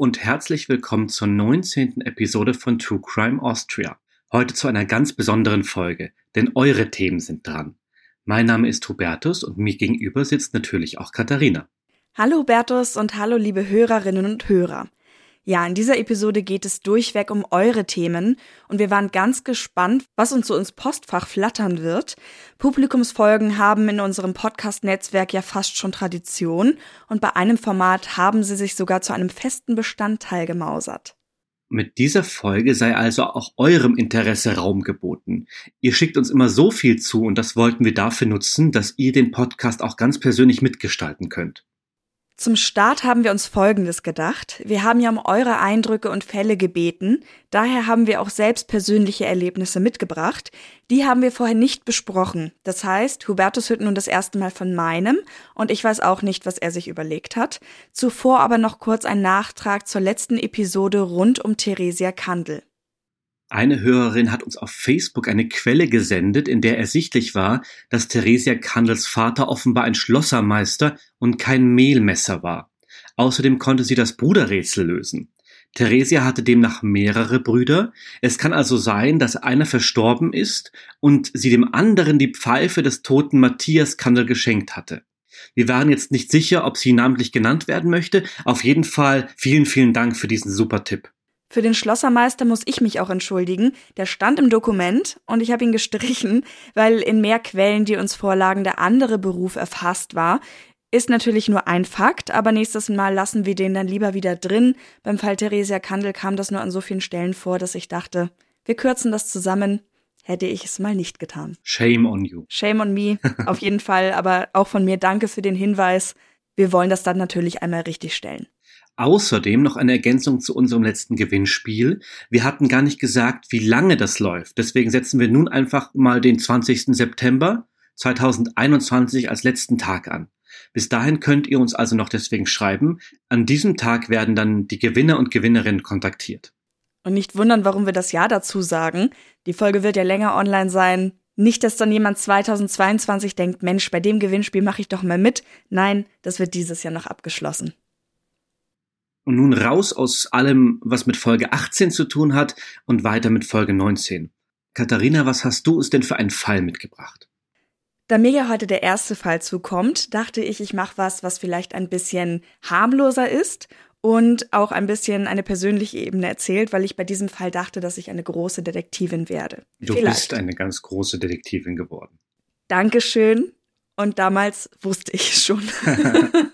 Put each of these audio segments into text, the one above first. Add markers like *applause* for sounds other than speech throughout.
Und herzlich willkommen zur 19. Episode von True Crime Austria. Heute zu einer ganz besonderen Folge, denn eure Themen sind dran. Mein Name ist Hubertus und mir gegenüber sitzt natürlich auch Katharina. Hallo Hubertus und hallo liebe Hörerinnen und Hörer. Ja, in dieser Episode geht es durchweg um eure Themen und wir waren ganz gespannt, was uns so ins Postfach flattern wird. Publikumsfolgen haben in unserem Podcast-Netzwerk ja fast schon Tradition und bei einem Format haben sie sich sogar zu einem festen Bestandteil gemausert. Mit dieser Folge sei also auch eurem Interesse Raum geboten. Ihr schickt uns immer so viel zu und das wollten wir dafür nutzen, dass ihr den Podcast auch ganz persönlich mitgestalten könnt. Zum Start haben wir uns Folgendes gedacht. Wir haben ja um eure Eindrücke und Fälle gebeten. Daher haben wir auch selbst persönliche Erlebnisse mitgebracht. Die haben wir vorher nicht besprochen. Das heißt, Hubertus hört nun das erste Mal von meinem und ich weiß auch nicht, was er sich überlegt hat. Zuvor aber noch kurz ein Nachtrag zur letzten Episode rund um Theresia Kandel. Eine Hörerin hat uns auf Facebook eine Quelle gesendet, in der ersichtlich war, dass Theresia Kandels Vater offenbar ein Schlossermeister und kein Mehlmesser war. Außerdem konnte sie das Bruderrätsel lösen. Theresia hatte demnach mehrere Brüder. Es kann also sein, dass einer verstorben ist und sie dem anderen die Pfeife des toten Matthias Kandel geschenkt hatte. Wir waren jetzt nicht sicher, ob sie namentlich genannt werden möchte. Auf jeden Fall vielen, vielen Dank für diesen super Tipp. Für den Schlossermeister muss ich mich auch entschuldigen. Der stand im Dokument und ich habe ihn gestrichen, *laughs* weil in mehr Quellen, die uns vorlagen, der andere Beruf erfasst war. Ist natürlich nur ein Fakt, aber nächstes Mal lassen wir den dann lieber wieder drin. Beim Fall Theresia Kandel kam das nur an so vielen Stellen vor, dass ich dachte, wir kürzen das zusammen. Hätte ich es mal nicht getan. Shame on you. Shame on me, auf jeden *laughs* Fall. Aber auch von mir danke für den Hinweis. Wir wollen das dann natürlich einmal richtig stellen. Außerdem noch eine Ergänzung zu unserem letzten Gewinnspiel. Wir hatten gar nicht gesagt, wie lange das läuft. Deswegen setzen wir nun einfach mal den 20. September 2021 als letzten Tag an. Bis dahin könnt ihr uns also noch deswegen schreiben. An diesem Tag werden dann die Gewinner und Gewinnerinnen kontaktiert. Und nicht wundern, warum wir das Ja dazu sagen. Die Folge wird ja länger online sein. Nicht, dass dann jemand 2022 denkt, Mensch, bei dem Gewinnspiel mache ich doch mal mit. Nein, das wird dieses Jahr noch abgeschlossen. Und nun raus aus allem, was mit Folge 18 zu tun hat und weiter mit Folge 19. Katharina, was hast du uns denn für einen Fall mitgebracht? Da mir ja heute der erste Fall zukommt, dachte ich, ich mache was, was vielleicht ein bisschen harmloser ist und auch ein bisschen eine persönliche Ebene erzählt, weil ich bei diesem Fall dachte, dass ich eine große Detektivin werde. Du vielleicht. bist eine ganz große Detektivin geworden. Dankeschön. Und damals wusste ich es schon. *laughs*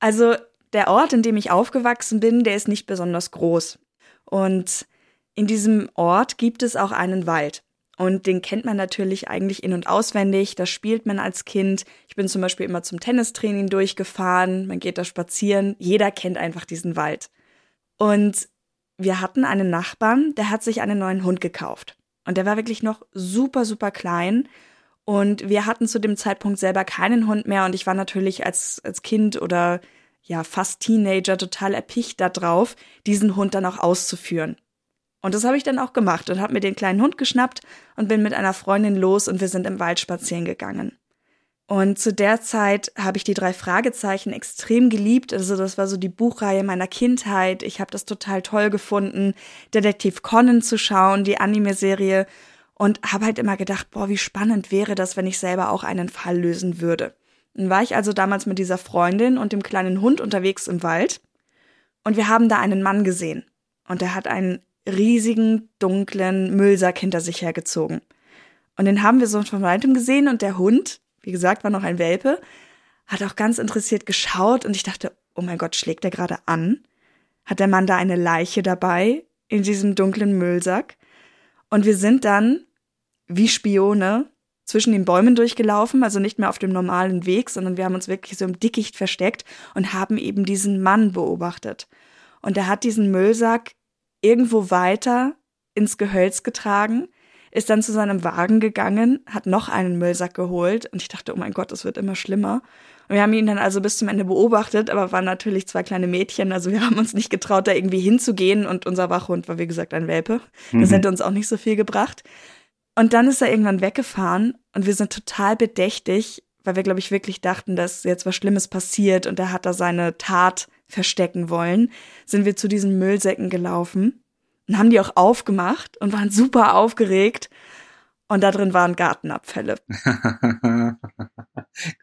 also der Ort, in dem ich aufgewachsen bin, der ist nicht besonders groß. Und in diesem Ort gibt es auch einen Wald. Und den kennt man natürlich eigentlich in- und auswendig. Da spielt man als Kind. Ich bin zum Beispiel immer zum Tennistraining durchgefahren. Man geht da spazieren. Jeder kennt einfach diesen Wald. Und wir hatten einen Nachbarn, der hat sich einen neuen Hund gekauft. Und der war wirklich noch super, super klein. Und wir hatten zu dem Zeitpunkt selber keinen Hund mehr. Und ich war natürlich als, als Kind oder ja fast Teenager total erpicht darauf, diesen Hund dann auch auszuführen. Und das habe ich dann auch gemacht und habe mir den kleinen Hund geschnappt und bin mit einer Freundin los und wir sind im Wald spazieren gegangen. Und zu der Zeit habe ich die drei Fragezeichen extrem geliebt. Also das war so die Buchreihe meiner Kindheit. Ich habe das total toll gefunden, Detektiv Conan zu schauen, die Anime-Serie. Und habe halt immer gedacht, boah, wie spannend wäre das, wenn ich selber auch einen Fall lösen würde. Dann war ich also damals mit dieser Freundin und dem kleinen Hund unterwegs im Wald und wir haben da einen Mann gesehen und er hat einen riesigen, dunklen Müllsack hinter sich hergezogen. Und den haben wir so von weitem gesehen und der Hund, wie gesagt, war noch ein Welpe, hat auch ganz interessiert geschaut und ich dachte, oh mein Gott, schlägt er gerade an? Hat der Mann da eine Leiche dabei in diesem dunklen Müllsack? Und wir sind dann, wie Spione, zwischen den Bäumen durchgelaufen, also nicht mehr auf dem normalen Weg, sondern wir haben uns wirklich so im Dickicht versteckt und haben eben diesen Mann beobachtet. Und er hat diesen Müllsack irgendwo weiter ins Gehölz getragen, ist dann zu seinem Wagen gegangen, hat noch einen Müllsack geholt und ich dachte, oh mein Gott, es wird immer schlimmer. Und wir haben ihn dann also bis zum Ende beobachtet, aber waren natürlich zwei kleine Mädchen, also wir haben uns nicht getraut, da irgendwie hinzugehen und unser Wachhund war wie gesagt ein Welpe. Das mhm. hätte uns auch nicht so viel gebracht. Und dann ist er irgendwann weggefahren und wir sind total bedächtig, weil wir, glaube ich, wirklich dachten, dass jetzt was Schlimmes passiert und er hat da seine Tat verstecken wollen, sind wir zu diesen Müllsäcken gelaufen und haben die auch aufgemacht und waren super aufgeregt. Und da drin waren Gartenabfälle. *laughs*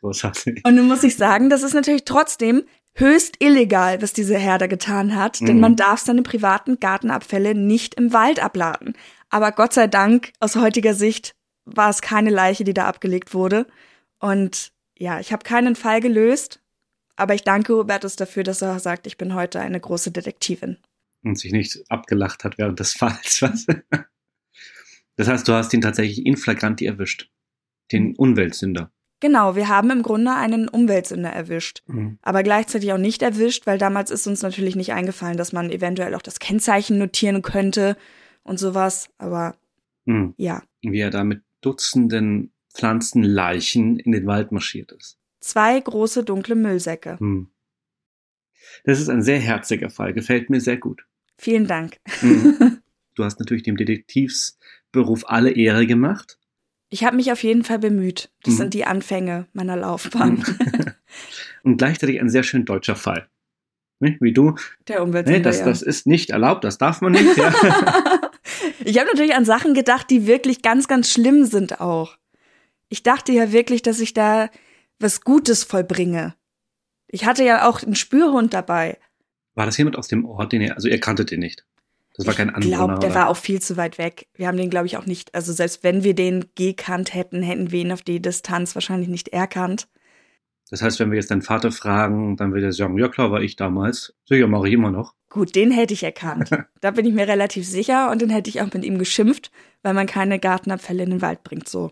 Großartig. Und nun muss ich sagen, das ist natürlich trotzdem höchst illegal, was diese Herr da getan hat, denn mhm. man darf seine privaten Gartenabfälle nicht im Wald abladen. Aber Gott sei Dank, aus heutiger Sicht, war es keine Leiche, die da abgelegt wurde. Und ja, ich habe keinen Fall gelöst, aber ich danke Hubertus dafür, dass er sagt, ich bin heute eine große Detektivin. Und sich nicht abgelacht hat während des *laughs* Falls. Was? Das heißt, du hast ihn tatsächlich in flagranti erwischt. Den Umweltsünder. Genau, wir haben im Grunde einen Umweltsünder erwischt, mhm. aber gleichzeitig auch nicht erwischt, weil damals ist uns natürlich nicht eingefallen, dass man eventuell auch das Kennzeichen notieren könnte und sowas, aber mhm. ja. Wie er da mit Dutzenden Pflanzenleichen in den Wald marschiert ist. Zwei große dunkle Müllsäcke. Mhm. Das ist ein sehr herziger Fall, gefällt mir sehr gut. Vielen Dank. Mhm. *laughs* Du hast natürlich dem Detektivsberuf alle Ehre gemacht. Ich habe mich auf jeden Fall bemüht. Das mhm. sind die Anfänge meiner Laufbahn. *laughs* Und gleichzeitig ein sehr schön deutscher Fall. Wie du. Der Umweltsünder, nee, das, ja. das ist nicht erlaubt, das darf man nicht. Ja. *laughs* ich habe natürlich an Sachen gedacht, die wirklich ganz, ganz schlimm sind auch. Ich dachte ja wirklich, dass ich da was Gutes vollbringe. Ich hatte ja auch einen Spürhund dabei. War das jemand aus dem Ort, den ihr, also ihr kanntet den nicht? Das war kein Anwohner. Ich glaube, der oder? war auch viel zu weit weg. Wir haben den, glaube ich, auch nicht, also selbst wenn wir den gekannt hätten, hätten wir ihn auf die Distanz wahrscheinlich nicht erkannt. Das heißt, wenn wir jetzt deinen Vater fragen, dann wird er sagen, ja klar, war ich damals. Sicher, mache ich immer noch. Gut, den hätte ich erkannt. *laughs* da bin ich mir relativ sicher und den hätte ich auch mit ihm geschimpft, weil man keine Gartenabfälle in den Wald bringt, so.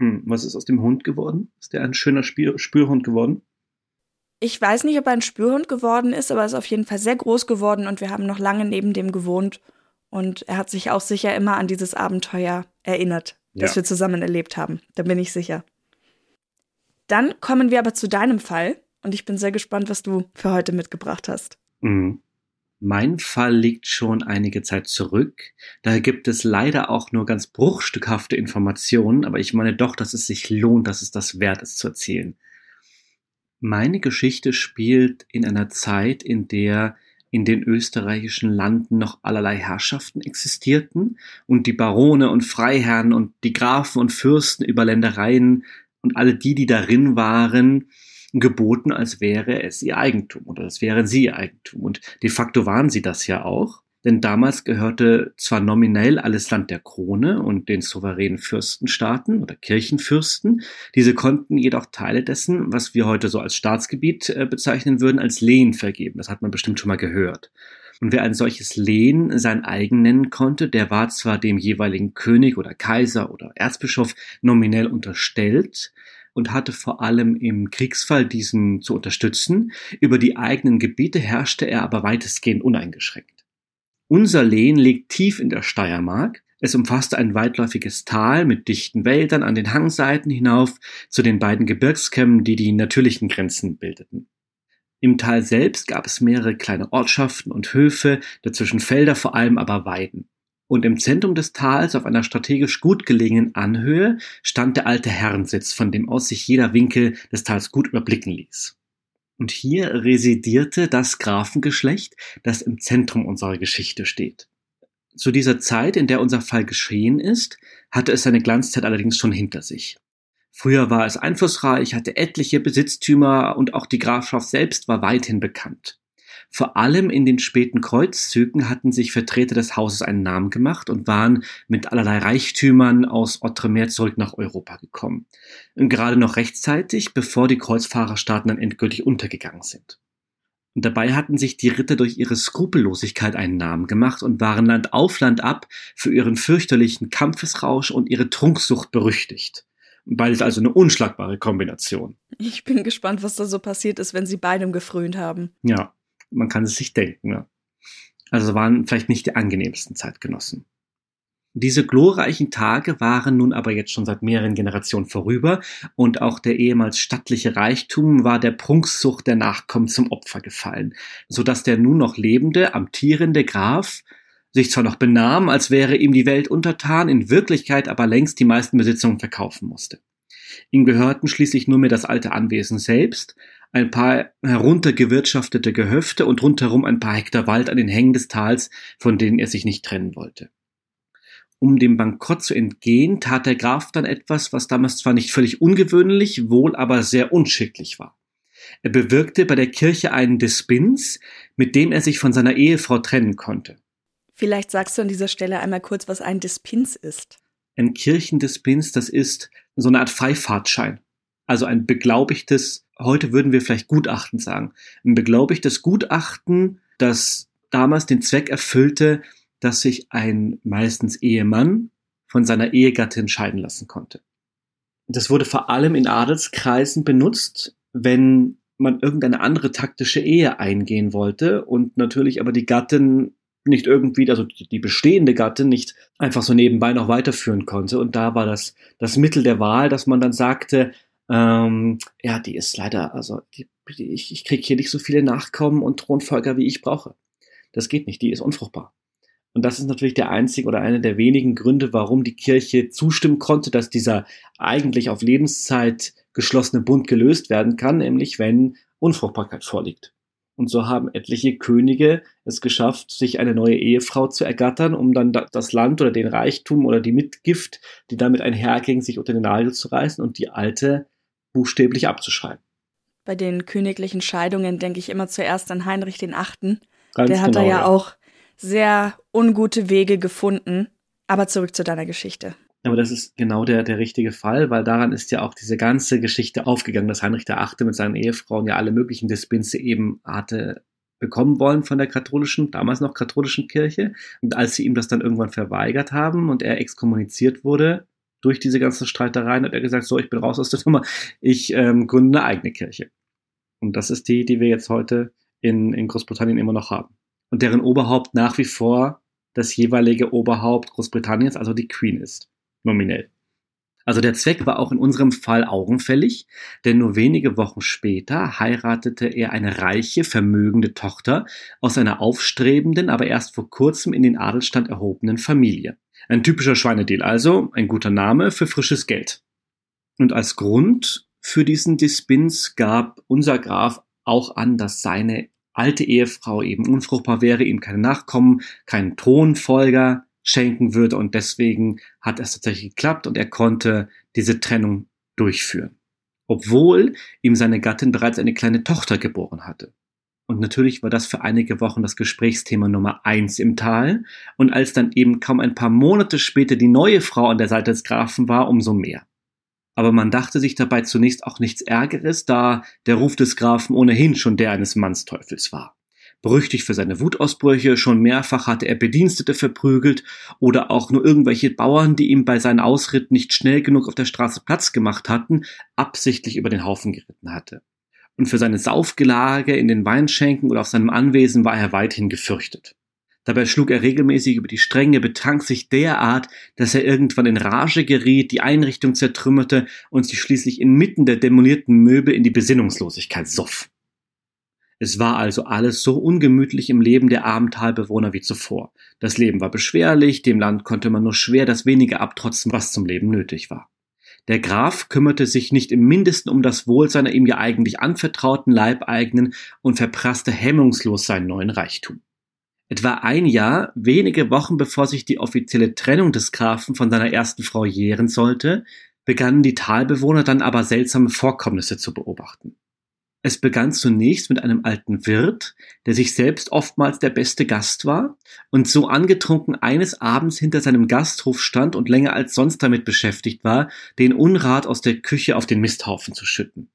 Hm, was ist aus dem Hund geworden? Ist der ein schöner Spür Spürhund geworden? Ich weiß nicht, ob er ein Spürhund geworden ist, aber er ist auf jeden Fall sehr groß geworden und wir haben noch lange neben dem gewohnt. Und er hat sich auch sicher immer an dieses Abenteuer erinnert, ja. das wir zusammen erlebt haben. Da bin ich sicher. Dann kommen wir aber zu deinem Fall und ich bin sehr gespannt, was du für heute mitgebracht hast. Mhm. Mein Fall liegt schon einige Zeit zurück. Daher gibt es leider auch nur ganz bruchstückhafte Informationen, aber ich meine doch, dass es sich lohnt, dass es das wert ist zu erzählen. Meine Geschichte spielt in einer Zeit, in der in den österreichischen Landen noch allerlei Herrschaften existierten und die Barone und Freiherren und die Grafen und Fürsten über Ländereien und alle die, die darin waren, geboten, als wäre es ihr Eigentum oder als wären sie ihr Eigentum. Und de facto waren sie das ja auch. Denn damals gehörte zwar nominell alles Land der Krone und den souveränen Fürstenstaaten oder Kirchenfürsten, diese konnten jedoch Teile dessen, was wir heute so als Staatsgebiet äh, bezeichnen würden, als Lehen vergeben. Das hat man bestimmt schon mal gehört. Und wer ein solches Lehen sein eigen nennen konnte, der war zwar dem jeweiligen König oder Kaiser oder Erzbischof nominell unterstellt, und hatte vor allem im Kriegsfall diesen zu unterstützen. Über die eigenen Gebiete herrschte er aber weitestgehend uneingeschränkt. Unser Lehen liegt tief in der Steiermark. Es umfasste ein weitläufiges Tal mit dichten Wäldern an den Hangseiten hinauf zu den beiden Gebirgskämmen, die die natürlichen Grenzen bildeten. Im Tal selbst gab es mehrere kleine Ortschaften und Höfe, dazwischen Felder, vor allem aber Weiden. Und im Zentrum des Tals, auf einer strategisch gut gelegenen Anhöhe, stand der alte Herrensitz, von dem aus sich jeder Winkel des Tals gut überblicken ließ. Und hier residierte das Grafengeschlecht, das im Zentrum unserer Geschichte steht. Zu dieser Zeit, in der unser Fall geschehen ist, hatte es seine Glanzzeit allerdings schon hinter sich. Früher war es einflussreich, hatte etliche Besitztümer und auch die Grafschaft selbst war weithin bekannt. Vor allem in den späten Kreuzzügen hatten sich Vertreter des Hauses einen Namen gemacht und waren mit allerlei Reichtümern aus Outremer zurück nach Europa gekommen. Und gerade noch rechtzeitig, bevor die Kreuzfahrerstaaten dann endgültig untergegangen sind. Und dabei hatten sich die Ritter durch ihre Skrupellosigkeit einen Namen gemacht und waren Land auf Land ab für ihren fürchterlichen Kampfesrausch und ihre Trunksucht berüchtigt. Beides also eine unschlagbare Kombination. Ich bin gespannt, was da so passiert ist, wenn sie beidem gefrönt haben. Ja, man kann es sich denken. Ne? Also waren vielleicht nicht die angenehmsten Zeitgenossen. Diese glorreichen Tage waren nun aber jetzt schon seit mehreren Generationen vorüber und auch der ehemals stattliche Reichtum war der Prunksucht der Nachkommen zum Opfer gefallen, so dass der nun noch lebende, amtierende Graf sich zwar noch benahm, als wäre ihm die Welt untertan, in Wirklichkeit aber längst die meisten Besitzungen verkaufen musste. Ihm gehörten schließlich nur mehr das alte Anwesen selbst, ein paar heruntergewirtschaftete Gehöfte und rundherum ein paar Hektar Wald an den Hängen des Tals, von denen er sich nicht trennen wollte. Um dem Bankrott zu entgehen, tat der Graf dann etwas, was damals zwar nicht völlig ungewöhnlich, wohl aber sehr unschicklich war. Er bewirkte bei der Kirche einen Dispins, mit dem er sich von seiner Ehefrau trennen konnte. Vielleicht sagst du an dieser Stelle einmal kurz, was ein Dispins ist. Ein Kirchendispins, das ist so eine Art Freifahrtschein. Also ein beglaubigtes, heute würden wir vielleicht Gutachten sagen, ein beglaubigtes Gutachten, das damals den Zweck erfüllte, dass sich ein meistens Ehemann von seiner Ehegattin scheiden lassen konnte. Das wurde vor allem in Adelskreisen benutzt, wenn man irgendeine andere taktische Ehe eingehen wollte und natürlich aber die Gattin nicht irgendwie, also die bestehende Gattin nicht einfach so nebenbei noch weiterführen konnte. Und da war das das Mittel der Wahl, dass man dann sagte, ähm, ja, die ist leider, also die, ich, ich kriege hier nicht so viele Nachkommen und Thronfolger, wie ich brauche. Das geht nicht, die ist unfruchtbar. Und das ist natürlich der einzige oder einer der wenigen Gründe, warum die Kirche zustimmen konnte, dass dieser eigentlich auf Lebenszeit geschlossene Bund gelöst werden kann, nämlich wenn Unfruchtbarkeit vorliegt. Und so haben etliche Könige es geschafft, sich eine neue Ehefrau zu ergattern, um dann das Land oder den Reichtum oder die Mitgift, die damit einherging, sich unter den Nagel zu reißen und die alte buchstäblich abzuschreiben. Bei den königlichen Scheidungen denke ich immer zuerst an Heinrich den Achten. Ganz Der hat genau, da ja, ja auch sehr ungute Wege gefunden. Aber zurück zu deiner Geschichte. Aber das ist genau der, der richtige Fall, weil daran ist ja auch diese ganze Geschichte aufgegangen, dass Heinrich der Achte mit seinen Ehefrauen ja alle möglichen Dispinse eben hatte bekommen wollen von der katholischen, damals noch katholischen Kirche. Und als sie ihm das dann irgendwann verweigert haben und er exkommuniziert wurde durch diese ganzen Streitereien, hat er gesagt, so, ich bin raus aus der Nummer, ich ähm, gründe eine eigene Kirche. Und das ist die, die wir jetzt heute in, in Großbritannien immer noch haben und deren Oberhaupt nach wie vor das jeweilige Oberhaupt Großbritanniens, also die Queen ist, nominell. Also der Zweck war auch in unserem Fall augenfällig, denn nur wenige Wochen später heiratete er eine reiche, vermögende Tochter aus einer aufstrebenden, aber erst vor kurzem in den Adelstand erhobenen Familie. Ein typischer Schweinedeal also, ein guter Name für frisches Geld. Und als Grund für diesen Dispins gab unser Graf auch an, dass seine alte Ehefrau eben unfruchtbar wäre, ihm keine Nachkommen, keinen Thronfolger schenken würde und deswegen hat es tatsächlich geklappt und er konnte diese Trennung durchführen. Obwohl ihm seine Gattin bereits eine kleine Tochter geboren hatte. Und natürlich war das für einige Wochen das Gesprächsthema Nummer eins im Tal. Und als dann eben kaum ein paar Monate später die neue Frau an der Seite des Grafen war, umso mehr aber man dachte sich dabei zunächst auch nichts Ärgeres, da der Ruf des Grafen ohnehin schon der eines Mannsteufels war. Berüchtigt für seine Wutausbrüche, schon mehrfach hatte er Bedienstete verprügelt oder auch nur irgendwelche Bauern, die ihm bei seinen Ausritten nicht schnell genug auf der Straße Platz gemacht hatten, absichtlich über den Haufen geritten hatte. Und für seine Saufgelage in den Weinschenken oder auf seinem Anwesen war er weithin gefürchtet. Dabei schlug er regelmäßig über die Stränge, betrank sich derart, dass er irgendwann in Rage geriet, die Einrichtung zertrümmerte und sich schließlich inmitten der demolierten Möbel in die Besinnungslosigkeit soff. Es war also alles so ungemütlich im Leben der armen wie zuvor. Das Leben war beschwerlich, dem Land konnte man nur schwer das wenige abtrotzen, was zum Leben nötig war. Der Graf kümmerte sich nicht im mindesten um das Wohl seiner ihm ja eigentlich anvertrauten Leibeigenen und verprasste hemmungslos seinen neuen Reichtum. Etwa ein Jahr, wenige Wochen bevor sich die offizielle Trennung des Grafen von seiner ersten Frau jähren sollte, begannen die Talbewohner dann aber seltsame Vorkommnisse zu beobachten. Es begann zunächst mit einem alten Wirt, der sich selbst oftmals der beste Gast war und so angetrunken eines Abends hinter seinem Gasthof stand und länger als sonst damit beschäftigt war, den Unrat aus der Küche auf den Misthaufen zu schütten.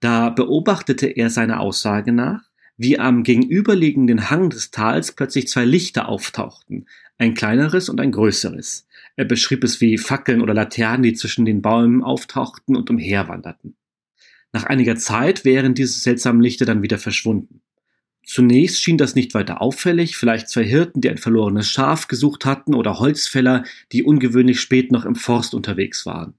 Da beobachtete er seiner Aussage nach, wie am gegenüberliegenden Hang des Tals plötzlich zwei Lichter auftauchten, ein kleineres und ein größeres. Er beschrieb es wie Fackeln oder Laternen, die zwischen den Bäumen auftauchten und umherwanderten. Nach einiger Zeit wären diese seltsamen Lichter dann wieder verschwunden. Zunächst schien das nicht weiter auffällig, vielleicht zwei Hirten, die ein verlorenes Schaf gesucht hatten, oder Holzfäller, die ungewöhnlich spät noch im Forst unterwegs waren.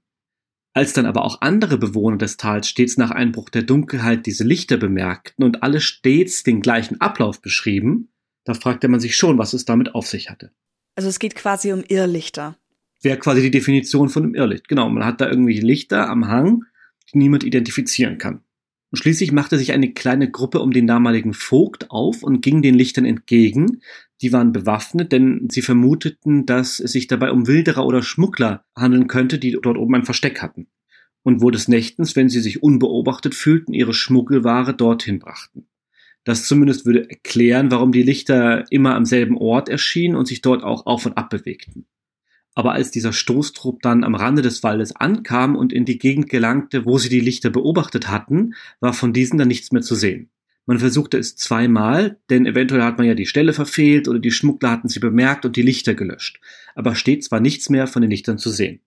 Als dann aber auch andere Bewohner des Tals stets nach Einbruch der Dunkelheit diese Lichter bemerkten und alle stets den gleichen Ablauf beschrieben, da fragte man sich schon, was es damit auf sich hatte. Also es geht quasi um Irrlichter. Wäre quasi die Definition von einem Irrlicht. Genau, man hat da irgendwelche Lichter am Hang, die niemand identifizieren kann. Und schließlich machte sich eine kleine Gruppe um den damaligen Vogt auf und ging den Lichtern entgegen. Die waren bewaffnet, denn sie vermuteten, dass es sich dabei um Wilderer oder Schmuggler handeln könnte, die dort oben ein Versteck hatten. Und wo des Nächtens, wenn sie sich unbeobachtet fühlten, ihre Schmuggelware dorthin brachten. Das zumindest würde erklären, warum die Lichter immer am selben Ort erschienen und sich dort auch auf und ab bewegten. Aber als dieser Stoßtrupp dann am Rande des Waldes ankam und in die Gegend gelangte, wo sie die Lichter beobachtet hatten, war von diesen dann nichts mehr zu sehen. Man versuchte es zweimal, denn eventuell hat man ja die Stelle verfehlt oder die Schmuggler hatten sie bemerkt und die Lichter gelöscht. Aber stets war nichts mehr von den Lichtern zu sehen.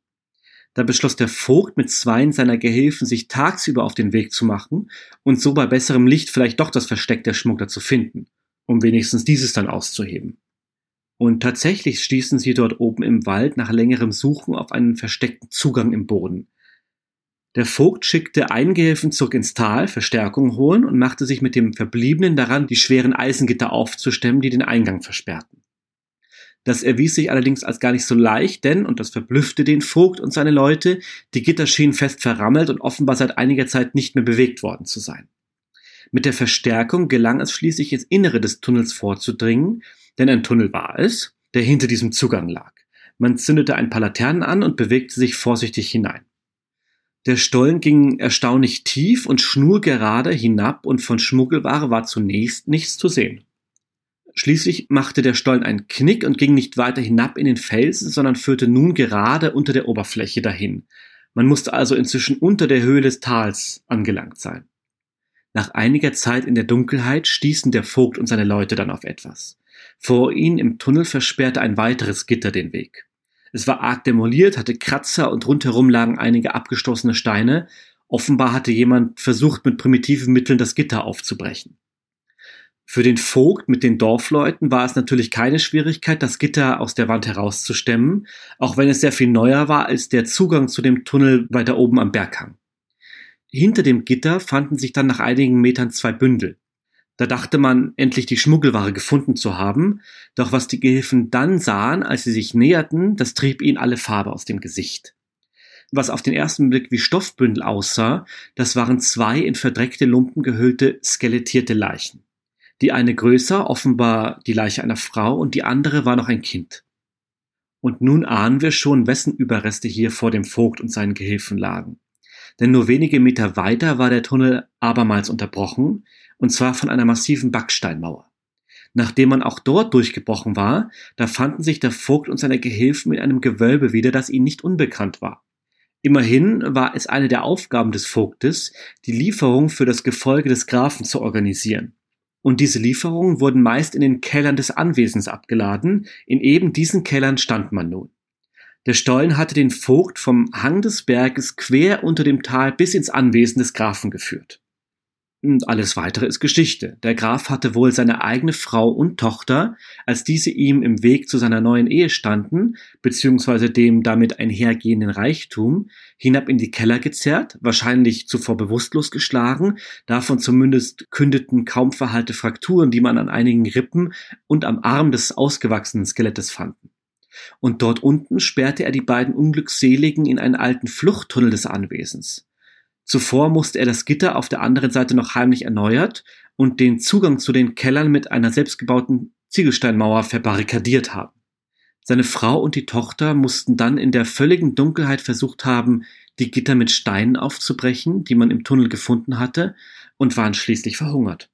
Da beschloss der Vogt mit zweien seiner Gehilfen, sich tagsüber auf den Weg zu machen und so bei besserem Licht vielleicht doch das Versteck der Schmuggler zu finden, um wenigstens dieses dann auszuheben. Und tatsächlich stießen sie dort oben im Wald nach längerem Suchen auf einen versteckten Zugang im Boden. Der Vogt schickte einen Gehilfen zurück ins Tal, Verstärkung holen und machte sich mit dem Verbliebenen daran, die schweren Eisengitter aufzustemmen, die den Eingang versperrten. Das erwies sich allerdings als gar nicht so leicht, denn, und das verblüffte den Vogt und seine Leute, die Gitter schienen fest verrammelt und offenbar seit einiger Zeit nicht mehr bewegt worden zu sein. Mit der Verstärkung gelang es schließlich ins Innere des Tunnels vorzudringen, denn ein Tunnel war es, der hinter diesem Zugang lag. Man zündete ein paar Laternen an und bewegte sich vorsichtig hinein. Der Stollen ging erstaunlich tief und schnurgerade hinab und von Schmuggelware war zunächst nichts zu sehen. Schließlich machte der Stollen einen Knick und ging nicht weiter hinab in den Felsen, sondern führte nun gerade unter der Oberfläche dahin. Man musste also inzwischen unter der Höhe des Tals angelangt sein. Nach einiger Zeit in der Dunkelheit stießen der Vogt und seine Leute dann auf etwas. Vor ihnen im Tunnel versperrte ein weiteres Gitter den Weg. Es war arg demoliert, hatte Kratzer und rundherum lagen einige abgestoßene Steine. Offenbar hatte jemand versucht, mit primitiven Mitteln das Gitter aufzubrechen. Für den Vogt mit den Dorfleuten war es natürlich keine Schwierigkeit, das Gitter aus der Wand herauszustemmen, auch wenn es sehr viel neuer war als der Zugang zu dem Tunnel weiter oben am Berghang. Hinter dem Gitter fanden sich dann nach einigen Metern zwei Bündel. Da dachte man, endlich die Schmuggelware gefunden zu haben, doch was die Gehilfen dann sahen, als sie sich näherten, das trieb ihnen alle Farbe aus dem Gesicht. Was auf den ersten Blick wie Stoffbündel aussah, das waren zwei in verdreckte Lumpen gehüllte, skelettierte Leichen. Die eine größer, offenbar die Leiche einer Frau, und die andere war noch ein Kind. Und nun ahnen wir schon, wessen Überreste hier vor dem Vogt und seinen Gehilfen lagen. Denn nur wenige Meter weiter war der Tunnel abermals unterbrochen, und zwar von einer massiven Backsteinmauer. Nachdem man auch dort durchgebrochen war, da fanden sich der Vogt und seine Gehilfen in einem Gewölbe wieder, das ihnen nicht unbekannt war. Immerhin war es eine der Aufgaben des Vogtes, die Lieferung für das Gefolge des Grafen zu organisieren. Und diese Lieferungen wurden meist in den Kellern des Anwesens abgeladen, in eben diesen Kellern stand man nun. Der Stollen hatte den Vogt vom Hang des Berges quer unter dem Tal bis ins Anwesen des Grafen geführt. Und alles weitere ist Geschichte. Der Graf hatte wohl seine eigene Frau und Tochter, als diese ihm im Weg zu seiner neuen Ehe standen, beziehungsweise dem damit einhergehenden Reichtum, hinab in die Keller gezerrt, wahrscheinlich zuvor bewusstlos geschlagen, davon zumindest kündeten kaum verhalte Frakturen, die man an einigen Rippen und am Arm des ausgewachsenen Skelettes fanden. Und dort unten sperrte er die beiden Unglückseligen in einen alten Fluchttunnel des Anwesens. Zuvor musste er das Gitter auf der anderen Seite noch heimlich erneuert und den Zugang zu den Kellern mit einer selbstgebauten Ziegelsteinmauer verbarrikadiert haben. Seine Frau und die Tochter mussten dann in der völligen Dunkelheit versucht haben, die Gitter mit Steinen aufzubrechen, die man im Tunnel gefunden hatte, und waren schließlich verhungert.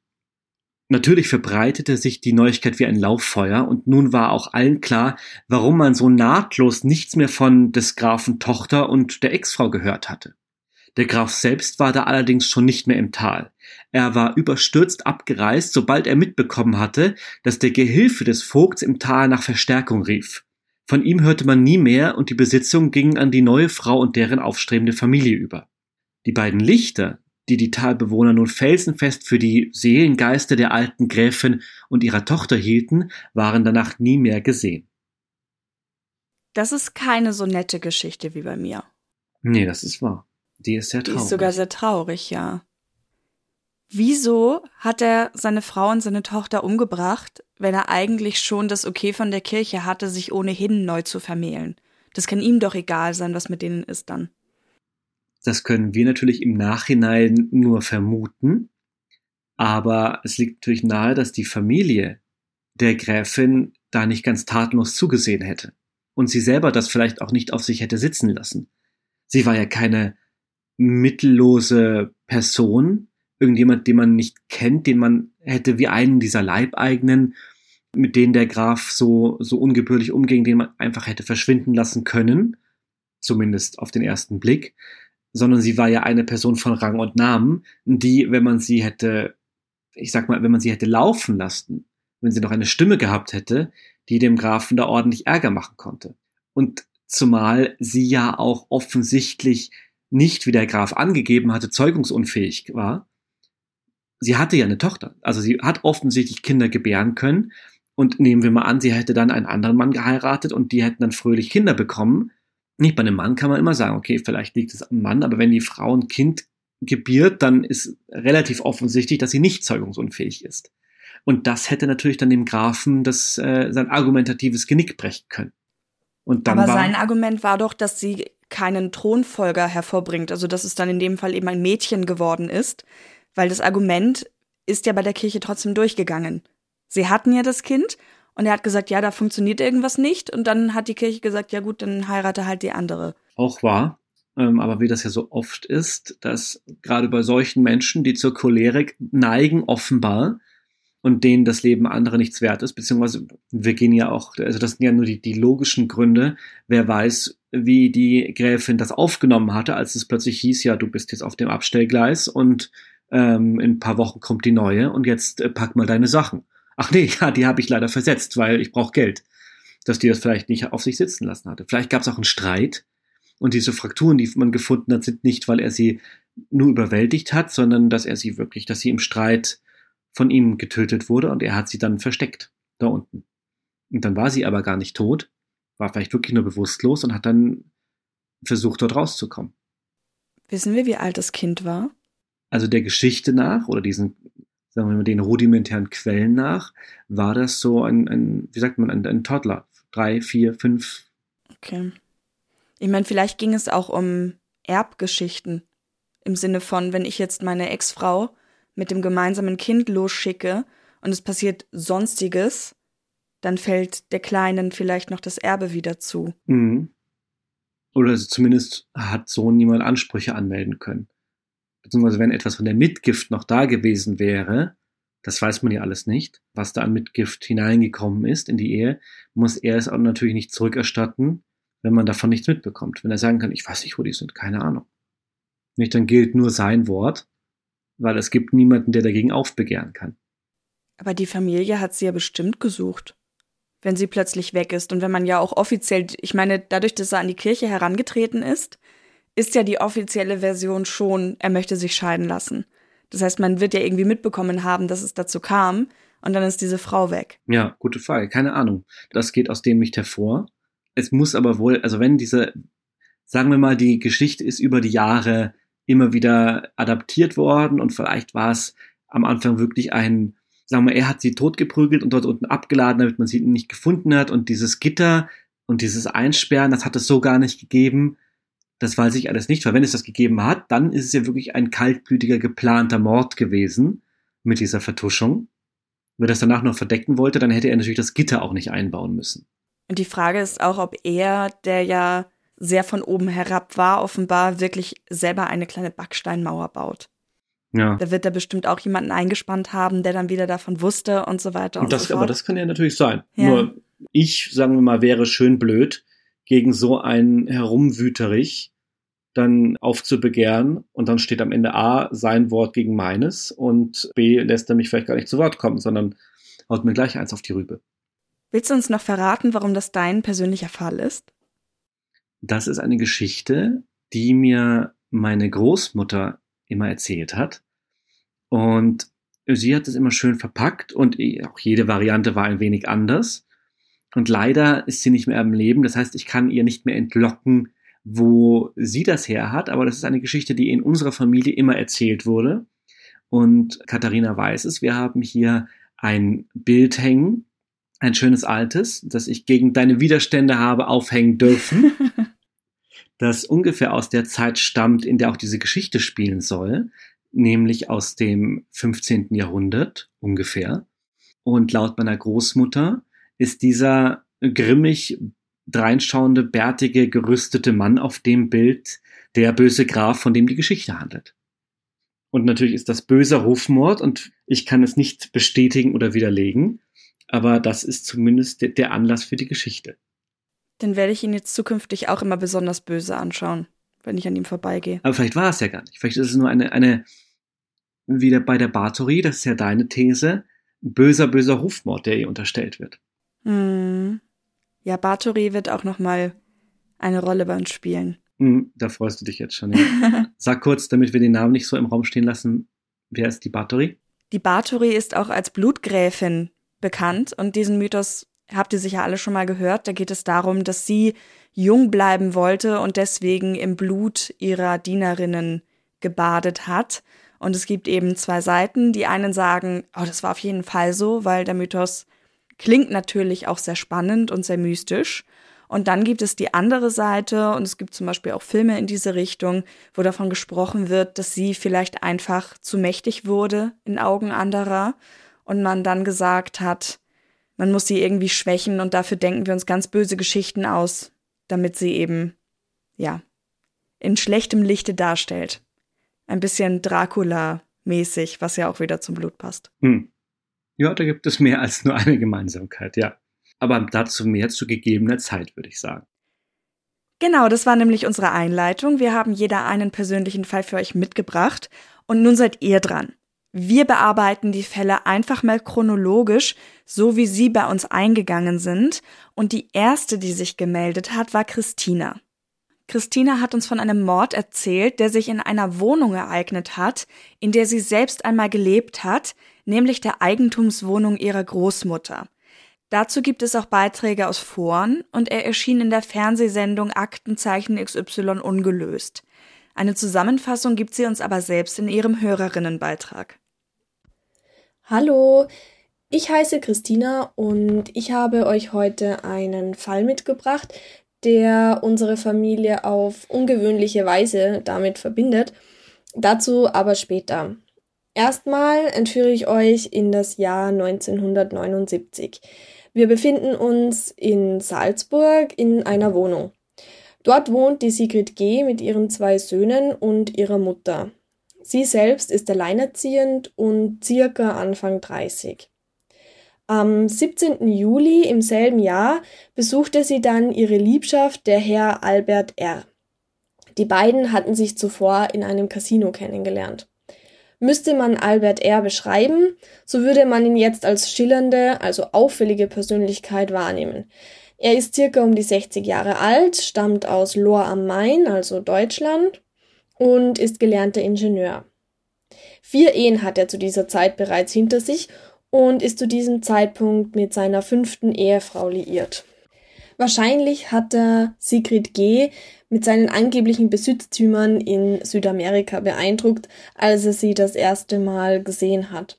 Natürlich verbreitete sich die Neuigkeit wie ein Lauffeuer, und nun war auch allen klar, warum man so nahtlos nichts mehr von des Grafen Tochter und der Ex-Frau gehört hatte. Der Graf selbst war da allerdings schon nicht mehr im Tal. Er war überstürzt abgereist, sobald er mitbekommen hatte, dass der Gehilfe des Vogts im Tal nach Verstärkung rief. Von ihm hörte man nie mehr und die Besitzung ging an die neue Frau und deren aufstrebende Familie über. Die beiden Lichter, die die Talbewohner nun felsenfest für die Seelengeister der alten Gräfin und ihrer Tochter hielten, waren danach nie mehr gesehen. Das ist keine so nette Geschichte wie bei mir. Nee, das ist wahr. Die ist sehr traurig. Die ist sogar sehr traurig, ja. Wieso hat er seine Frau und seine Tochter umgebracht, wenn er eigentlich schon das Okay von der Kirche hatte, sich ohnehin neu zu vermählen? Das kann ihm doch egal sein, was mit denen ist dann. Das können wir natürlich im Nachhinein nur vermuten, aber es liegt natürlich nahe, dass die Familie der Gräfin da nicht ganz tatenlos zugesehen hätte und sie selber das vielleicht auch nicht auf sich hätte sitzen lassen. Sie war ja keine mittellose Person, irgendjemand, den man nicht kennt, den man hätte wie einen dieser Leibeigenen, mit denen der Graf so, so ungebührlich umging, den man einfach hätte verschwinden lassen können, zumindest auf den ersten Blick, sondern sie war ja eine Person von Rang und Namen, die, wenn man sie hätte, ich sag mal, wenn man sie hätte laufen lassen, wenn sie noch eine Stimme gehabt hätte, die dem Grafen da ordentlich Ärger machen konnte. Und zumal sie ja auch offensichtlich nicht, wie der Graf angegeben hatte, zeugungsunfähig war, sie hatte ja eine Tochter. Also sie hat offensichtlich Kinder gebären können. Und nehmen wir mal an, sie hätte dann einen anderen Mann geheiratet und die hätten dann fröhlich Kinder bekommen. Nicht bei einem Mann kann man immer sagen, okay, vielleicht liegt es am Mann, aber wenn die Frau ein Kind gebiert, dann ist relativ offensichtlich, dass sie nicht zeugungsunfähig ist. Und das hätte natürlich dann dem Grafen das, äh, sein argumentatives Genick brechen können. Und dann aber war, sein Argument war doch, dass sie keinen Thronfolger hervorbringt, also dass es dann in dem Fall eben ein Mädchen geworden ist, weil das Argument ist ja bei der Kirche trotzdem durchgegangen. Sie hatten ja das Kind und er hat gesagt, ja, da funktioniert irgendwas nicht und dann hat die Kirche gesagt, ja gut, dann heirate halt die andere. Auch wahr, ähm, aber wie das ja so oft ist, dass gerade bei solchen Menschen, die zur Cholerik neigen, offenbar, und denen das Leben anderer nichts wert ist, beziehungsweise wir gehen ja auch, also das sind ja nur die, die logischen Gründe, wer weiß, wie die Gräfin das aufgenommen hatte, als es plötzlich hieß, ja, du bist jetzt auf dem Abstellgleis und ähm, in ein paar Wochen kommt die neue und jetzt äh, pack mal deine Sachen. Ach nee, *laughs* ja, die habe ich leider versetzt, weil ich brauche Geld. Dass die das vielleicht nicht auf sich sitzen lassen hatte. Vielleicht gab es auch einen Streit und diese Frakturen, die man gefunden hat, sind nicht, weil er sie nur überwältigt hat, sondern dass er sie wirklich, dass sie im Streit von ihm getötet wurde und er hat sie dann versteckt, da unten. Und dann war sie aber gar nicht tot, war vielleicht wirklich nur bewusstlos und hat dann versucht, dort rauszukommen. Wissen wir, wie alt das Kind war? also der Geschichte nach oder diesen, sagen wir mal, den rudimentären Quellen nach, war das so ein, ein wie sagt man, ein, ein Toddler. Drei, vier, fünf. Okay. Ich meine, vielleicht ging es auch um Erbgeschichten. Im Sinne von, wenn ich jetzt meine Ex-Frau mit dem gemeinsamen Kind losschicke und es passiert Sonstiges, dann fällt der Kleinen vielleicht noch das Erbe wieder zu. Mhm. Oder zumindest hat so niemand Ansprüche anmelden können beziehungsweise wenn etwas von der Mitgift noch da gewesen wäre, das weiß man ja alles nicht, was da an Mitgift hineingekommen ist in die Ehe, muss er es auch natürlich nicht zurückerstatten, wenn man davon nichts mitbekommt. Wenn er sagen kann, ich weiß nicht, wo die sind, keine Ahnung. Nicht, dann gilt nur sein Wort, weil es gibt niemanden, der dagegen aufbegehren kann. Aber die Familie hat sie ja bestimmt gesucht, wenn sie plötzlich weg ist und wenn man ja auch offiziell, ich meine, dadurch, dass er an die Kirche herangetreten ist, ist ja die offizielle Version schon, er möchte sich scheiden lassen. Das heißt, man wird ja irgendwie mitbekommen haben, dass es dazu kam und dann ist diese Frau weg. Ja, gute Frage. Keine Ahnung. Das geht aus dem nicht hervor. Es muss aber wohl, also wenn diese, sagen wir mal, die Geschichte ist über die Jahre immer wieder adaptiert worden und vielleicht war es am Anfang wirklich ein, sagen wir, er hat sie totgeprügelt und dort unten abgeladen, damit man sie nicht gefunden hat und dieses Gitter und dieses Einsperren, das hat es so gar nicht gegeben. Das weiß ich alles nicht, weil wenn es das gegeben hat, dann ist es ja wirklich ein kaltblütiger, geplanter Mord gewesen mit dieser Vertuschung. Wenn er das danach noch verdecken wollte, dann hätte er natürlich das Gitter auch nicht einbauen müssen. Und die Frage ist auch, ob er, der ja sehr von oben herab war, offenbar wirklich selber eine kleine Backsteinmauer baut. Ja. Da wird er bestimmt auch jemanden eingespannt haben, der dann wieder davon wusste und so weiter und, und das, so fort. Aber das kann ja natürlich sein. Ja. Nur ich, sagen wir mal, wäre schön blöd, gegen so einen Herumwüterich dann aufzubegehren und dann steht am Ende A sein Wort gegen meines und B lässt er mich vielleicht gar nicht zu Wort kommen, sondern haut mir gleich eins auf die Rübe. Willst du uns noch verraten, warum das dein persönlicher Fall ist? Das ist eine Geschichte, die mir meine Großmutter immer erzählt hat. Und sie hat es immer schön verpackt und auch jede Variante war ein wenig anders. Und leider ist sie nicht mehr im Leben. Das heißt, ich kann ihr nicht mehr entlocken, wo sie das her hat. Aber das ist eine Geschichte, die in unserer Familie immer erzählt wurde. Und Katharina weiß es. Wir haben hier ein Bild hängen, ein schönes altes, das ich gegen deine Widerstände habe aufhängen dürfen. *laughs* das ungefähr aus der Zeit stammt, in der auch diese Geschichte spielen soll, nämlich aus dem 15. Jahrhundert ungefähr. Und laut meiner Großmutter ist dieser grimmig dreinschauende, bärtige, gerüstete Mann auf dem Bild der böse Graf, von dem die Geschichte handelt. Und natürlich ist das böser Rufmord und ich kann es nicht bestätigen oder widerlegen, aber das ist zumindest der Anlass für die Geschichte. Dann werde ich ihn jetzt zukünftig auch immer besonders böse anschauen, wenn ich an ihm vorbeigehe. Aber vielleicht war es ja gar nicht. Vielleicht ist es nur eine, eine wieder bei der Bathory, das ist ja deine These, böser, böser Rufmord, der ihr unterstellt wird. Hm. Ja, Bathory wird auch nochmal eine Rolle bei uns spielen. Hm, da freust du dich jetzt schon. Ja. *laughs* Sag kurz, damit wir den Namen nicht so im Raum stehen lassen, wer ist die Bathory? Die Bathory ist auch als Blutgräfin bekannt und diesen Mythos habt ihr sicher alle schon mal gehört. Da geht es darum, dass sie jung bleiben wollte und deswegen im Blut ihrer Dienerinnen gebadet hat. Und es gibt eben zwei Seiten. Die einen sagen, oh, das war auf jeden Fall so, weil der Mythos klingt natürlich auch sehr spannend und sehr mystisch. Und dann gibt es die andere Seite und es gibt zum Beispiel auch Filme in diese Richtung, wo davon gesprochen wird, dass sie vielleicht einfach zu mächtig wurde in Augen anderer und man dann gesagt hat, man muss sie irgendwie schwächen und dafür denken wir uns ganz böse Geschichten aus, damit sie eben, ja, in schlechtem Lichte darstellt. Ein bisschen Dracula-mäßig, was ja auch wieder zum Blut passt. Hm. Ja, da gibt es mehr als nur eine Gemeinsamkeit, ja. Aber dazu mehr zu gegebener Zeit, würde ich sagen. Genau, das war nämlich unsere Einleitung. Wir haben jeder einen persönlichen Fall für euch mitgebracht und nun seid ihr dran. Wir bearbeiten die Fälle einfach mal chronologisch, so wie sie bei uns eingegangen sind. Und die erste, die sich gemeldet hat, war Christina. Christina hat uns von einem Mord erzählt, der sich in einer Wohnung ereignet hat, in der sie selbst einmal gelebt hat, nämlich der Eigentumswohnung ihrer Großmutter. Dazu gibt es auch Beiträge aus Foren und er erschien in der Fernsehsendung Aktenzeichen XY ungelöst. Eine Zusammenfassung gibt sie uns aber selbst in ihrem Hörerinnenbeitrag. Hallo, ich heiße Christina und ich habe euch heute einen Fall mitgebracht, der unsere Familie auf ungewöhnliche Weise damit verbindet. Dazu aber später. Erstmal entführe ich euch in das Jahr 1979. Wir befinden uns in Salzburg in einer Wohnung. Dort wohnt die Sigrid G. mit ihren zwei Söhnen und ihrer Mutter. Sie selbst ist alleinerziehend und circa Anfang 30. Am 17. Juli im selben Jahr besuchte sie dann ihre Liebschaft, der Herr Albert R. Die beiden hatten sich zuvor in einem Casino kennengelernt. Müsste man Albert R. beschreiben, so würde man ihn jetzt als schillernde, also auffällige Persönlichkeit wahrnehmen. Er ist circa um die 60 Jahre alt, stammt aus Lohr am Main, also Deutschland, und ist gelernter Ingenieur. Vier Ehen hat er zu dieser Zeit bereits hinter sich und ist zu diesem Zeitpunkt mit seiner fünften Ehefrau liiert. Wahrscheinlich hat er Sigrid G. mit seinen angeblichen Besitztümern in Südamerika beeindruckt, als er sie das erste Mal gesehen hat.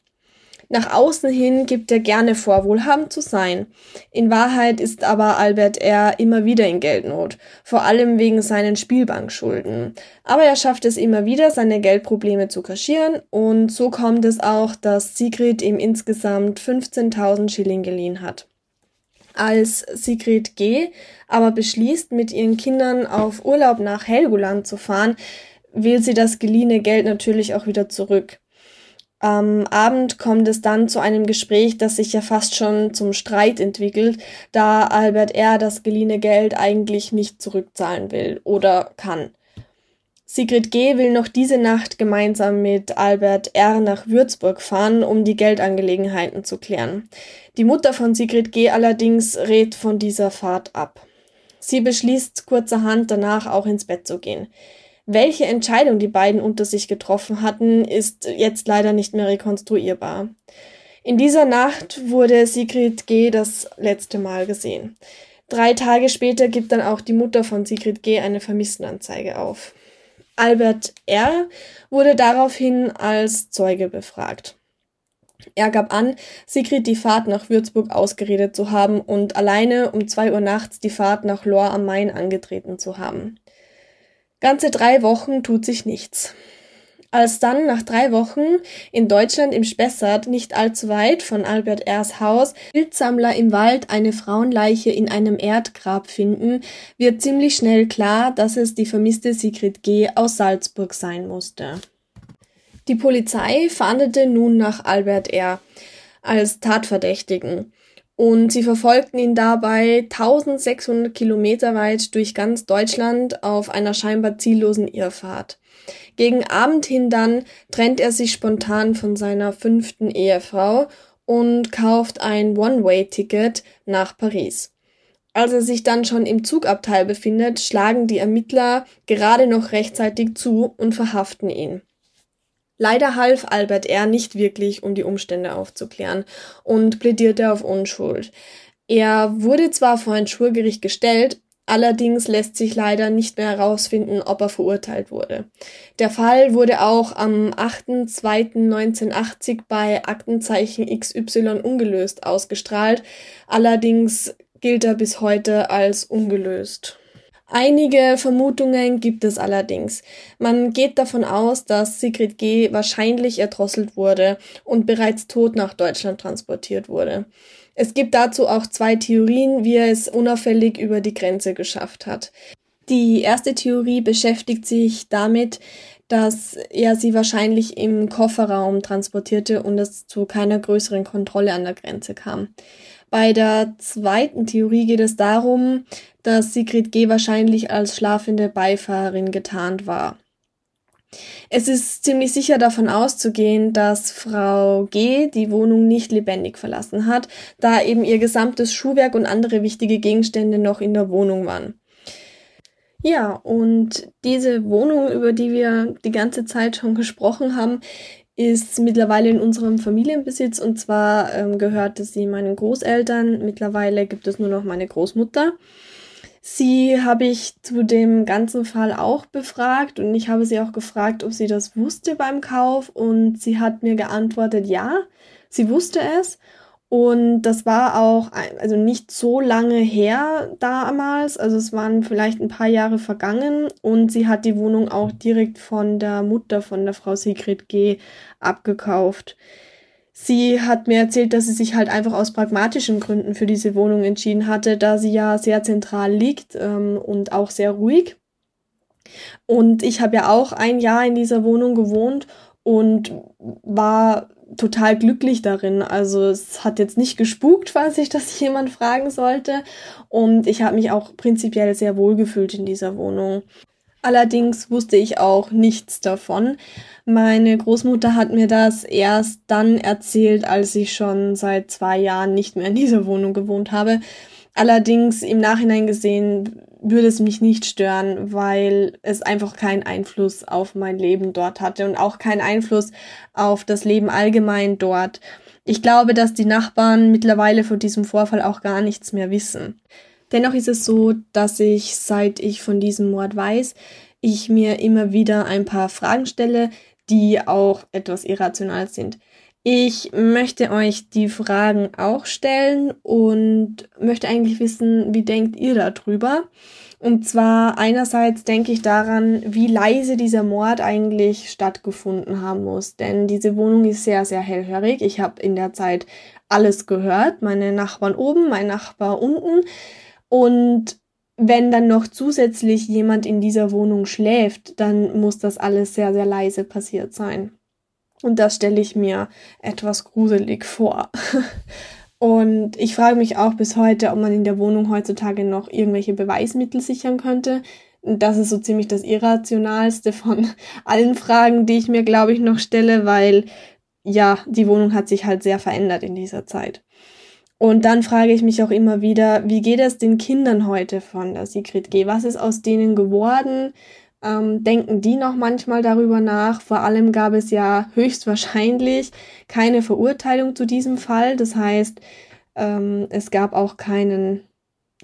Nach außen hin gibt er gerne vor, wohlhabend zu sein. In Wahrheit ist aber Albert R. immer wieder in Geldnot, vor allem wegen seinen Spielbankschulden. Aber er schafft es immer wieder, seine Geldprobleme zu kaschieren und so kommt es auch, dass Sigrid ihm insgesamt 15.000 Schilling geliehen hat. Als Sigrid G. aber beschließt, mit ihren Kindern auf Urlaub nach Helgoland zu fahren, will sie das geliehene Geld natürlich auch wieder zurück. Am Abend kommt es dann zu einem Gespräch, das sich ja fast schon zum Streit entwickelt, da Albert R. das geliehene Geld eigentlich nicht zurückzahlen will oder kann. Sigrid G. will noch diese Nacht gemeinsam mit Albert R. nach Würzburg fahren, um die Geldangelegenheiten zu klären. Die Mutter von Sigrid G. allerdings rät von dieser Fahrt ab. Sie beschließt kurzerhand danach auch ins Bett zu gehen. Welche Entscheidung die beiden unter sich getroffen hatten, ist jetzt leider nicht mehr rekonstruierbar. In dieser Nacht wurde Sigrid G. das letzte Mal gesehen. Drei Tage später gibt dann auch die Mutter von Sigrid G. eine Vermisstenanzeige auf. Albert R. wurde daraufhin als Zeuge befragt. Er gab an, Sigrid die Fahrt nach Würzburg ausgeredet zu haben und alleine um zwei Uhr nachts die Fahrt nach Lohr am Main angetreten zu haben. Ganze drei Wochen tut sich nichts. Als dann nach drei Wochen in Deutschland im Spessart, nicht allzu weit von Albert R.'s Haus, Wildsammler im Wald eine Frauenleiche in einem Erdgrab finden, wird ziemlich schnell klar, dass es die vermisste Sigrid G. aus Salzburg sein musste. Die Polizei fahndete nun nach Albert R. als Tatverdächtigen und sie verfolgten ihn dabei 1600 Kilometer weit durch ganz Deutschland auf einer scheinbar ziellosen Irrfahrt. Gegen Abend hin dann trennt er sich spontan von seiner fünften Ehefrau und kauft ein One-Way-Ticket nach Paris. Als er sich dann schon im Zugabteil befindet, schlagen die Ermittler gerade noch rechtzeitig zu und verhaften ihn. Leider half Albert R. nicht wirklich, um die Umstände aufzuklären und plädierte auf Unschuld. Er wurde zwar vor ein Schwurgericht gestellt, Allerdings lässt sich leider nicht mehr herausfinden, ob er verurteilt wurde. Der Fall wurde auch am 8.2.1980 bei Aktenzeichen XY ungelöst ausgestrahlt. Allerdings gilt er bis heute als ungelöst. Einige Vermutungen gibt es allerdings. Man geht davon aus, dass Sigrid G. wahrscheinlich erdrosselt wurde und bereits tot nach Deutschland transportiert wurde. Es gibt dazu auch zwei Theorien, wie er es unauffällig über die Grenze geschafft hat. Die erste Theorie beschäftigt sich damit, dass er sie wahrscheinlich im Kofferraum transportierte und es zu keiner größeren Kontrolle an der Grenze kam. Bei der zweiten Theorie geht es darum, dass Sigrid G. wahrscheinlich als schlafende Beifahrerin getarnt war. Es ist ziemlich sicher davon auszugehen, dass Frau G. die Wohnung nicht lebendig verlassen hat, da eben ihr gesamtes Schuhwerk und andere wichtige Gegenstände noch in der Wohnung waren. Ja, und diese Wohnung, über die wir die ganze Zeit schon gesprochen haben, ist mittlerweile in unserem Familienbesitz und zwar ähm, gehörte sie meinen Großeltern. Mittlerweile gibt es nur noch meine Großmutter. Sie habe ich zu dem ganzen Fall auch befragt und ich habe sie auch gefragt, ob sie das wusste beim Kauf und sie hat mir geantwortet, ja, sie wusste es und das war auch also nicht so lange her damals, also es waren vielleicht ein paar Jahre vergangen und sie hat die Wohnung auch direkt von der Mutter von der Frau Sigrid G abgekauft. Sie hat mir erzählt, dass sie sich halt einfach aus pragmatischen Gründen für diese Wohnung entschieden hatte, da sie ja sehr zentral liegt ähm, und auch sehr ruhig. Und ich habe ja auch ein Jahr in dieser Wohnung gewohnt und war total glücklich darin. Also es hat jetzt nicht gespukt, falls sich das *laughs* jemand fragen sollte. Und ich habe mich auch prinzipiell sehr wohl gefühlt in dieser Wohnung. Allerdings wusste ich auch nichts davon. Meine Großmutter hat mir das erst dann erzählt, als ich schon seit zwei Jahren nicht mehr in dieser Wohnung gewohnt habe. Allerdings im Nachhinein gesehen würde es mich nicht stören, weil es einfach keinen Einfluss auf mein Leben dort hatte und auch keinen Einfluss auf das Leben allgemein dort. Ich glaube, dass die Nachbarn mittlerweile von diesem Vorfall auch gar nichts mehr wissen. Dennoch ist es so, dass ich, seit ich von diesem Mord weiß, ich mir immer wieder ein paar Fragen stelle, die auch etwas irrational sind. Ich möchte euch die Fragen auch stellen und möchte eigentlich wissen, wie denkt ihr darüber? Und zwar einerseits denke ich daran, wie leise dieser Mord eigentlich stattgefunden haben muss. Denn diese Wohnung ist sehr, sehr hellhörig. Ich habe in der Zeit alles gehört. Meine Nachbarn oben, mein Nachbar unten. Und wenn dann noch zusätzlich jemand in dieser Wohnung schläft, dann muss das alles sehr, sehr leise passiert sein. Und das stelle ich mir etwas gruselig vor. *laughs* Und ich frage mich auch bis heute, ob man in der Wohnung heutzutage noch irgendwelche Beweismittel sichern könnte. Das ist so ziemlich das irrationalste von *laughs* allen Fragen, die ich mir, glaube ich, noch stelle, weil ja, die Wohnung hat sich halt sehr verändert in dieser Zeit. Und dann frage ich mich auch immer wieder, wie geht es den Kindern heute von der Sigrid G? Was ist aus denen geworden? Ähm, denken die noch manchmal darüber nach? Vor allem gab es ja höchstwahrscheinlich keine Verurteilung zu diesem Fall. Das heißt, ähm, es gab auch keinen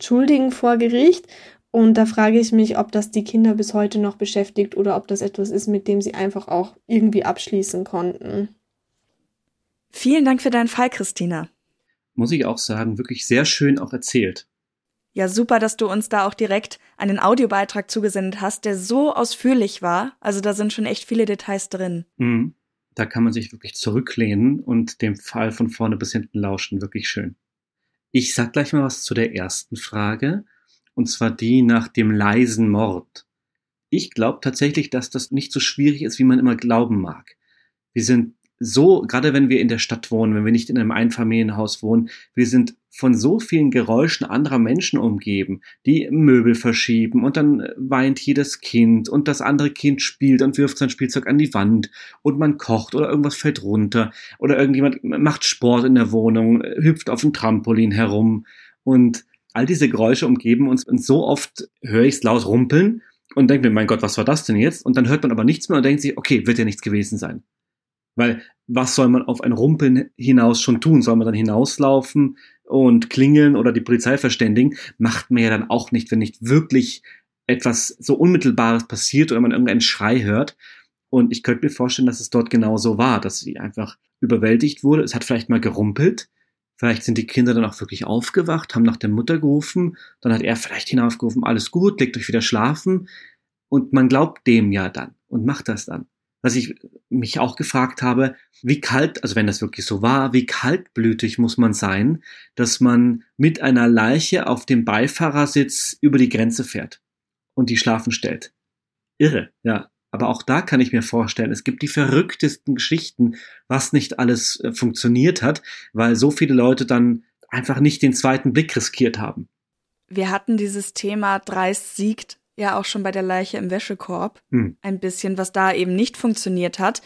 Schuldigen vor Gericht. Und da frage ich mich, ob das die Kinder bis heute noch beschäftigt oder ob das etwas ist, mit dem sie einfach auch irgendwie abschließen konnten. Vielen Dank für deinen Fall, Christina. Muss ich auch sagen, wirklich sehr schön auch erzählt. Ja, super, dass du uns da auch direkt einen Audiobeitrag zugesendet hast, der so ausführlich war. Also da sind schon echt viele Details drin. Mhm. Da kann man sich wirklich zurücklehnen und dem Fall von vorne bis hinten lauschen. Wirklich schön. Ich sag gleich mal was zu der ersten Frage. Und zwar die nach dem leisen Mord. Ich glaube tatsächlich, dass das nicht so schwierig ist, wie man immer glauben mag. Wir sind so, gerade wenn wir in der Stadt wohnen, wenn wir nicht in einem Einfamilienhaus wohnen, wir sind von so vielen Geräuschen anderer Menschen umgeben, die Möbel verschieben und dann weint jedes Kind und das andere Kind spielt und wirft sein Spielzeug an die Wand und man kocht oder irgendwas fällt runter oder irgendjemand macht Sport in der Wohnung, hüpft auf dem Trampolin herum und all diese Geräusche umgeben uns und so oft höre ich es laut rumpeln und denke mir, mein Gott, was war das denn jetzt? Und dann hört man aber nichts mehr und denkt sich, okay, wird ja nichts gewesen sein. Weil was soll man auf ein Rumpeln hinaus schon tun? Soll man dann hinauslaufen und klingeln oder die Polizei verständigen? Macht man ja dann auch nicht, wenn nicht wirklich etwas so Unmittelbares passiert oder man irgendeinen Schrei hört. Und ich könnte mir vorstellen, dass es dort genau so war, dass sie einfach überwältigt wurde. Es hat vielleicht mal gerumpelt. Vielleicht sind die Kinder dann auch wirklich aufgewacht, haben nach der Mutter gerufen. Dann hat er vielleicht hinaufgerufen, alles gut, legt euch wieder schlafen. Und man glaubt dem ja dann und macht das dann was ich mich auch gefragt habe, wie kalt, also wenn das wirklich so war, wie kaltblütig muss man sein, dass man mit einer Leiche auf dem Beifahrersitz über die Grenze fährt und die schlafen stellt. Irre, ja. Aber auch da kann ich mir vorstellen, es gibt die verrücktesten Geschichten, was nicht alles äh, funktioniert hat, weil so viele Leute dann einfach nicht den zweiten Blick riskiert haben. Wir hatten dieses Thema Dreist siegt ja auch schon bei der Leiche im Wäschekorb hm. ein bisschen, was da eben nicht funktioniert hat.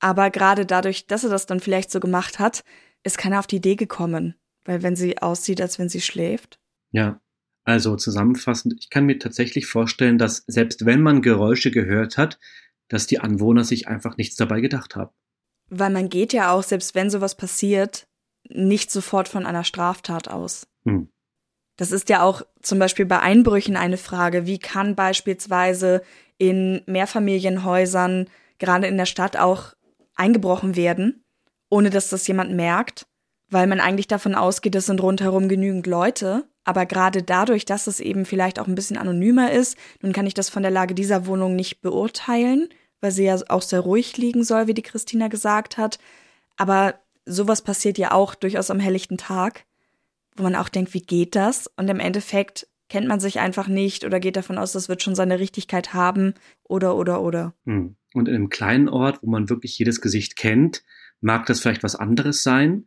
Aber gerade dadurch, dass er das dann vielleicht so gemacht hat, ist keiner auf die Idee gekommen. Weil wenn sie aussieht, als wenn sie schläft. Ja, also zusammenfassend, ich kann mir tatsächlich vorstellen, dass selbst wenn man Geräusche gehört hat, dass die Anwohner sich einfach nichts dabei gedacht haben. Weil man geht ja auch, selbst wenn sowas passiert, nicht sofort von einer Straftat aus. Hm. Das ist ja auch zum Beispiel bei Einbrüchen eine Frage. Wie kann beispielsweise in Mehrfamilienhäusern, gerade in der Stadt, auch eingebrochen werden, ohne dass das jemand merkt? Weil man eigentlich davon ausgeht, es sind rundherum genügend Leute. Aber gerade dadurch, dass es eben vielleicht auch ein bisschen anonymer ist, nun kann ich das von der Lage dieser Wohnung nicht beurteilen, weil sie ja auch sehr ruhig liegen soll, wie die Christina gesagt hat. Aber sowas passiert ja auch durchaus am helllichten Tag wo man auch denkt, wie geht das? Und im Endeffekt kennt man sich einfach nicht oder geht davon aus, das wird schon seine Richtigkeit haben oder oder oder. Hm. Und in einem kleinen Ort, wo man wirklich jedes Gesicht kennt, mag das vielleicht was anderes sein.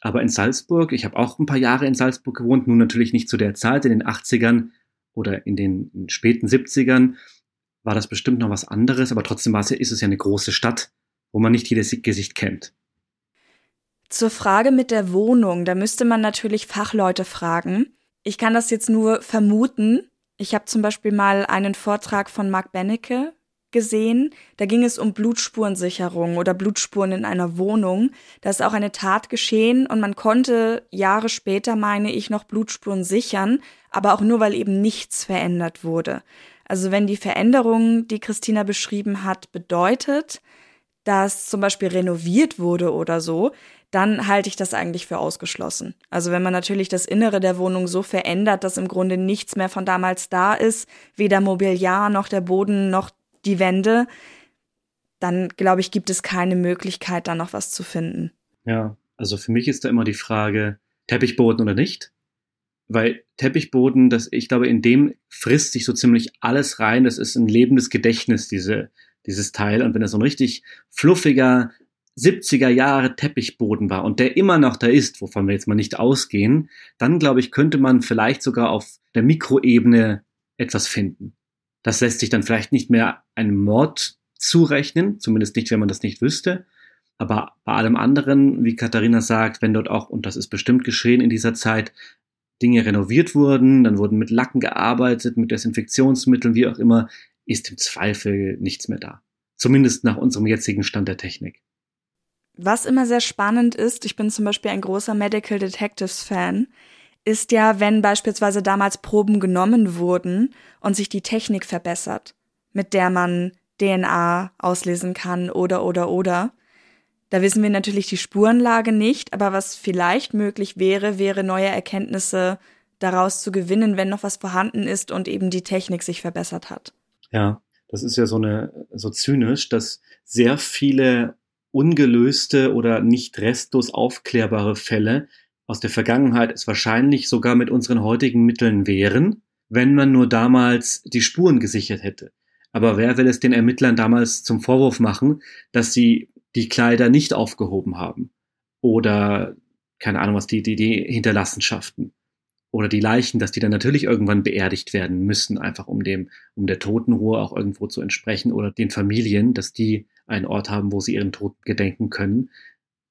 Aber in Salzburg, ich habe auch ein paar Jahre in Salzburg gewohnt, nun natürlich nicht zu der Zeit, in den 80ern oder in den späten 70ern war das bestimmt noch was anderes, aber trotzdem war es, ist es ja eine große Stadt, wo man nicht jedes Gesicht kennt. Zur Frage mit der Wohnung, da müsste man natürlich Fachleute fragen. Ich kann das jetzt nur vermuten. Ich habe zum Beispiel mal einen Vortrag von Mark Bennecke gesehen. Da ging es um Blutspurensicherung oder Blutspuren in einer Wohnung. Da ist auch eine Tat geschehen und man konnte Jahre später, meine ich, noch Blutspuren sichern, aber auch nur, weil eben nichts verändert wurde. Also wenn die Veränderung, die Christina beschrieben hat, bedeutet, dass zum Beispiel renoviert wurde oder so, dann halte ich das eigentlich für ausgeschlossen. Also wenn man natürlich das Innere der Wohnung so verändert, dass im Grunde nichts mehr von damals da ist, weder Mobiliar noch der Boden noch die Wände, dann glaube ich, gibt es keine Möglichkeit, da noch was zu finden. Ja, also für mich ist da immer die Frage, Teppichboden oder nicht? Weil Teppichboden, das, ich glaube, in dem frisst sich so ziemlich alles rein. Das ist ein lebendes Gedächtnis, diese, dieses Teil. Und wenn das so ein richtig fluffiger, 70er Jahre Teppichboden war und der immer noch da ist, wovon wir jetzt mal nicht ausgehen, dann glaube ich, könnte man vielleicht sogar auf der Mikroebene etwas finden. Das lässt sich dann vielleicht nicht mehr einem Mord zurechnen, zumindest nicht, wenn man das nicht wüsste. Aber bei allem anderen, wie Katharina sagt, wenn dort auch, und das ist bestimmt geschehen in dieser Zeit, Dinge renoviert wurden, dann wurden mit Lacken gearbeitet, mit Desinfektionsmitteln, wie auch immer, ist im Zweifel nichts mehr da. Zumindest nach unserem jetzigen Stand der Technik. Was immer sehr spannend ist, ich bin zum Beispiel ein großer Medical Detectives Fan, ist ja, wenn beispielsweise damals Proben genommen wurden und sich die Technik verbessert, mit der man DNA auslesen kann oder oder oder. Da wissen wir natürlich die Spurenlage nicht, aber was vielleicht möglich wäre, wäre neue Erkenntnisse daraus zu gewinnen, wenn noch was vorhanden ist und eben die Technik sich verbessert hat. Ja, das ist ja so eine so zynisch, dass sehr viele ungelöste oder nicht restlos aufklärbare Fälle aus der Vergangenheit es wahrscheinlich sogar mit unseren heutigen Mitteln wären, wenn man nur damals die Spuren gesichert hätte. Aber wer will es den Ermittlern damals zum Vorwurf machen, dass sie die Kleider nicht aufgehoben haben? Oder, keine Ahnung was, die, die, die Hinterlassenschaften? Oder die Leichen, dass die dann natürlich irgendwann beerdigt werden müssen, einfach um dem, um der Totenruhe auch irgendwo zu entsprechen oder den Familien, dass die einen Ort haben, wo sie ihren Tod gedenken können.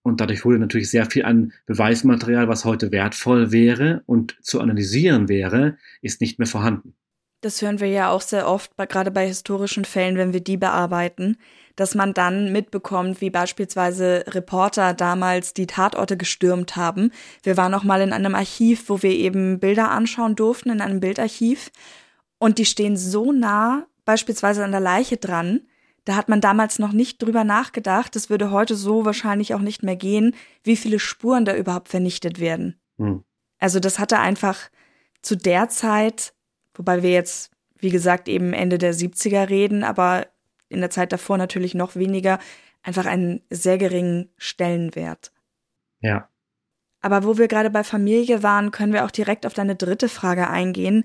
Und dadurch wurde natürlich sehr viel an Beweismaterial, was heute wertvoll wäre und zu analysieren wäre, ist nicht mehr vorhanden. Das hören wir ja auch sehr oft, gerade bei historischen Fällen, wenn wir die bearbeiten, dass man dann mitbekommt, wie beispielsweise Reporter damals die Tatorte gestürmt haben. Wir waren noch mal in einem Archiv, wo wir eben Bilder anschauen durften, in einem Bildarchiv. Und die stehen so nah beispielsweise an der Leiche dran, da hat man damals noch nicht drüber nachgedacht, das würde heute so wahrscheinlich auch nicht mehr gehen, wie viele Spuren da überhaupt vernichtet werden. Hm. Also das hatte einfach zu der Zeit, wobei wir jetzt, wie gesagt, eben Ende der 70er reden, aber in der Zeit davor natürlich noch weniger, einfach einen sehr geringen Stellenwert. Ja. Aber wo wir gerade bei Familie waren, können wir auch direkt auf deine dritte Frage eingehen.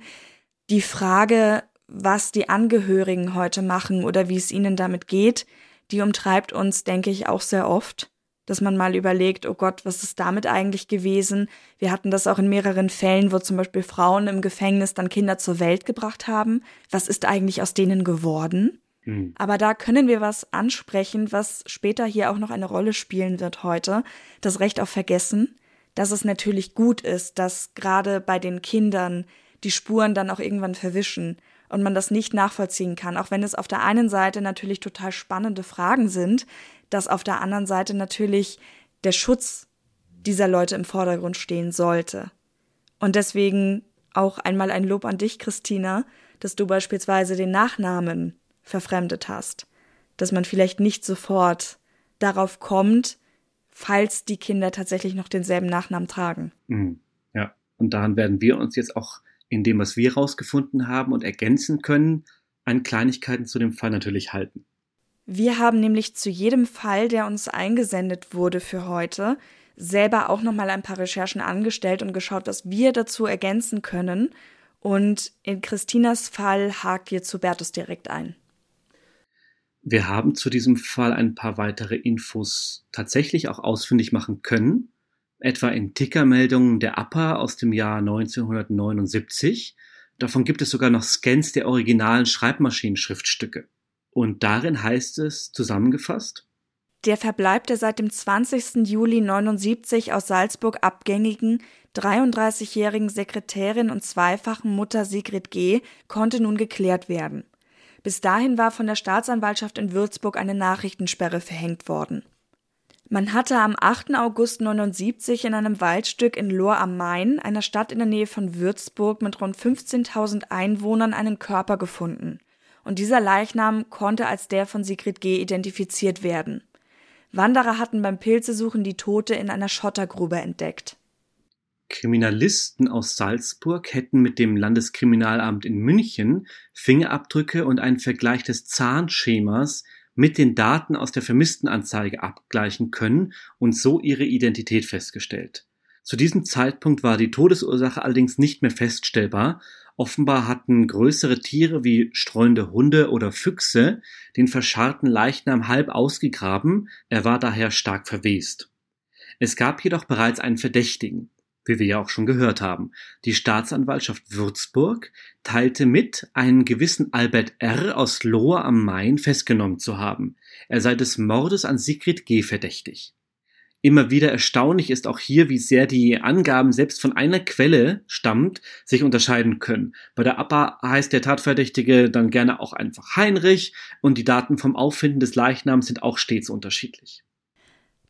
Die Frage, was die Angehörigen heute machen oder wie es ihnen damit geht, die umtreibt uns, denke ich, auch sehr oft, dass man mal überlegt, oh Gott, was ist damit eigentlich gewesen? Wir hatten das auch in mehreren Fällen, wo zum Beispiel Frauen im Gefängnis dann Kinder zur Welt gebracht haben. Was ist eigentlich aus denen geworden? Mhm. Aber da können wir was ansprechen, was später hier auch noch eine Rolle spielen wird heute. Das Recht auf Vergessen, dass es natürlich gut ist, dass gerade bei den Kindern die Spuren dann auch irgendwann verwischen und man das nicht nachvollziehen kann, auch wenn es auf der einen Seite natürlich total spannende Fragen sind, dass auf der anderen Seite natürlich der Schutz dieser Leute im Vordergrund stehen sollte. Und deswegen auch einmal ein Lob an dich, Christina, dass du beispielsweise den Nachnamen verfremdet hast, dass man vielleicht nicht sofort darauf kommt, falls die Kinder tatsächlich noch denselben Nachnamen tragen. Mhm. Ja, und daran werden wir uns jetzt auch in dem, was wir herausgefunden haben und ergänzen können, an Kleinigkeiten zu dem Fall natürlich halten. Wir haben nämlich zu jedem Fall, der uns eingesendet wurde für heute, selber auch nochmal ein paar Recherchen angestellt und geschaut, was wir dazu ergänzen können. Und in Christinas Fall hakt jetzt Hubertus direkt ein. Wir haben zu diesem Fall ein paar weitere Infos tatsächlich auch ausfindig machen können etwa in Tickermeldungen der APA aus dem Jahr 1979. Davon gibt es sogar noch Scans der originalen Schreibmaschinenschriftstücke. Und darin heißt es zusammengefasst, der Verbleib der seit dem 20. Juli 79 aus Salzburg abgängigen 33-jährigen Sekretärin und zweifachen Mutter Sigrid G. konnte nun geklärt werden. Bis dahin war von der Staatsanwaltschaft in Würzburg eine Nachrichtensperre verhängt worden. Man hatte am 8. August 79 in einem Waldstück in Lohr am Main, einer Stadt in der Nähe von Würzburg mit rund 15.000 Einwohnern, einen Körper gefunden. Und dieser Leichnam konnte als der von Sigrid G. identifiziert werden. Wanderer hatten beim Pilzesuchen die Tote in einer Schottergrube entdeckt. Kriminalisten aus Salzburg hätten mit dem Landeskriminalamt in München Fingerabdrücke und einen Vergleich des Zahnschemas mit den Daten aus der Vermisstenanzeige abgleichen können und so ihre Identität festgestellt. Zu diesem Zeitpunkt war die Todesursache allerdings nicht mehr feststellbar. Offenbar hatten größere Tiere wie streunende Hunde oder Füchse den verscharrten Leichnam halb ausgegraben, er war daher stark verwest. Es gab jedoch bereits einen Verdächtigen. Wie wir ja auch schon gehört haben. Die Staatsanwaltschaft Würzburg teilte mit, einen gewissen Albert R. aus Lohr am Main festgenommen zu haben. Er sei des Mordes an Sigrid G. verdächtig. Immer wieder erstaunlich ist auch hier, wie sehr die Angaben selbst von einer Quelle stammt, sich unterscheiden können. Bei der APA heißt der Tatverdächtige dann gerne auch einfach Heinrich und die Daten vom Auffinden des Leichnams sind auch stets unterschiedlich.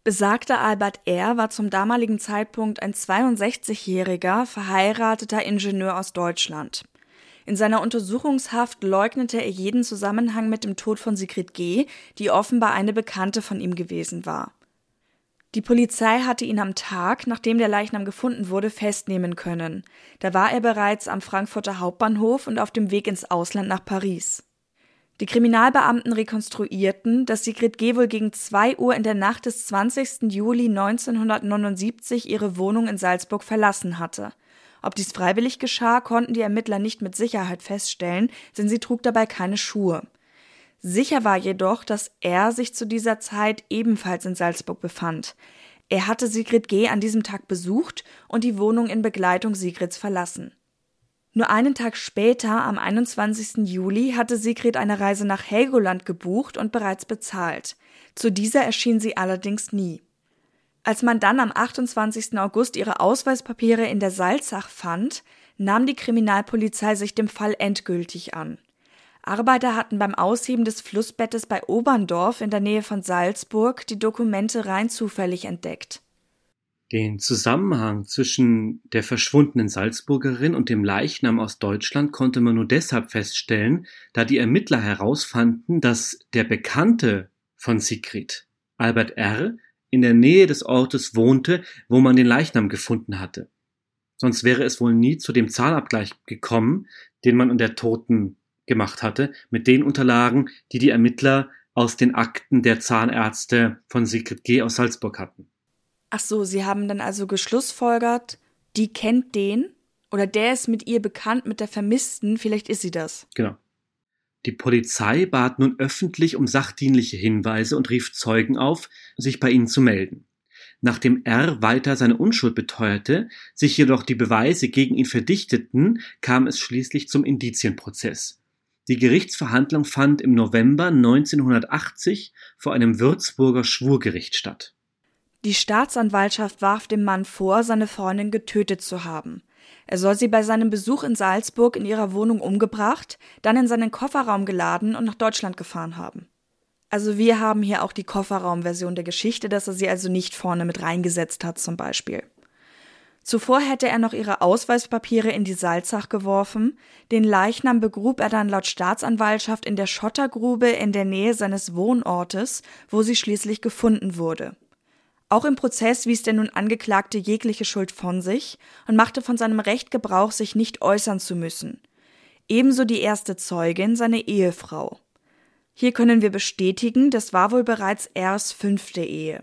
Besagter Albert R. war zum damaligen Zeitpunkt ein 62-jähriger, verheirateter Ingenieur aus Deutschland. In seiner Untersuchungshaft leugnete er jeden Zusammenhang mit dem Tod von Sigrid G., die offenbar eine Bekannte von ihm gewesen war. Die Polizei hatte ihn am Tag, nachdem der Leichnam gefunden wurde, festnehmen können. Da war er bereits am Frankfurter Hauptbahnhof und auf dem Weg ins Ausland nach Paris. Die Kriminalbeamten rekonstruierten, dass Sigrid G. wohl gegen zwei Uhr in der Nacht des 20. Juli 1979 ihre Wohnung in Salzburg verlassen hatte. Ob dies freiwillig geschah, konnten die Ermittler nicht mit Sicherheit feststellen, denn sie trug dabei keine Schuhe. Sicher war jedoch, dass er sich zu dieser Zeit ebenfalls in Salzburg befand. Er hatte Sigrid G. an diesem Tag besucht und die Wohnung in Begleitung Sigrids verlassen. Nur einen Tag später, am 21. Juli, hatte Sigrid eine Reise nach Helgoland gebucht und bereits bezahlt. Zu dieser erschien sie allerdings nie. Als man dann am 28. August ihre Ausweispapiere in der Salzach fand, nahm die Kriminalpolizei sich dem Fall endgültig an. Arbeiter hatten beim Ausheben des Flussbettes bei Oberndorf in der Nähe von Salzburg die Dokumente rein zufällig entdeckt. Den Zusammenhang zwischen der verschwundenen Salzburgerin und dem Leichnam aus Deutschland konnte man nur deshalb feststellen, da die Ermittler herausfanden, dass der Bekannte von Sigrid, Albert R., in der Nähe des Ortes wohnte, wo man den Leichnam gefunden hatte. Sonst wäre es wohl nie zu dem Zahlabgleich gekommen, den man an der Toten gemacht hatte, mit den Unterlagen, die die Ermittler aus den Akten der Zahnärzte von Sigrid G. aus Salzburg hatten. Ach so, Sie haben dann also geschlussfolgert, die kennt den oder der ist mit ihr bekannt, mit der Vermissten, vielleicht ist sie das. Genau. Die Polizei bat nun öffentlich um sachdienliche Hinweise und rief Zeugen auf, sich bei ihnen zu melden. Nachdem R weiter seine Unschuld beteuerte, sich jedoch die Beweise gegen ihn verdichteten, kam es schließlich zum Indizienprozess. Die Gerichtsverhandlung fand im November 1980 vor einem Würzburger Schwurgericht statt. Die Staatsanwaltschaft warf dem Mann vor, seine Freundin getötet zu haben. Er soll sie bei seinem Besuch in Salzburg in ihrer Wohnung umgebracht, dann in seinen Kofferraum geladen und nach Deutschland gefahren haben. Also wir haben hier auch die Kofferraumversion der Geschichte, dass er sie also nicht vorne mit reingesetzt hat zum Beispiel. Zuvor hätte er noch ihre Ausweispapiere in die Salzach geworfen, den Leichnam begrub er dann laut Staatsanwaltschaft in der Schottergrube in der Nähe seines Wohnortes, wo sie schließlich gefunden wurde. Auch im Prozess wies der nun Angeklagte jegliche Schuld von sich und machte von seinem Recht Gebrauch, sich nicht äußern zu müssen. Ebenso die erste Zeugin, seine Ehefrau. Hier können wir bestätigen, das war wohl bereits Ers fünfte Ehe.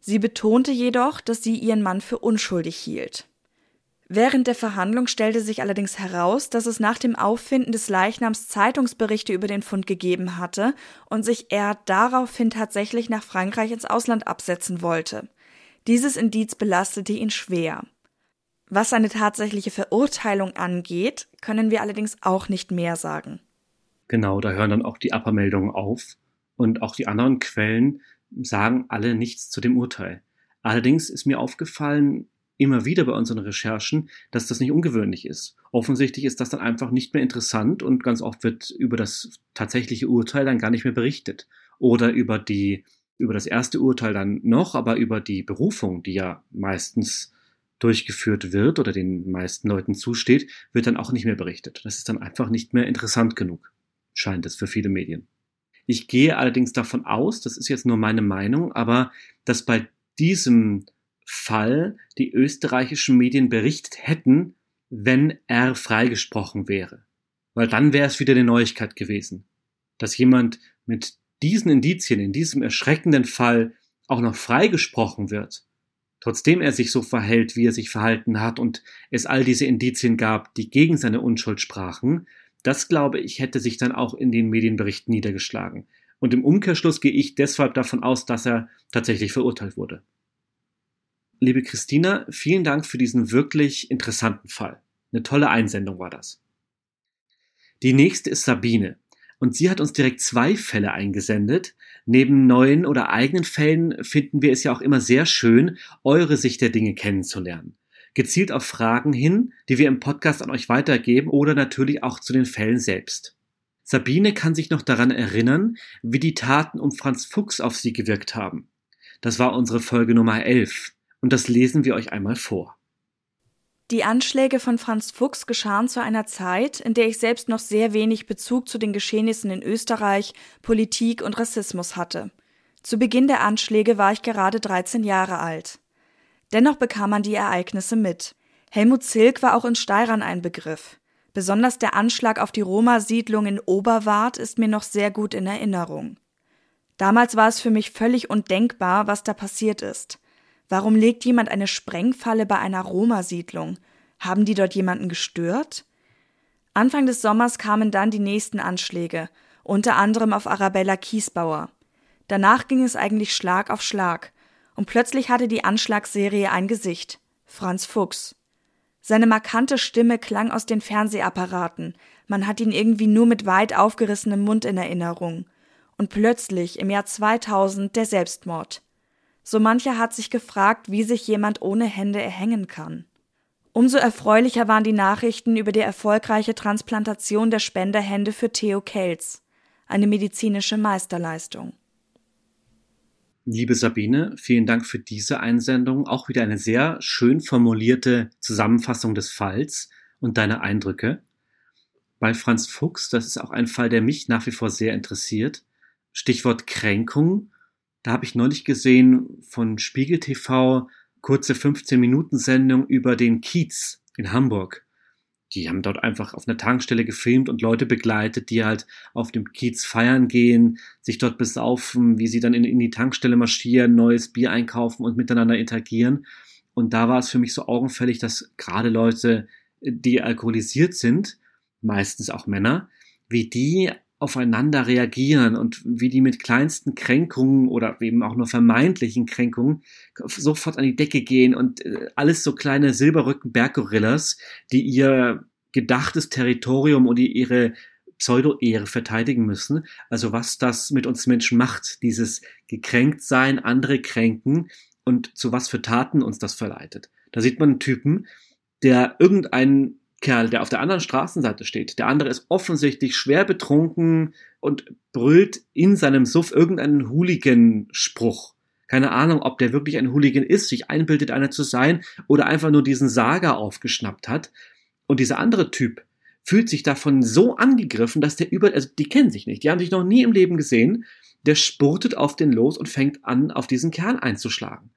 Sie betonte jedoch, dass sie ihren Mann für unschuldig hielt. Während der Verhandlung stellte sich allerdings heraus, dass es nach dem Auffinden des Leichnams Zeitungsberichte über den Fund gegeben hatte und sich er daraufhin tatsächlich nach Frankreich ins Ausland absetzen wollte. Dieses Indiz belastete ihn schwer. Was seine tatsächliche Verurteilung angeht, können wir allerdings auch nicht mehr sagen. Genau, da hören dann auch die Abmeldungen auf und auch die anderen Quellen sagen alle nichts zu dem Urteil. Allerdings ist mir aufgefallen, immer wieder bei unseren Recherchen, dass das nicht ungewöhnlich ist. Offensichtlich ist das dann einfach nicht mehr interessant und ganz oft wird über das tatsächliche Urteil dann gar nicht mehr berichtet. Oder über die, über das erste Urteil dann noch, aber über die Berufung, die ja meistens durchgeführt wird oder den meisten Leuten zusteht, wird dann auch nicht mehr berichtet. Das ist dann einfach nicht mehr interessant genug, scheint es für viele Medien. Ich gehe allerdings davon aus, das ist jetzt nur meine Meinung, aber dass bei diesem Fall die österreichischen Medien berichtet hätten, wenn er freigesprochen wäre. Weil dann wäre es wieder eine Neuigkeit gewesen. Dass jemand mit diesen Indizien, in diesem erschreckenden Fall auch noch freigesprochen wird, trotzdem er sich so verhält, wie er sich verhalten hat und es all diese Indizien gab, die gegen seine Unschuld sprachen, das glaube ich hätte sich dann auch in den Medienberichten niedergeschlagen. Und im Umkehrschluss gehe ich deshalb davon aus, dass er tatsächlich verurteilt wurde. Liebe Christina, vielen Dank für diesen wirklich interessanten Fall. Eine tolle Einsendung war das. Die nächste ist Sabine. Und sie hat uns direkt zwei Fälle eingesendet. Neben neuen oder eigenen Fällen finden wir es ja auch immer sehr schön, eure Sicht der Dinge kennenzulernen. Gezielt auf Fragen hin, die wir im Podcast an euch weitergeben oder natürlich auch zu den Fällen selbst. Sabine kann sich noch daran erinnern, wie die Taten um Franz Fuchs auf sie gewirkt haben. Das war unsere Folge Nummer 11 und das lesen wir euch einmal vor. Die Anschläge von Franz Fuchs geschahen zu einer Zeit, in der ich selbst noch sehr wenig Bezug zu den Geschehnissen in Österreich, Politik und Rassismus hatte. Zu Beginn der Anschläge war ich gerade 13 Jahre alt. Dennoch bekam man die Ereignisse mit. Helmut Zilk war auch in Steirern ein Begriff. Besonders der Anschlag auf die Roma-Siedlung in Oberwart ist mir noch sehr gut in Erinnerung. Damals war es für mich völlig undenkbar, was da passiert ist. Warum legt jemand eine Sprengfalle bei einer Roma-Siedlung? Haben die dort jemanden gestört? Anfang des Sommers kamen dann die nächsten Anschläge, unter anderem auf Arabella Kiesbauer. Danach ging es eigentlich Schlag auf Schlag, und plötzlich hatte die Anschlagsserie ein Gesicht Franz Fuchs. Seine markante Stimme klang aus den Fernsehapparaten, man hat ihn irgendwie nur mit weit aufgerissenem Mund in Erinnerung. Und plötzlich, im Jahr 2000, der Selbstmord. So mancher hat sich gefragt, wie sich jemand ohne Hände erhängen kann. Umso erfreulicher waren die Nachrichten über die erfolgreiche Transplantation der Spenderhände für Theo Kelz, eine medizinische Meisterleistung. Liebe Sabine, vielen Dank für diese Einsendung. Auch wieder eine sehr schön formulierte Zusammenfassung des Falls und deine Eindrücke. Bei Franz Fuchs, das ist auch ein Fall, der mich nach wie vor sehr interessiert. Stichwort Kränkung da habe ich neulich gesehen von Spiegel TV kurze 15 Minuten Sendung über den Kiez in Hamburg. Die haben dort einfach auf einer Tankstelle gefilmt und Leute begleitet, die halt auf dem Kiez feiern gehen, sich dort besaufen, wie sie dann in, in die Tankstelle marschieren, neues Bier einkaufen und miteinander interagieren. Und da war es für mich so augenfällig, dass gerade Leute, die alkoholisiert sind, meistens auch Männer, wie die aufeinander reagieren und wie die mit kleinsten Kränkungen oder eben auch nur vermeintlichen Kränkungen sofort an die Decke gehen und äh, alles so kleine Silberrücken Berggorillas, die ihr gedachtes Territorium und ihre Pseudo-Ehre verteidigen müssen. Also was das mit uns Menschen macht, dieses gekränkt sein, andere kränken und zu was für Taten uns das verleitet. Da sieht man einen Typen, der irgendeinen Kerl, der auf der anderen Straßenseite steht. Der andere ist offensichtlich schwer betrunken und brüllt in seinem Suff irgendeinen Hooligan-Spruch. Keine Ahnung, ob der wirklich ein Hooligan ist, sich einbildet, einer zu sein oder einfach nur diesen Saga aufgeschnappt hat. Und dieser andere Typ fühlt sich davon so angegriffen, dass der über, also die kennen sich nicht, die haben sich noch nie im Leben gesehen. Der spurtet auf den los und fängt an, auf diesen Kern einzuschlagen.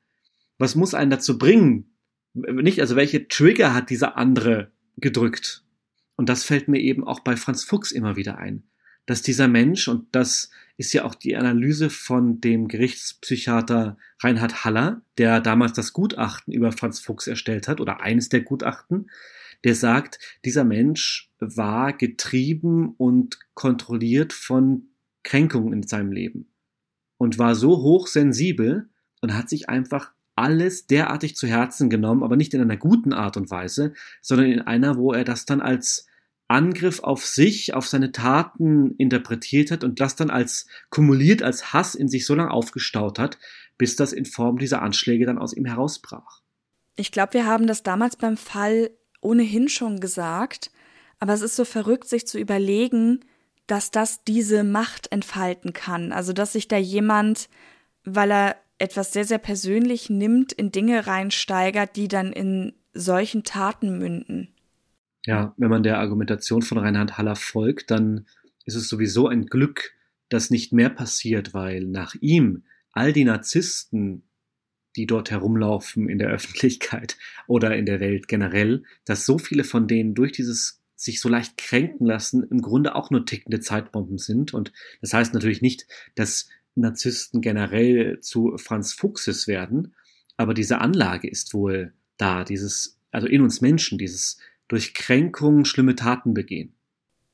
Was muss einen dazu bringen? Nicht, also welche Trigger hat dieser andere gedrückt. Und das fällt mir eben auch bei Franz Fuchs immer wieder ein, dass dieser Mensch, und das ist ja auch die Analyse von dem Gerichtspsychiater Reinhard Haller, der damals das Gutachten über Franz Fuchs erstellt hat, oder eines der Gutachten, der sagt, dieser Mensch war getrieben und kontrolliert von Kränkungen in seinem Leben und war so hochsensibel und hat sich einfach alles derartig zu Herzen genommen, aber nicht in einer guten Art und Weise, sondern in einer, wo er das dann als Angriff auf sich, auf seine Taten interpretiert hat und das dann als kumuliert als Hass in sich so lange aufgestaut hat, bis das in Form dieser Anschläge dann aus ihm herausbrach. Ich glaube, wir haben das damals beim Fall ohnehin schon gesagt, aber es ist so verrückt, sich zu überlegen, dass das diese Macht entfalten kann. Also, dass sich da jemand, weil er etwas sehr, sehr persönlich nimmt, in Dinge reinsteigert, die dann in solchen Taten münden. Ja, wenn man der Argumentation von Reinhard Haller folgt, dann ist es sowieso ein Glück, dass nicht mehr passiert, weil nach ihm all die Narzissten, die dort herumlaufen in der Öffentlichkeit oder in der Welt generell, dass so viele von denen durch dieses sich so leicht kränken lassen, im Grunde auch nur tickende Zeitbomben sind. Und das heißt natürlich nicht, dass Narzissten generell zu Franz Fuchses werden, aber diese Anlage ist wohl da, dieses, also in uns Menschen, dieses durch Kränkung schlimme Taten begehen.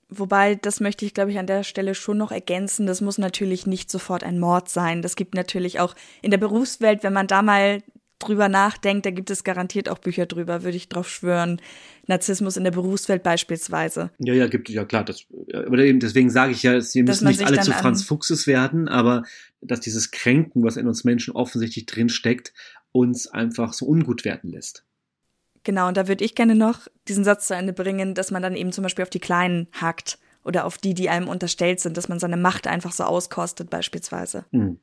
Wobei, das möchte ich, glaube ich, an der Stelle schon noch ergänzen. Das muss natürlich nicht sofort ein Mord sein. Das gibt natürlich auch in der Berufswelt, wenn man da mal drüber nachdenkt, da gibt es garantiert auch Bücher drüber, würde ich drauf schwören. Narzissmus in der Berufswelt beispielsweise. Ja, ja, gibt ja klar. Das, aber eben deswegen sage ich ja, sie müssen nicht alle zu Franz Fuchses werden, aber dass dieses Kränken, was in uns Menschen offensichtlich drinsteckt, uns einfach so ungut werden lässt. Genau, und da würde ich gerne noch diesen Satz zu Ende bringen, dass man dann eben zum Beispiel auf die Kleinen hackt oder auf die, die einem unterstellt sind, dass man seine Macht einfach so auskostet beispielsweise. Mhm.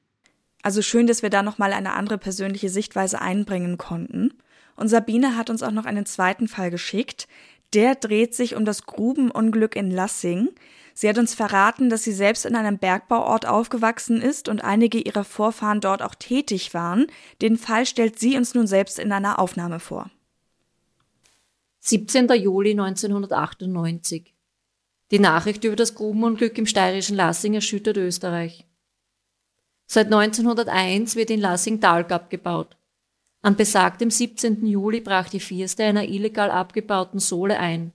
Also schön, dass wir da nochmal eine andere persönliche Sichtweise einbringen konnten. Und Sabine hat uns auch noch einen zweiten Fall geschickt. Der dreht sich um das Grubenunglück in Lassing. Sie hat uns verraten, dass sie selbst in einem Bergbauort aufgewachsen ist und einige ihrer Vorfahren dort auch tätig waren. Den Fall stellt sie uns nun selbst in einer Aufnahme vor. 17. Juli 1998. Die Nachricht über das Grubenunglück im steirischen Lassing erschüttert Österreich. Seit 1901 wird in Lassing Talg abgebaut. An besagtem 17. Juli brach die Firste einer illegal abgebauten Sohle ein.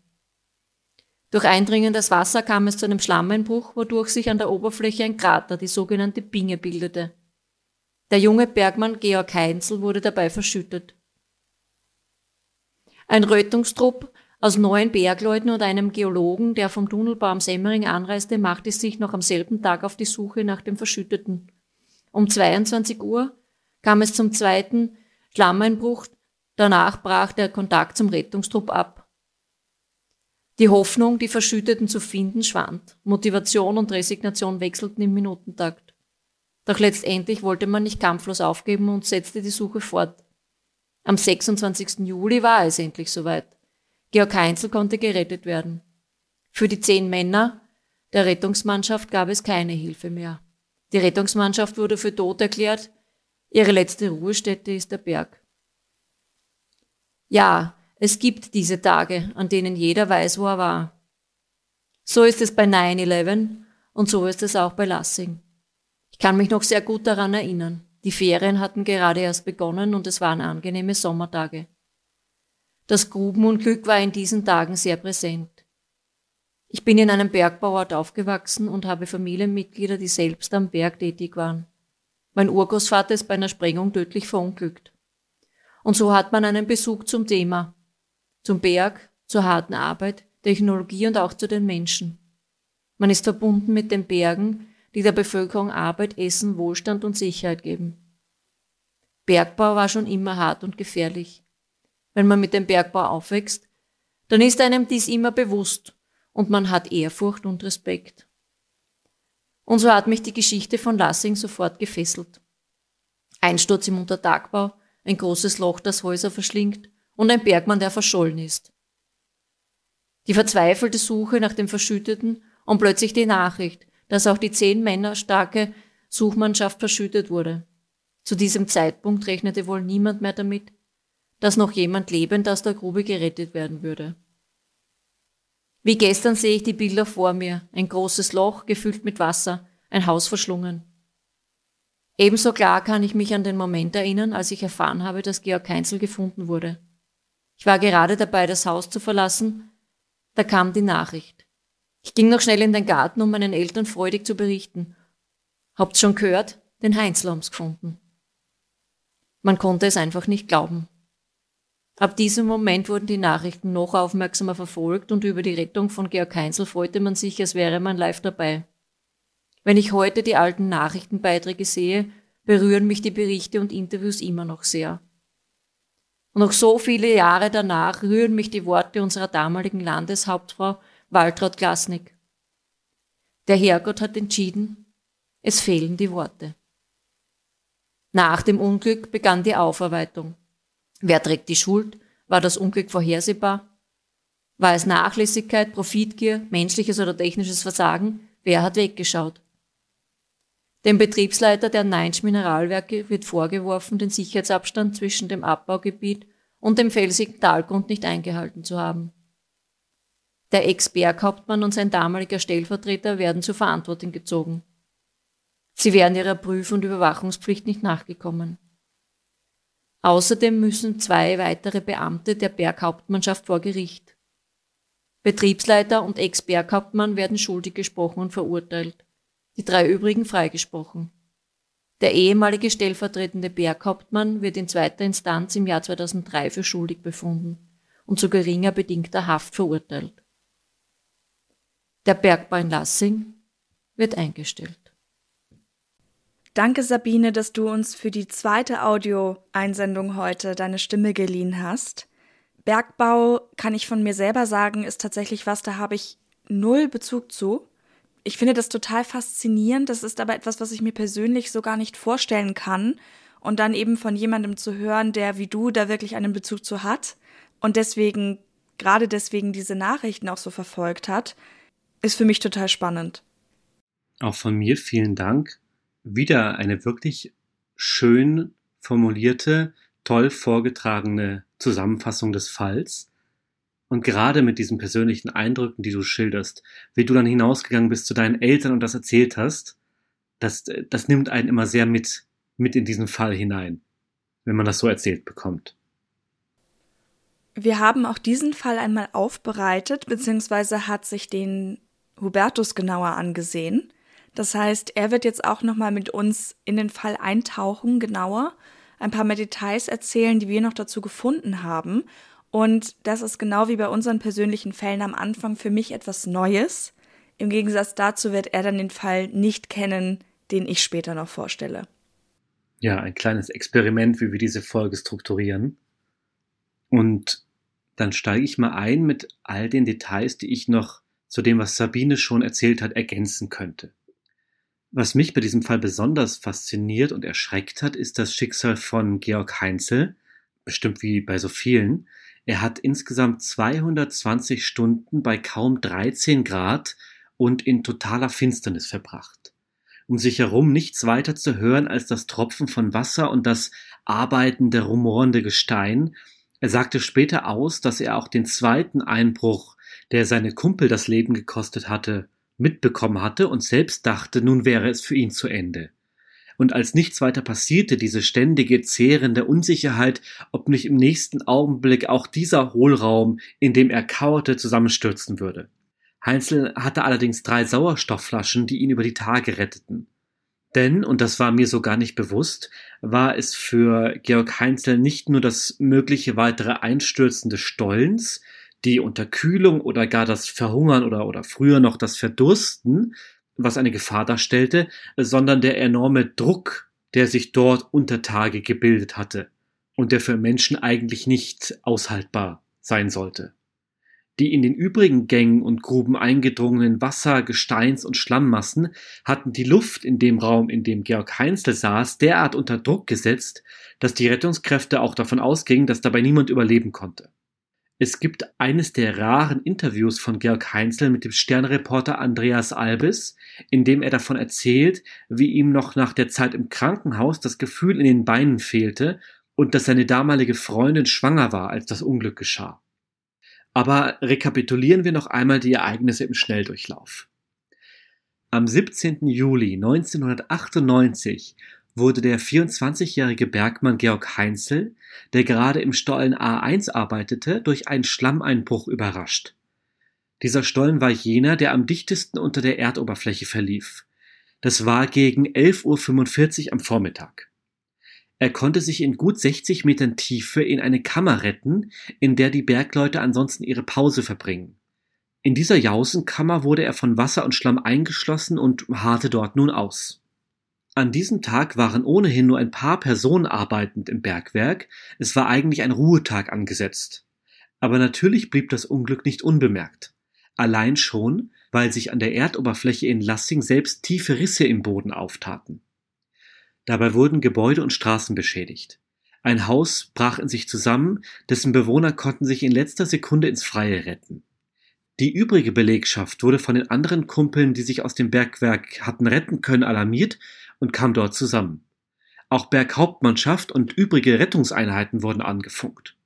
Durch eindringendes Wasser kam es zu einem Schlammeinbruch, wodurch sich an der Oberfläche ein Krater, die sogenannte Binge, bildete. Der junge Bergmann Georg Heinzel wurde dabei verschüttet. Ein Rötungstrupp aus neun Bergleuten und einem Geologen, der vom Tunnelbau am Semmering anreiste, machte sich noch am selben Tag auf die Suche nach dem Verschütteten. Um 22 Uhr kam es zum zweiten Schlammeinbruch. Danach brach der Kontakt zum Rettungstrupp ab. Die Hoffnung, die Verschütteten zu finden, schwand. Motivation und Resignation wechselten im Minutentakt. Doch letztendlich wollte man nicht kampflos aufgeben und setzte die Suche fort. Am 26. Juli war es endlich soweit. Georg Heinzel konnte gerettet werden. Für die zehn Männer der Rettungsmannschaft gab es keine Hilfe mehr. Die Rettungsmannschaft wurde für tot erklärt. Ihre letzte Ruhestätte ist der Berg. Ja, es gibt diese Tage, an denen jeder weiß, wo er war. So ist es bei 9-11 und so ist es auch bei Lassing. Ich kann mich noch sehr gut daran erinnern. Die Ferien hatten gerade erst begonnen und es waren angenehme Sommertage. Das Grubenunglück war in diesen Tagen sehr präsent. Ich bin in einem Bergbauort aufgewachsen und habe Familienmitglieder, die selbst am Berg tätig waren. Mein Urgroßvater ist bei einer Sprengung tödlich verunglückt. Und so hat man einen Bezug zum Thema, zum Berg, zur harten Arbeit, Technologie und auch zu den Menschen. Man ist verbunden mit den Bergen, die der Bevölkerung Arbeit, Essen, Wohlstand und Sicherheit geben. Bergbau war schon immer hart und gefährlich. Wenn man mit dem Bergbau aufwächst, dann ist einem dies immer bewusst und man hat Ehrfurcht und Respekt. Und so hat mich die Geschichte von Lassing sofort gefesselt. Einsturz im Untertagbau, ein großes Loch, das Häuser verschlingt und ein Bergmann, der verschollen ist. Die verzweifelte Suche nach dem Verschütteten und plötzlich die Nachricht, dass auch die zehn Männer starke Suchmannschaft verschüttet wurde. Zu diesem Zeitpunkt rechnete wohl niemand mehr damit, dass noch jemand lebend aus der Grube gerettet werden würde. Wie gestern sehe ich die Bilder vor mir, ein großes Loch gefüllt mit Wasser, ein Haus verschlungen. Ebenso klar kann ich mich an den Moment erinnern, als ich erfahren habe, dass Georg Heinzel gefunden wurde. Ich war gerade dabei, das Haus zu verlassen, da kam die Nachricht. Ich ging noch schnell in den Garten, um meinen Eltern freudig zu berichten. Habt's schon gehört? Den Heinzel haben's gefunden. Man konnte es einfach nicht glauben. Ab diesem Moment wurden die Nachrichten noch aufmerksamer verfolgt und über die Rettung von Georg Heinzel freute man sich, als wäre man live dabei. Wenn ich heute die alten Nachrichtenbeiträge sehe, berühren mich die Berichte und Interviews immer noch sehr. Und noch so viele Jahre danach rühren mich die Worte unserer damaligen Landeshauptfrau Waltraud Glasnick. Der Herrgott hat entschieden, es fehlen die Worte. Nach dem Unglück begann die Aufarbeitung. Wer trägt die Schuld? War das Unglück vorhersehbar? War es Nachlässigkeit, Profitgier, menschliches oder technisches Versagen? Wer hat weggeschaut? Dem Betriebsleiter der Neinsch Mineralwerke wird vorgeworfen, den Sicherheitsabstand zwischen dem Abbaugebiet und dem felsigen Talgrund nicht eingehalten zu haben. Der Ex-Berghauptmann und sein damaliger Stellvertreter werden zur Verantwortung gezogen. Sie wären ihrer Prüf- und Überwachungspflicht nicht nachgekommen. Außerdem müssen zwei weitere Beamte der Berghauptmannschaft vor Gericht. Betriebsleiter und Ex-Berghauptmann werden schuldig gesprochen und verurteilt, die drei übrigen freigesprochen. Der ehemalige stellvertretende Berghauptmann wird in zweiter Instanz im Jahr 2003 für schuldig befunden und zu geringer bedingter Haft verurteilt. Der Bergbau in Lassing wird eingestellt. Danke, Sabine, dass du uns für die zweite Audioeinsendung heute deine Stimme geliehen hast. Bergbau, kann ich von mir selber sagen, ist tatsächlich was, da habe ich null Bezug zu. Ich finde das total faszinierend. Das ist aber etwas, was ich mir persönlich so gar nicht vorstellen kann. Und dann eben von jemandem zu hören, der wie du da wirklich einen Bezug zu hat und deswegen, gerade deswegen diese Nachrichten auch so verfolgt hat, ist für mich total spannend. Auch von mir vielen Dank. Wieder eine wirklich schön formulierte, toll vorgetragene Zusammenfassung des Falls. Und gerade mit diesen persönlichen Eindrücken, die du schilderst, wie du dann hinausgegangen bist zu deinen Eltern und das erzählt hast, das, das nimmt einen immer sehr mit, mit in diesen Fall hinein, wenn man das so erzählt bekommt. Wir haben auch diesen Fall einmal aufbereitet, beziehungsweise hat sich den Hubertus genauer angesehen. Das heißt, er wird jetzt auch nochmal mit uns in den Fall eintauchen, genauer, ein paar mehr Details erzählen, die wir noch dazu gefunden haben. Und das ist genau wie bei unseren persönlichen Fällen am Anfang für mich etwas Neues. Im Gegensatz dazu wird er dann den Fall nicht kennen, den ich später noch vorstelle. Ja, ein kleines Experiment, wie wir diese Folge strukturieren. Und dann steige ich mal ein mit all den Details, die ich noch zu dem, was Sabine schon erzählt hat, ergänzen könnte. Was mich bei diesem Fall besonders fasziniert und erschreckt hat, ist das Schicksal von Georg Heinzel, bestimmt wie bei so vielen. Er hat insgesamt 220 Stunden bei kaum 13 Grad und in totaler Finsternis verbracht. Um sich herum nichts weiter zu hören als das Tropfen von Wasser und das arbeitende, rumorende Gestein. Er sagte später aus, dass er auch den zweiten Einbruch, der seine Kumpel das Leben gekostet hatte, mitbekommen hatte und selbst dachte, nun wäre es für ihn zu Ende. Und als nichts weiter passierte, diese ständige, zehrende Unsicherheit, ob nicht im nächsten Augenblick auch dieser Hohlraum, in dem er kauerte, zusammenstürzen würde. Heinzel hatte allerdings drei Sauerstoffflaschen, die ihn über die Tage retteten. Denn, und das war mir so gar nicht bewusst, war es für Georg Heinzel nicht nur das mögliche weitere Einstürzen des Stollens, die Unterkühlung oder gar das Verhungern oder, oder früher noch das Verdursten, was eine Gefahr darstellte, sondern der enorme Druck, der sich dort unter Tage gebildet hatte und der für Menschen eigentlich nicht aushaltbar sein sollte. Die in den übrigen Gängen und Gruben eingedrungenen Wasser-, Gesteins- und Schlammmassen hatten die Luft in dem Raum, in dem Georg Heinzel saß, derart unter Druck gesetzt, dass die Rettungskräfte auch davon ausgingen, dass dabei niemand überleben konnte. Es gibt eines der raren Interviews von Georg Heinzel mit dem Sternreporter Andreas Albis, in dem er davon erzählt, wie ihm noch nach der Zeit im Krankenhaus das Gefühl in den Beinen fehlte und dass seine damalige Freundin schwanger war, als das Unglück geschah. Aber rekapitulieren wir noch einmal die Ereignisse im Schnelldurchlauf. Am 17. Juli 1998 wurde der 24-jährige Bergmann Georg Heinzel, der gerade im Stollen A1 arbeitete, durch einen Schlammeinbruch überrascht. Dieser Stollen war jener, der am dichtesten unter der Erdoberfläche verlief. Das war gegen 11.45 Uhr am Vormittag. Er konnte sich in gut 60 Metern Tiefe in eine Kammer retten, in der die Bergleute ansonsten ihre Pause verbringen. In dieser Jausenkammer wurde er von Wasser und Schlamm eingeschlossen und harrte dort nun aus. An diesem Tag waren ohnehin nur ein paar Personen arbeitend im Bergwerk, es war eigentlich ein Ruhetag angesetzt. Aber natürlich blieb das Unglück nicht unbemerkt. Allein schon, weil sich an der Erdoberfläche in Lassing selbst tiefe Risse im Boden auftaten. Dabei wurden Gebäude und Straßen beschädigt. Ein Haus brach in sich zusammen, dessen Bewohner konnten sich in letzter Sekunde ins Freie retten. Die übrige Belegschaft wurde von den anderen Kumpeln, die sich aus dem Bergwerk hatten retten können, alarmiert und kam dort zusammen. Auch Berghauptmannschaft und übrige Rettungseinheiten wurden angefunkt.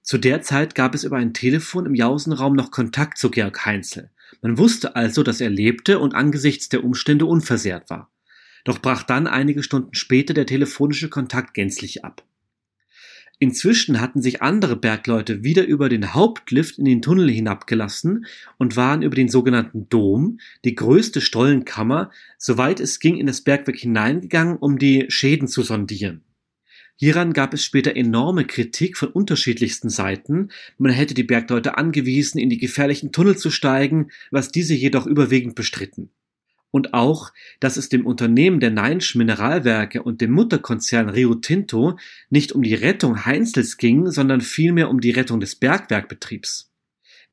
Zu der Zeit gab es über ein Telefon im Jausenraum noch Kontakt zu Georg Heinzel. Man wusste also, dass er lebte und angesichts der Umstände unversehrt war. Doch brach dann einige Stunden später der telefonische Kontakt gänzlich ab. Inzwischen hatten sich andere Bergleute wieder über den Hauptlift in den Tunnel hinabgelassen und waren über den sogenannten Dom, die größte Stollenkammer, soweit es ging in das Bergwerk hineingegangen, um die Schäden zu sondieren. Hieran gab es später enorme Kritik von unterschiedlichsten Seiten. Man hätte die Bergleute angewiesen, in die gefährlichen Tunnel zu steigen, was diese jedoch überwiegend bestritten und auch, dass es dem Unternehmen der Neinsch Mineralwerke und dem Mutterkonzern Rio Tinto nicht um die Rettung Heinzels ging, sondern vielmehr um die Rettung des Bergwerkbetriebs.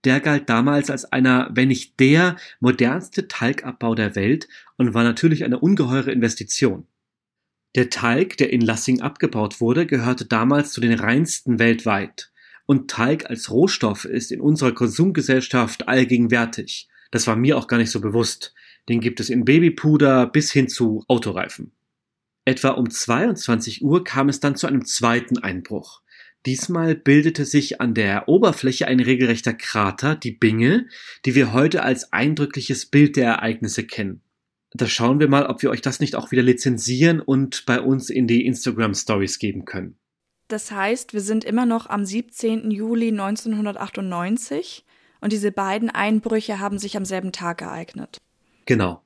Der galt damals als einer, wenn nicht der modernste Talgabbau der Welt und war natürlich eine ungeheure Investition. Der Talg, der in Lassing abgebaut wurde, gehörte damals zu den reinsten weltweit. Und Talg als Rohstoff ist in unserer Konsumgesellschaft allgegenwärtig. Das war mir auch gar nicht so bewusst. Den gibt es in Babypuder bis hin zu Autoreifen. Etwa um 22 Uhr kam es dann zu einem zweiten Einbruch. Diesmal bildete sich an der Oberfläche ein regelrechter Krater, die Binge, die wir heute als eindrückliches Bild der Ereignisse kennen. Da schauen wir mal, ob wir euch das nicht auch wieder lizenzieren und bei uns in die Instagram Stories geben können. Das heißt, wir sind immer noch am 17. Juli 1998 und diese beiden Einbrüche haben sich am selben Tag ereignet. Genau.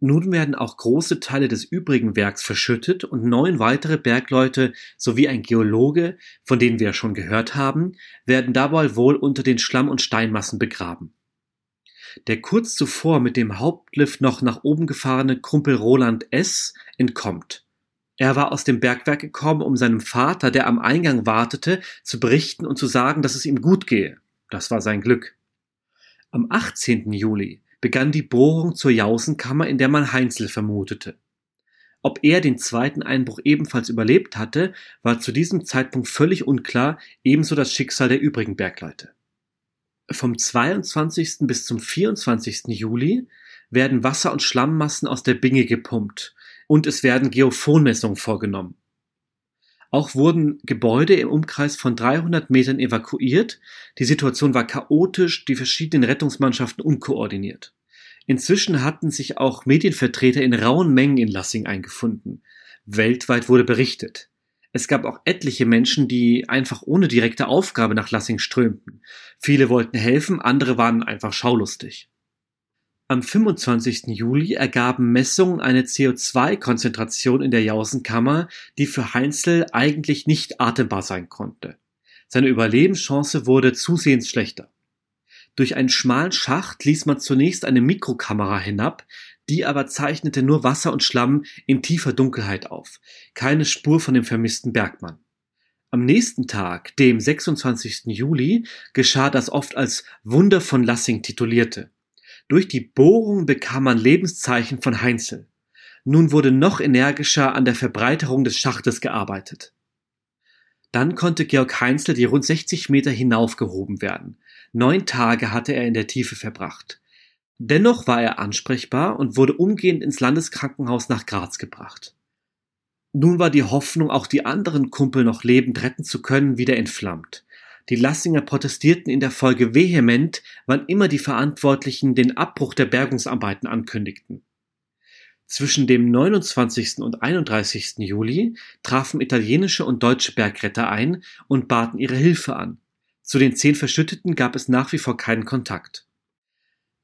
Nun werden auch große Teile des übrigen Werks verschüttet und neun weitere Bergleute sowie ein Geologe, von denen wir schon gehört haben, werden dabei wohl unter den Schlamm- und Steinmassen begraben. Der kurz zuvor mit dem Hauptlift noch nach oben gefahrene Kumpel Roland S. entkommt. Er war aus dem Bergwerk gekommen, um seinem Vater, der am Eingang wartete, zu berichten und zu sagen, dass es ihm gut gehe. Das war sein Glück. Am 18. Juli begann die Bohrung zur Jausenkammer, in der man Heinzel vermutete. Ob er den zweiten Einbruch ebenfalls überlebt hatte, war zu diesem Zeitpunkt völlig unklar, ebenso das Schicksal der übrigen Bergleute. Vom 22. bis zum 24. Juli werden Wasser- und Schlammmassen aus der Binge gepumpt und es werden Geophonmessungen vorgenommen. Auch wurden Gebäude im Umkreis von 300 Metern evakuiert. Die Situation war chaotisch, die verschiedenen Rettungsmannschaften unkoordiniert. Inzwischen hatten sich auch Medienvertreter in rauen Mengen in Lassing eingefunden. Weltweit wurde berichtet. Es gab auch etliche Menschen, die einfach ohne direkte Aufgabe nach Lassing strömten. Viele wollten helfen, andere waren einfach schaulustig. Am 25. Juli ergaben Messungen eine CO2-Konzentration in der Jausenkammer, die für Heinzel eigentlich nicht atembar sein konnte. Seine Überlebenschance wurde zusehends schlechter. Durch einen schmalen Schacht ließ man zunächst eine Mikrokamera hinab, die aber zeichnete nur Wasser und Schlamm in tiefer Dunkelheit auf. Keine Spur von dem vermissten Bergmann. Am nächsten Tag, dem 26. Juli, geschah das oft als Wunder von Lassing titulierte. Durch die Bohrung bekam man Lebenszeichen von Heinzel. Nun wurde noch energischer an der Verbreiterung des Schachtes gearbeitet. Dann konnte Georg Heinzel die rund 60 Meter hinaufgehoben werden. Neun Tage hatte er in der Tiefe verbracht. Dennoch war er ansprechbar und wurde umgehend ins Landeskrankenhaus nach Graz gebracht. Nun war die Hoffnung, auch die anderen Kumpel noch lebend retten zu können, wieder entflammt. Die Lassinger protestierten in der Folge vehement, wann immer die Verantwortlichen den Abbruch der Bergungsarbeiten ankündigten. Zwischen dem 29. und 31. Juli trafen italienische und deutsche Bergretter ein und baten ihre Hilfe an. Zu den zehn Verschütteten gab es nach wie vor keinen Kontakt.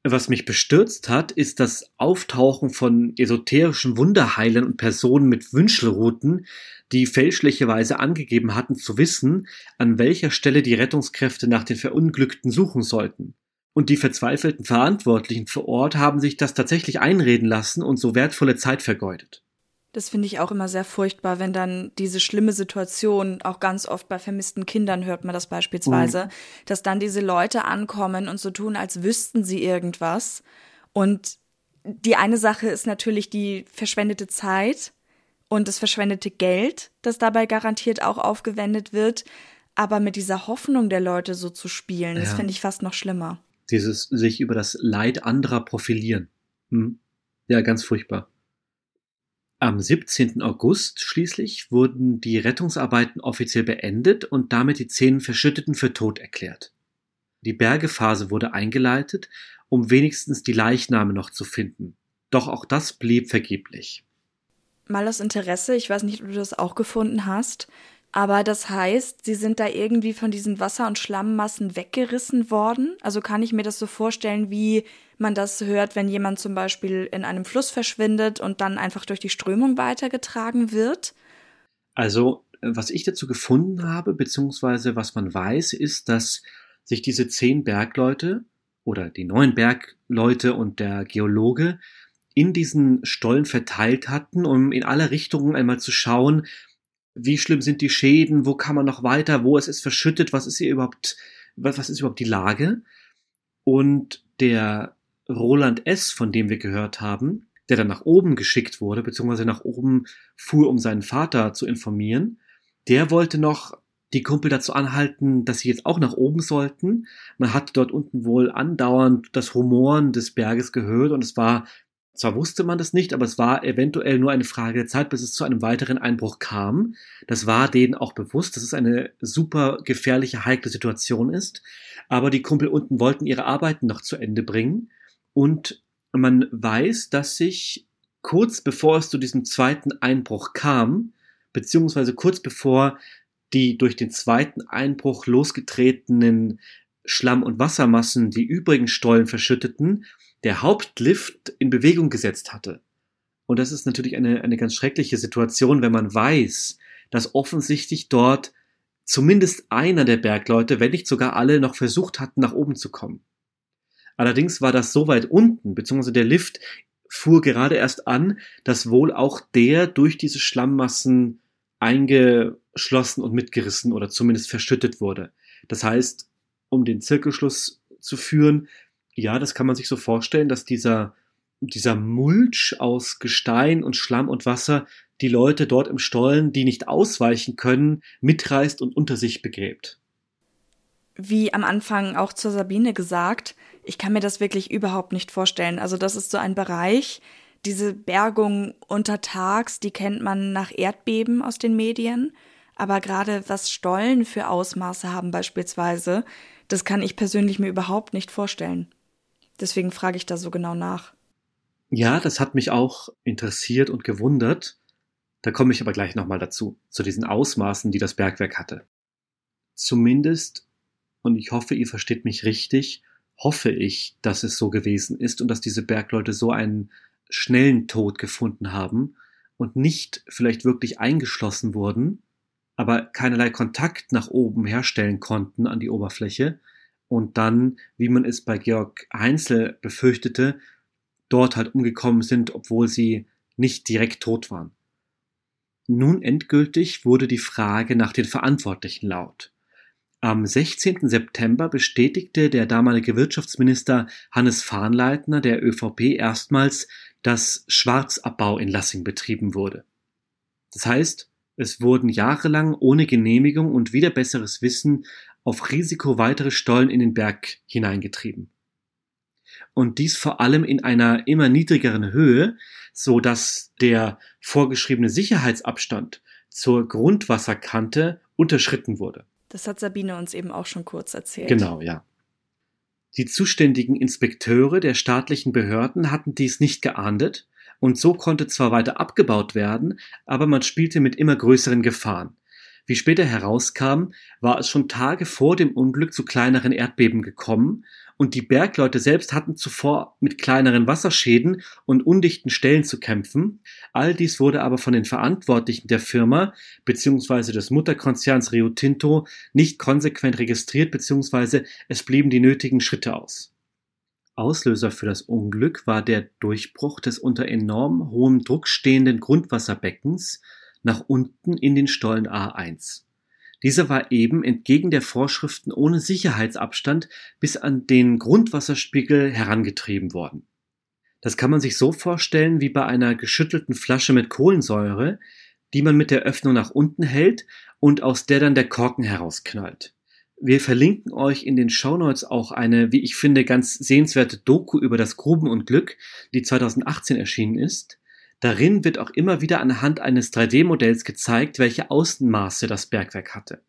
Was mich bestürzt hat, ist das Auftauchen von esoterischen Wunderheilern und Personen mit Wünschelruten, die fälschlicherweise angegeben hatten zu wissen, an welcher Stelle die Rettungskräfte nach den Verunglückten suchen sollten. Und die verzweifelten Verantwortlichen vor Ort haben sich das tatsächlich einreden lassen und so wertvolle Zeit vergeudet. Das finde ich auch immer sehr furchtbar, wenn dann diese schlimme Situation, auch ganz oft bei vermissten Kindern hört man das beispielsweise, mhm. dass dann diese Leute ankommen und so tun, als wüssten sie irgendwas. Und die eine Sache ist natürlich die verschwendete Zeit und das verschwendete Geld, das dabei garantiert auch aufgewendet wird. Aber mit dieser Hoffnung der Leute so zu spielen, ja. das finde ich fast noch schlimmer. Dieses sich über das Leid anderer profilieren. Hm. Ja, ganz furchtbar. Am 17. August schließlich wurden die Rettungsarbeiten offiziell beendet und damit die zehn Verschütteten für tot erklärt. Die Bergephase wurde eingeleitet, um wenigstens die Leichname noch zu finden. Doch auch das blieb vergeblich. Mal aus Interesse, ich weiß nicht, ob du das auch gefunden hast. Aber das heißt, sie sind da irgendwie von diesen Wasser- und Schlammmassen weggerissen worden. Also kann ich mir das so vorstellen, wie man das hört, wenn jemand zum Beispiel in einem Fluss verschwindet und dann einfach durch die Strömung weitergetragen wird? Also, was ich dazu gefunden habe, beziehungsweise was man weiß, ist, dass sich diese zehn Bergleute oder die neun Bergleute und der Geologe in diesen Stollen verteilt hatten, um in alle Richtungen einmal zu schauen, wie schlimm sind die Schäden, wo kann man noch weiter, wo ist es verschüttet, was ist hier überhaupt, was, was ist überhaupt die Lage? Und der Roland S., von dem wir gehört haben, der dann nach oben geschickt wurde, beziehungsweise nach oben fuhr, um seinen Vater zu informieren, der wollte noch die Kumpel dazu anhalten, dass sie jetzt auch nach oben sollten. Man hat dort unten wohl andauernd das Rumoren des Berges gehört und es war zwar wusste man das nicht, aber es war eventuell nur eine Frage der Zeit, bis es zu einem weiteren Einbruch kam. Das war denen auch bewusst, dass es eine super gefährliche, heikle Situation ist. Aber die Kumpel unten wollten ihre Arbeiten noch zu Ende bringen. Und man weiß, dass sich kurz bevor es zu diesem zweiten Einbruch kam, beziehungsweise kurz bevor die durch den zweiten Einbruch losgetretenen Schlamm- und Wassermassen die übrigen Stollen verschütteten, der Hauptlift in Bewegung gesetzt hatte. Und das ist natürlich eine, eine ganz schreckliche Situation, wenn man weiß, dass offensichtlich dort zumindest einer der Bergleute, wenn nicht sogar alle, noch versucht hatten, nach oben zu kommen. Allerdings war das so weit unten, beziehungsweise der Lift fuhr gerade erst an, dass wohl auch der durch diese Schlammmassen eingeschlossen und mitgerissen oder zumindest verschüttet wurde. Das heißt, um den Zirkelschluss zu führen, ja, das kann man sich so vorstellen, dass dieser, dieser Mulch aus Gestein und Schlamm und Wasser die Leute dort im Stollen, die nicht ausweichen können, mitreißt und unter sich begräbt. Wie am Anfang auch zur Sabine gesagt, ich kann mir das wirklich überhaupt nicht vorstellen. Also das ist so ein Bereich, diese Bergung untertags, die kennt man nach Erdbeben aus den Medien. Aber gerade was Stollen für Ausmaße haben beispielsweise, das kann ich persönlich mir überhaupt nicht vorstellen. Deswegen frage ich da so genau nach. Ja, das hat mich auch interessiert und gewundert. Da komme ich aber gleich nochmal dazu, zu diesen Ausmaßen, die das Bergwerk hatte. Zumindest, und ich hoffe, ihr versteht mich richtig, hoffe ich, dass es so gewesen ist und dass diese Bergleute so einen schnellen Tod gefunden haben und nicht vielleicht wirklich eingeschlossen wurden, aber keinerlei Kontakt nach oben herstellen konnten an die Oberfläche und dann, wie man es bei Georg Heinzel befürchtete, dort halt umgekommen sind, obwohl sie nicht direkt tot waren. Nun endgültig wurde die Frage nach den Verantwortlichen laut. Am 16. September bestätigte der damalige Wirtschaftsminister Hannes Fahnleitner der ÖVP erstmals, dass Schwarzabbau in Lassing betrieben wurde. Das heißt, es wurden jahrelang ohne Genehmigung und wieder besseres Wissen auf Risiko weitere Stollen in den Berg hineingetrieben. Und dies vor allem in einer immer niedrigeren Höhe, so dass der vorgeschriebene Sicherheitsabstand zur Grundwasserkante unterschritten wurde. Das hat Sabine uns eben auch schon kurz erzählt. Genau, ja. Die zuständigen Inspekteure der staatlichen Behörden hatten dies nicht geahndet und so konnte zwar weiter abgebaut werden, aber man spielte mit immer größeren Gefahren. Wie später herauskam, war es schon Tage vor dem Unglück zu kleineren Erdbeben gekommen und die Bergleute selbst hatten zuvor mit kleineren Wasserschäden und undichten Stellen zu kämpfen. All dies wurde aber von den Verantwortlichen der Firma bzw. des Mutterkonzerns Rio Tinto nicht konsequent registriert bzw. es blieben die nötigen Schritte aus. Auslöser für das Unglück war der Durchbruch des unter enorm hohem Druck stehenden Grundwasserbeckens nach unten in den Stollen A1. Dieser war eben entgegen der Vorschriften ohne Sicherheitsabstand bis an den Grundwasserspiegel herangetrieben worden. Das kann man sich so vorstellen wie bei einer geschüttelten Flasche mit Kohlensäure, die man mit der Öffnung nach unten hält und aus der dann der Korken herausknallt. Wir verlinken euch in den Shownotes auch eine, wie ich finde, ganz sehenswerte Doku über das Grubenunglück, die 2018 erschienen ist. Darin wird auch immer wieder anhand eines 3D-Modells gezeigt, welche Außenmaße das Bergwerk hatte.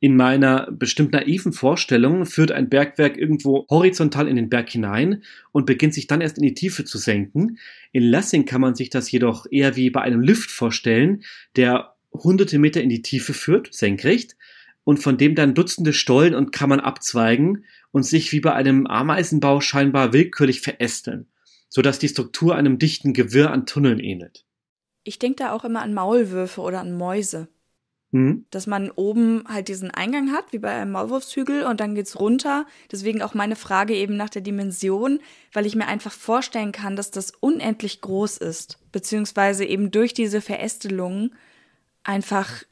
In meiner bestimmt naiven Vorstellung führt ein Bergwerk irgendwo horizontal in den Berg hinein und beginnt sich dann erst in die Tiefe zu senken. In Lassing kann man sich das jedoch eher wie bei einem Lift vorstellen, der hunderte Meter in die Tiefe führt, senkrecht, und von dem dann Dutzende Stollen und Kammern abzweigen und sich wie bei einem Ameisenbau scheinbar willkürlich verästeln, so dass die Struktur einem dichten Gewirr an Tunneln ähnelt. Ich denke da auch immer an Maulwürfe oder an Mäuse. Hm? Dass man oben halt diesen Eingang hat, wie bei einem Maulwurfshügel, und dann geht's runter. Deswegen auch meine Frage eben nach der Dimension, weil ich mir einfach vorstellen kann, dass das unendlich groß ist, beziehungsweise eben durch diese Verästelungen einfach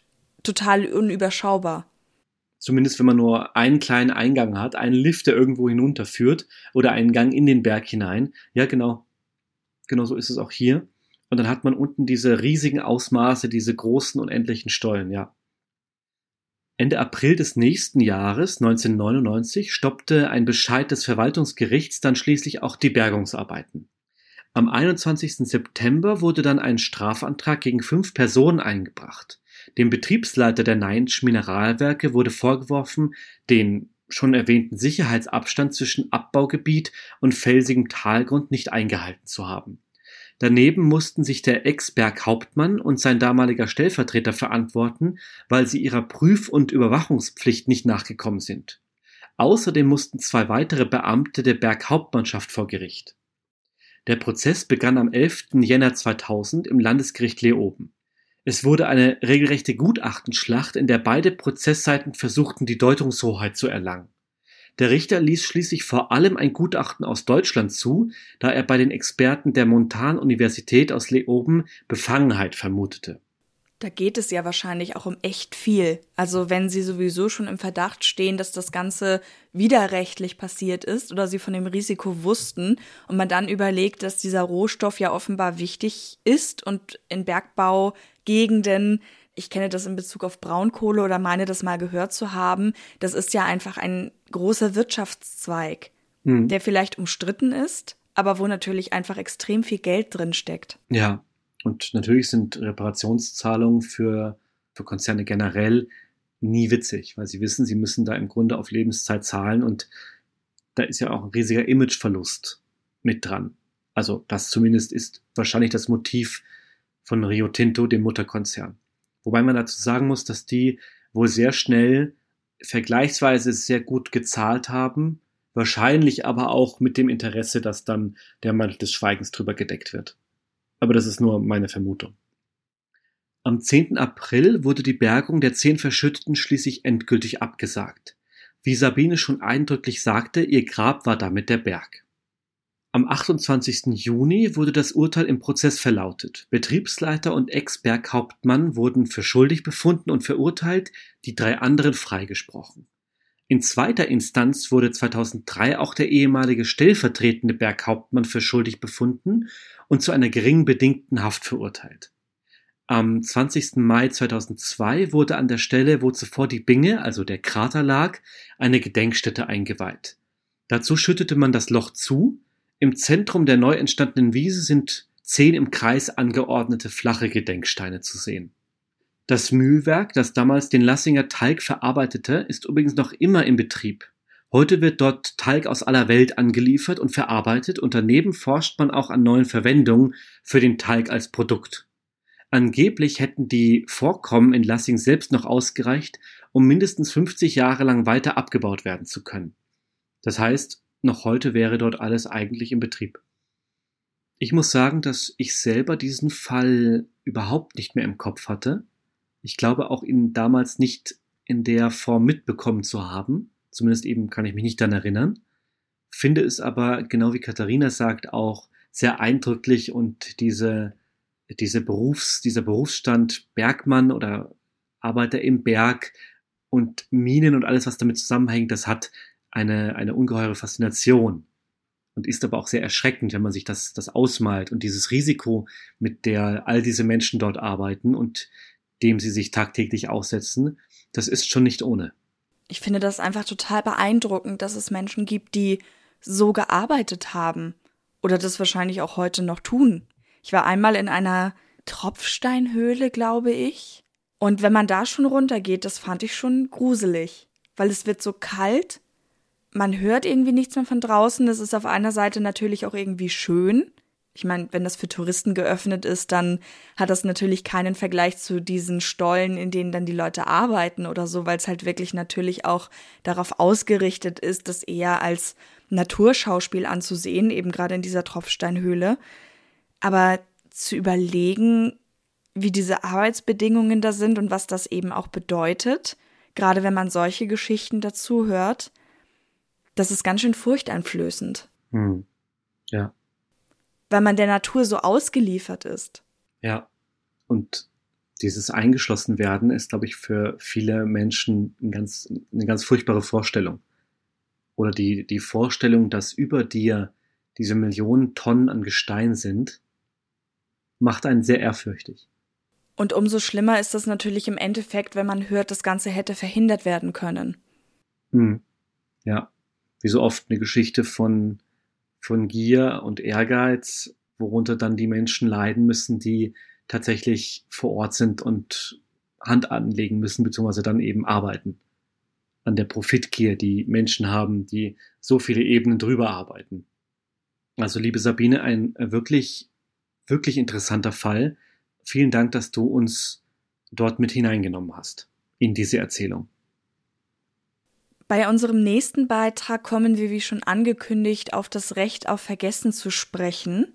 total unüberschaubar. Zumindest wenn man nur einen kleinen Eingang hat, einen Lift, der irgendwo hinunterführt oder einen Gang in den Berg hinein. Ja, genau. Genau so ist es auch hier. Und dann hat man unten diese riesigen Ausmaße, diese großen unendlichen Stollen, ja. Ende April des nächsten Jahres, 1999, stoppte ein Bescheid des Verwaltungsgerichts dann schließlich auch die Bergungsarbeiten. Am 21. September wurde dann ein Strafantrag gegen fünf Personen eingebracht. Dem Betriebsleiter der Neinsch Mineralwerke wurde vorgeworfen, den schon erwähnten Sicherheitsabstand zwischen Abbaugebiet und felsigem Talgrund nicht eingehalten zu haben. Daneben mussten sich der Ex-Berghauptmann und sein damaliger Stellvertreter verantworten, weil sie ihrer Prüf- und Überwachungspflicht nicht nachgekommen sind. Außerdem mussten zwei weitere Beamte der Berghauptmannschaft vor Gericht. Der Prozess begann am 11. Jänner 2000 im Landesgericht Leoben. Es wurde eine regelrechte Gutachtenschlacht, in der beide Prozessseiten versuchten, die Deutungshoheit zu erlangen. Der Richter ließ schließlich vor allem ein Gutachten aus Deutschland zu, da er bei den Experten der Montan-Universität aus Leoben Befangenheit vermutete. Da geht es ja wahrscheinlich auch um echt viel. Also wenn Sie sowieso schon im Verdacht stehen, dass das Ganze widerrechtlich passiert ist oder Sie von dem Risiko wussten und man dann überlegt, dass dieser Rohstoff ja offenbar wichtig ist und in Bergbaugegenden ich kenne das in Bezug auf Braunkohle oder meine das mal gehört zu haben, das ist ja einfach ein großer Wirtschaftszweig, mhm. der vielleicht umstritten ist, aber wo natürlich einfach extrem viel Geld drin steckt. Ja, und natürlich sind Reparationszahlungen für, für Konzerne generell nie witzig, weil sie wissen, sie müssen da im Grunde auf Lebenszeit zahlen und da ist ja auch ein riesiger Imageverlust mit dran. Also das zumindest ist wahrscheinlich das Motiv von Rio Tinto, dem Mutterkonzern. Wobei man dazu sagen muss, dass die wohl sehr schnell vergleichsweise sehr gut gezahlt haben, wahrscheinlich aber auch mit dem Interesse, dass dann der Mantel des Schweigens drüber gedeckt wird. Aber das ist nur meine Vermutung. Am 10. April wurde die Bergung der zehn Verschütteten schließlich endgültig abgesagt. Wie Sabine schon eindrücklich sagte, ihr Grab war damit der Berg. Am 28. Juni wurde das Urteil im Prozess verlautet. Betriebsleiter und Ex-Berghauptmann wurden für schuldig befunden und verurteilt, die drei anderen freigesprochen. In zweiter Instanz wurde 2003 auch der ehemalige stellvertretende Berghauptmann für schuldig befunden und zu einer gering bedingten Haft verurteilt. Am 20. Mai 2002 wurde an der Stelle, wo zuvor die Binge, also der Krater lag, eine Gedenkstätte eingeweiht. Dazu schüttete man das Loch zu, im Zentrum der neu entstandenen Wiese sind zehn im Kreis angeordnete flache Gedenksteine zu sehen. Das Mühlwerk, das damals den Lassinger Talg verarbeitete, ist übrigens noch immer in Betrieb. Heute wird dort Talg aus aller Welt angeliefert und verarbeitet und daneben forscht man auch an neuen Verwendungen für den Talg als Produkt. Angeblich hätten die Vorkommen in Lassing selbst noch ausgereicht, um mindestens 50 Jahre lang weiter abgebaut werden zu können. Das heißt, noch heute wäre dort alles eigentlich in Betrieb. Ich muss sagen, dass ich selber diesen Fall überhaupt nicht mehr im Kopf hatte. Ich glaube auch ihn damals nicht in der Form mitbekommen zu haben. Zumindest eben kann ich mich nicht daran erinnern. Finde es aber, genau wie Katharina sagt, auch sehr eindrücklich und diese, diese Berufs, dieser Berufsstand Bergmann oder Arbeiter im Berg und Minen und alles, was damit zusammenhängt, das hat eine, eine ungeheure Faszination und ist aber auch sehr erschreckend, wenn man sich das, das ausmalt und dieses Risiko, mit der all diese Menschen dort arbeiten und dem sie sich tagtäglich aussetzen, das ist schon nicht ohne. Ich finde das einfach total beeindruckend, dass es Menschen gibt, die so gearbeitet haben oder das wahrscheinlich auch heute noch tun. Ich war einmal in einer Tropfsteinhöhle, glaube ich. Und wenn man da schon runtergeht, das fand ich schon gruselig, weil es wird so kalt man hört irgendwie nichts mehr von draußen. Das ist auf einer Seite natürlich auch irgendwie schön. Ich meine, wenn das für Touristen geöffnet ist, dann hat das natürlich keinen Vergleich zu diesen Stollen, in denen dann die Leute arbeiten oder so, weil es halt wirklich natürlich auch darauf ausgerichtet ist, das eher als Naturschauspiel anzusehen, eben gerade in dieser Tropfsteinhöhle. Aber zu überlegen, wie diese Arbeitsbedingungen da sind und was das eben auch bedeutet, gerade wenn man solche Geschichten dazu hört, das ist ganz schön furchteinflößend. Hm. Ja weil man der Natur so ausgeliefert ist. Ja. Und dieses Eingeschlossenwerden ist, glaube ich, für viele Menschen ein ganz, eine ganz furchtbare Vorstellung. Oder die, die Vorstellung, dass über dir diese Millionen Tonnen an Gestein sind, macht einen sehr ehrfürchtig. Und umso schlimmer ist das natürlich im Endeffekt, wenn man hört, das Ganze hätte verhindert werden können. Hm. Ja. Wie so oft eine Geschichte von von Gier und Ehrgeiz, worunter dann die Menschen leiden müssen, die tatsächlich vor Ort sind und Hand anlegen müssen, beziehungsweise dann eben arbeiten. An der Profitgier, die Menschen haben, die so viele Ebenen drüber arbeiten. Also, liebe Sabine, ein wirklich, wirklich interessanter Fall. Vielen Dank, dass du uns dort mit hineingenommen hast in diese Erzählung. Bei unserem nächsten Beitrag kommen wir, wie schon angekündigt, auf das Recht auf Vergessen zu sprechen.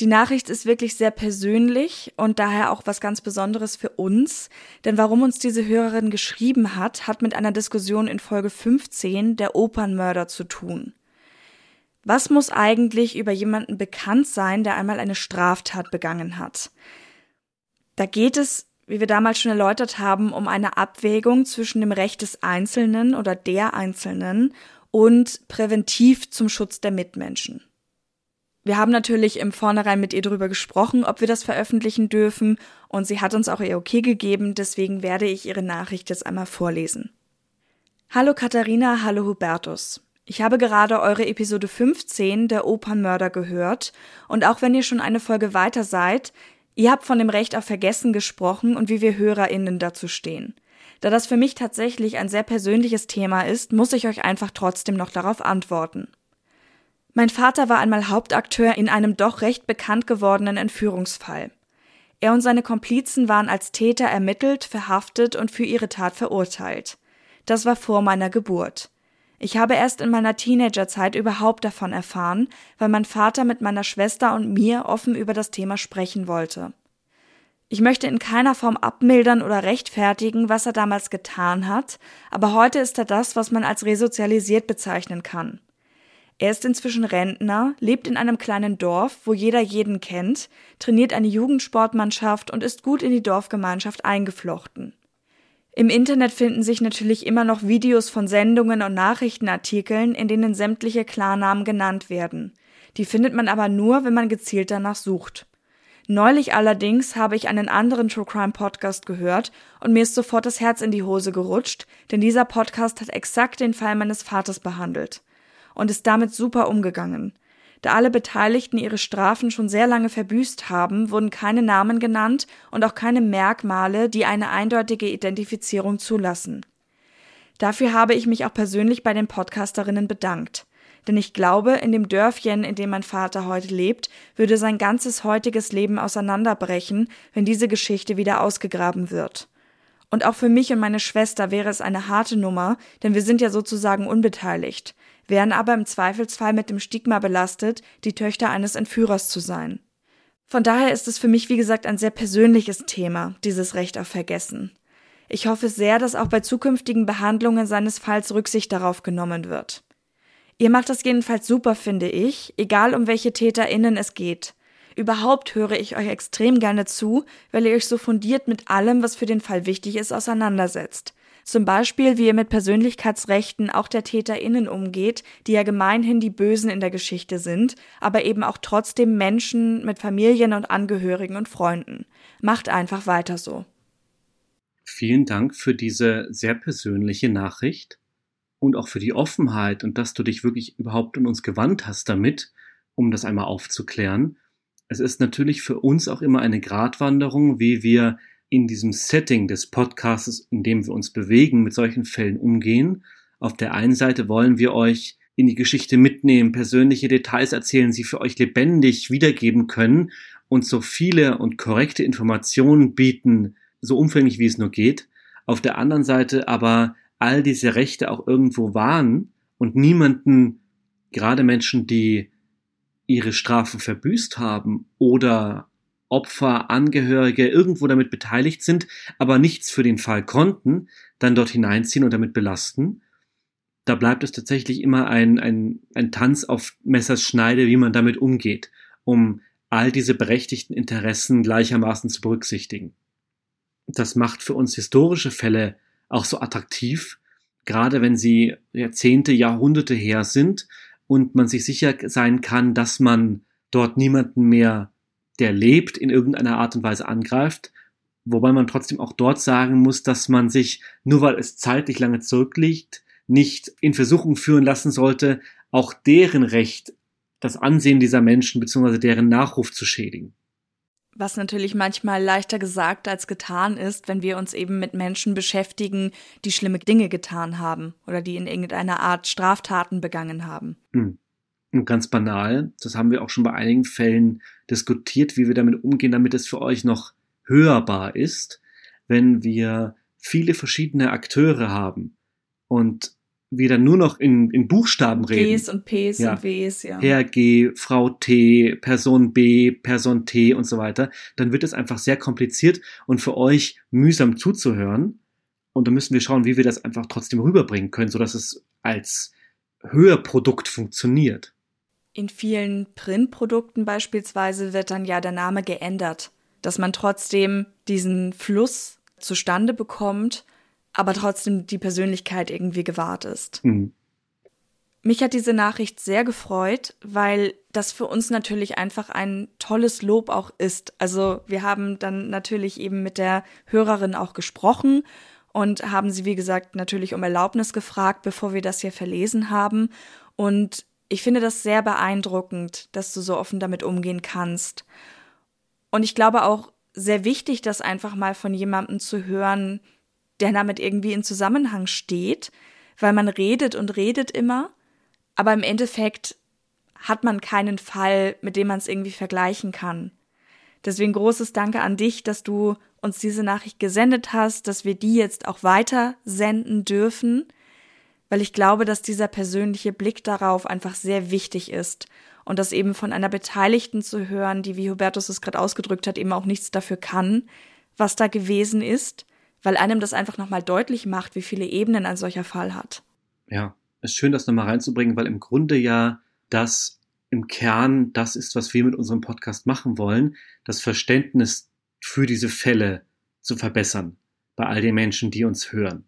Die Nachricht ist wirklich sehr persönlich und daher auch was ganz Besonderes für uns, denn warum uns diese Hörerin geschrieben hat, hat mit einer Diskussion in Folge 15 der Opernmörder zu tun. Was muss eigentlich über jemanden bekannt sein, der einmal eine Straftat begangen hat? Da geht es wie wir damals schon erläutert haben, um eine Abwägung zwischen dem Recht des Einzelnen oder der Einzelnen und präventiv zum Schutz der Mitmenschen. Wir haben natürlich im Vornherein mit ihr darüber gesprochen, ob wir das veröffentlichen dürfen, und sie hat uns auch ihr Okay gegeben, deswegen werde ich ihre Nachricht jetzt einmal vorlesen. Hallo Katharina, hallo Hubertus. Ich habe gerade eure Episode 15 der Opernmörder gehört, und auch wenn ihr schon eine Folge weiter seid, Ihr habt von dem Recht auf Vergessen gesprochen und wie wir HörerInnen dazu stehen. Da das für mich tatsächlich ein sehr persönliches Thema ist, muss ich euch einfach trotzdem noch darauf antworten. Mein Vater war einmal Hauptakteur in einem doch recht bekannt gewordenen Entführungsfall. Er und seine Komplizen waren als Täter ermittelt, verhaftet und für ihre Tat verurteilt. Das war vor meiner Geburt. Ich habe erst in meiner Teenagerzeit überhaupt davon erfahren, weil mein Vater mit meiner Schwester und mir offen über das Thema sprechen wollte. Ich möchte in keiner Form abmildern oder rechtfertigen, was er damals getan hat, aber heute ist er das, was man als resozialisiert bezeichnen kann. Er ist inzwischen Rentner, lebt in einem kleinen Dorf, wo jeder jeden kennt, trainiert eine Jugendsportmannschaft und ist gut in die Dorfgemeinschaft eingeflochten. Im Internet finden sich natürlich immer noch Videos von Sendungen und Nachrichtenartikeln, in denen sämtliche Klarnamen genannt werden. Die findet man aber nur, wenn man gezielt danach sucht. Neulich allerdings habe ich einen anderen True Crime Podcast gehört und mir ist sofort das Herz in die Hose gerutscht, denn dieser Podcast hat exakt den Fall meines Vaters behandelt und ist damit super umgegangen. Da alle Beteiligten ihre Strafen schon sehr lange verbüßt haben, wurden keine Namen genannt und auch keine Merkmale, die eine eindeutige Identifizierung zulassen. Dafür habe ich mich auch persönlich bei den Podcasterinnen bedankt. Denn ich glaube, in dem Dörfchen, in dem mein Vater heute lebt, würde sein ganzes heutiges Leben auseinanderbrechen, wenn diese Geschichte wieder ausgegraben wird. Und auch für mich und meine Schwester wäre es eine harte Nummer, denn wir sind ja sozusagen unbeteiligt wären aber im Zweifelsfall mit dem Stigma belastet, die Töchter eines Entführers zu sein. Von daher ist es für mich, wie gesagt, ein sehr persönliches Thema, dieses Recht auf Vergessen. Ich hoffe sehr, dass auch bei zukünftigen Behandlungen seines Falls Rücksicht darauf genommen wird. Ihr macht das jedenfalls super, finde ich, egal um welche TäterInnen es geht. Überhaupt höre ich euch extrem gerne zu, weil ihr euch so fundiert mit allem, was für den Fall wichtig ist, auseinandersetzt. Zum Beispiel, wie er mit Persönlichkeitsrechten auch der TäterInnen umgeht, die ja gemeinhin die Bösen in der Geschichte sind, aber eben auch trotzdem Menschen mit Familien und Angehörigen und Freunden. Macht einfach weiter so. Vielen Dank für diese sehr persönliche Nachricht und auch für die Offenheit und dass du dich wirklich überhaupt an uns gewandt hast damit, um das einmal aufzuklären. Es ist natürlich für uns auch immer eine Gratwanderung, wie wir in diesem Setting des Podcasts, in dem wir uns bewegen, mit solchen Fällen umgehen. Auf der einen Seite wollen wir euch in die Geschichte mitnehmen, persönliche Details erzählen, sie für euch lebendig wiedergeben können und so viele und korrekte Informationen bieten, so umfänglich wie es nur geht. Auf der anderen Seite aber all diese Rechte auch irgendwo wahren und niemanden, gerade Menschen, die ihre Strafen verbüßt haben oder Opfer, Angehörige irgendwo damit beteiligt sind, aber nichts für den Fall konnten, dann dort hineinziehen und damit belasten. Da bleibt es tatsächlich immer ein, ein, ein Tanz auf Messers Schneide, wie man damit umgeht, um all diese berechtigten Interessen gleichermaßen zu berücksichtigen. Das macht für uns historische Fälle auch so attraktiv, gerade wenn sie Jahrzehnte, Jahrhunderte her sind und man sich sicher sein kann, dass man dort niemanden mehr, der lebt, in irgendeiner Art und Weise angreift, wobei man trotzdem auch dort sagen muss, dass man sich, nur weil es zeitlich lange zurückliegt, nicht in Versuchung führen lassen sollte, auch deren Recht, das Ansehen dieser Menschen bzw. deren Nachruf zu schädigen. Was natürlich manchmal leichter gesagt als getan ist, wenn wir uns eben mit Menschen beschäftigen, die schlimme Dinge getan haben oder die in irgendeiner Art Straftaten begangen haben. Hm. Und ganz banal, das haben wir auch schon bei einigen Fällen diskutiert, wie wir damit umgehen, damit es für euch noch hörbar ist, wenn wir viele verschiedene Akteure haben und wir dann nur noch in, in Buchstaben reden. Gs und Ps ja. und Ws, ja. Herr G, Frau T, Person B, Person T und so weiter, dann wird es einfach sehr kompliziert und für euch mühsam zuzuhören. Und da müssen wir schauen, wie wir das einfach trotzdem rüberbringen können, sodass es als Hörprodukt funktioniert. In vielen Printprodukten beispielsweise wird dann ja der Name geändert, dass man trotzdem diesen Fluss zustande bekommt aber trotzdem die Persönlichkeit irgendwie gewahrt ist. Mhm. Mich hat diese Nachricht sehr gefreut, weil das für uns natürlich einfach ein tolles Lob auch ist. Also wir haben dann natürlich eben mit der Hörerin auch gesprochen und haben sie, wie gesagt, natürlich um Erlaubnis gefragt, bevor wir das hier verlesen haben. Und ich finde das sehr beeindruckend, dass du so offen damit umgehen kannst. Und ich glaube auch sehr wichtig, das einfach mal von jemandem zu hören, der damit irgendwie in Zusammenhang steht, weil man redet und redet immer, aber im Endeffekt hat man keinen Fall, mit dem man es irgendwie vergleichen kann. Deswegen großes Danke an dich, dass du uns diese Nachricht gesendet hast, dass wir die jetzt auch weiter senden dürfen, weil ich glaube, dass dieser persönliche Blick darauf einfach sehr wichtig ist und das eben von einer Beteiligten zu hören, die, wie Hubertus es gerade ausgedrückt hat, eben auch nichts dafür kann, was da gewesen ist weil einem das einfach nochmal deutlich macht, wie viele Ebenen ein solcher Fall hat. Ja, ist schön, das nochmal reinzubringen, weil im Grunde ja das im Kern das ist, was wir mit unserem Podcast machen wollen, das Verständnis für diese Fälle zu verbessern bei all den Menschen, die uns hören.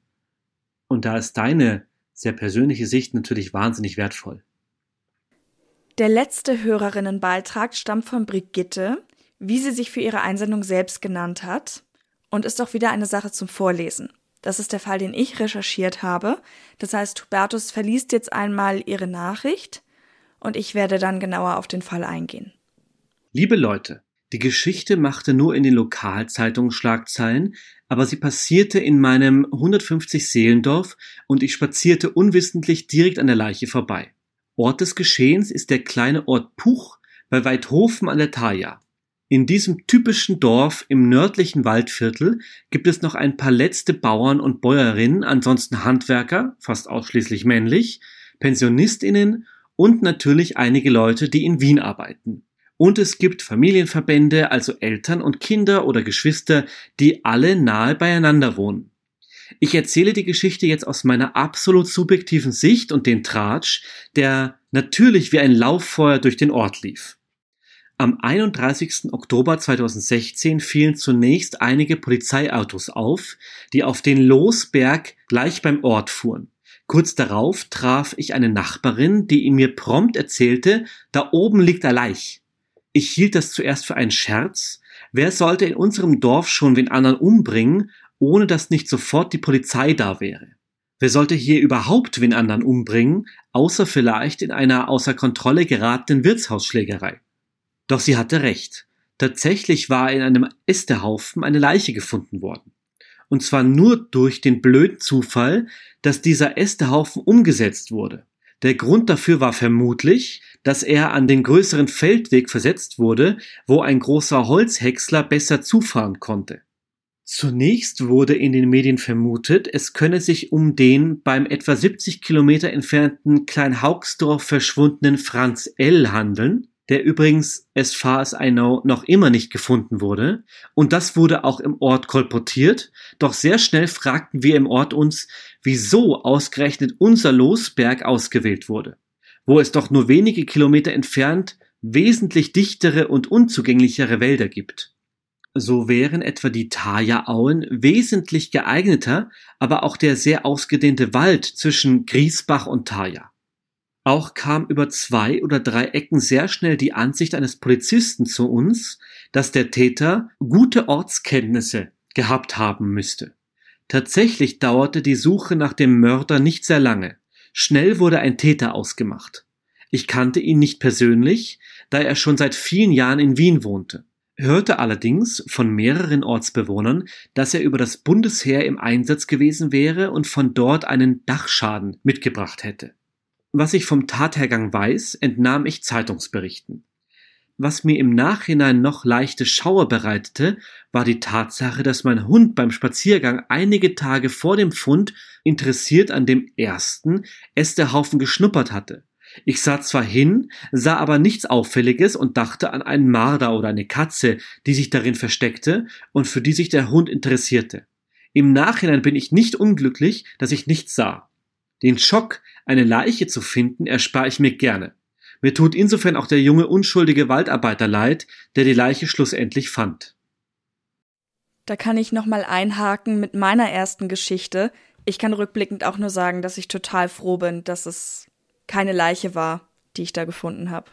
Und da ist deine sehr persönliche Sicht natürlich wahnsinnig wertvoll. Der letzte Hörerinnenbeitrag stammt von Brigitte, wie sie sich für ihre Einsendung selbst genannt hat und ist auch wieder eine Sache zum Vorlesen. Das ist der Fall, den ich recherchiert habe. Das heißt, Hubertus verliest jetzt einmal ihre Nachricht und ich werde dann genauer auf den Fall eingehen. Liebe Leute, die Geschichte machte nur in den Lokalzeitungen Schlagzeilen, aber sie passierte in meinem 150 Seelendorf und ich spazierte unwissentlich direkt an der Leiche vorbei. Ort des Geschehens ist der kleine Ort Puch bei Weidhofen an der Thaya. In diesem typischen Dorf im nördlichen Waldviertel gibt es noch ein paar letzte Bauern und Bäuerinnen, ansonsten Handwerker, fast ausschließlich männlich, Pensionistinnen und natürlich einige Leute, die in Wien arbeiten. Und es gibt Familienverbände, also Eltern und Kinder oder Geschwister, die alle nahe beieinander wohnen. Ich erzähle die Geschichte jetzt aus meiner absolut subjektiven Sicht und den Tratsch, der natürlich wie ein Lauffeuer durch den Ort lief. Am 31. Oktober 2016 fielen zunächst einige Polizeiautos auf, die auf den Losberg gleich beim Ort fuhren. Kurz darauf traf ich eine Nachbarin, die mir prompt erzählte, da oben liegt ein Leich. Ich hielt das zuerst für einen Scherz. Wer sollte in unserem Dorf schon wen anderen umbringen, ohne dass nicht sofort die Polizei da wäre? Wer sollte hier überhaupt wen anderen umbringen, außer vielleicht in einer außer Kontrolle geratenen Wirtshausschlägerei? Doch sie hatte recht. Tatsächlich war in einem Ästehaufen eine Leiche gefunden worden. Und zwar nur durch den blöden Zufall, dass dieser Ästehaufen umgesetzt wurde. Der Grund dafür war vermutlich, dass er an den größeren Feldweg versetzt wurde, wo ein großer Holzhäcksler besser zufahren konnte. Zunächst wurde in den Medien vermutet, es könne sich um den beim etwa 70 Kilometer entfernten Kleinhaugsdorf verschwundenen Franz L. handeln, der übrigens as far as I know noch immer nicht gefunden wurde, und das wurde auch im Ort kolportiert, doch sehr schnell fragten wir im Ort uns, wieso ausgerechnet unser Losberg ausgewählt wurde, wo es doch nur wenige Kilometer entfernt wesentlich dichtere und unzugänglichere Wälder gibt. So wären etwa die Thaya-Auen wesentlich geeigneter, aber auch der sehr ausgedehnte Wald zwischen Griesbach und Thaya. Auch kam über zwei oder drei Ecken sehr schnell die Ansicht eines Polizisten zu uns, dass der Täter gute Ortskenntnisse gehabt haben müsste. Tatsächlich dauerte die Suche nach dem Mörder nicht sehr lange. Schnell wurde ein Täter ausgemacht. Ich kannte ihn nicht persönlich, da er schon seit vielen Jahren in Wien wohnte, hörte allerdings von mehreren Ortsbewohnern, dass er über das Bundesheer im Einsatz gewesen wäre und von dort einen Dachschaden mitgebracht hätte. Was ich vom Tathergang weiß, entnahm ich Zeitungsberichten. Was mir im Nachhinein noch leichte Schauer bereitete, war die Tatsache, dass mein Hund beim Spaziergang einige Tage vor dem Fund interessiert an dem ersten Ästehaufen geschnuppert hatte. Ich sah zwar hin, sah aber nichts Auffälliges und dachte an einen Marder oder eine Katze, die sich darin versteckte und für die sich der Hund interessierte. Im Nachhinein bin ich nicht unglücklich, dass ich nichts sah. Den Schock, eine Leiche zu finden, erspare ich mir gerne. Mir tut insofern auch der junge unschuldige Waldarbeiter leid, der die Leiche schlussendlich fand. Da kann ich nochmal einhaken mit meiner ersten Geschichte. Ich kann rückblickend auch nur sagen, dass ich total froh bin, dass es keine Leiche war, die ich da gefunden habe.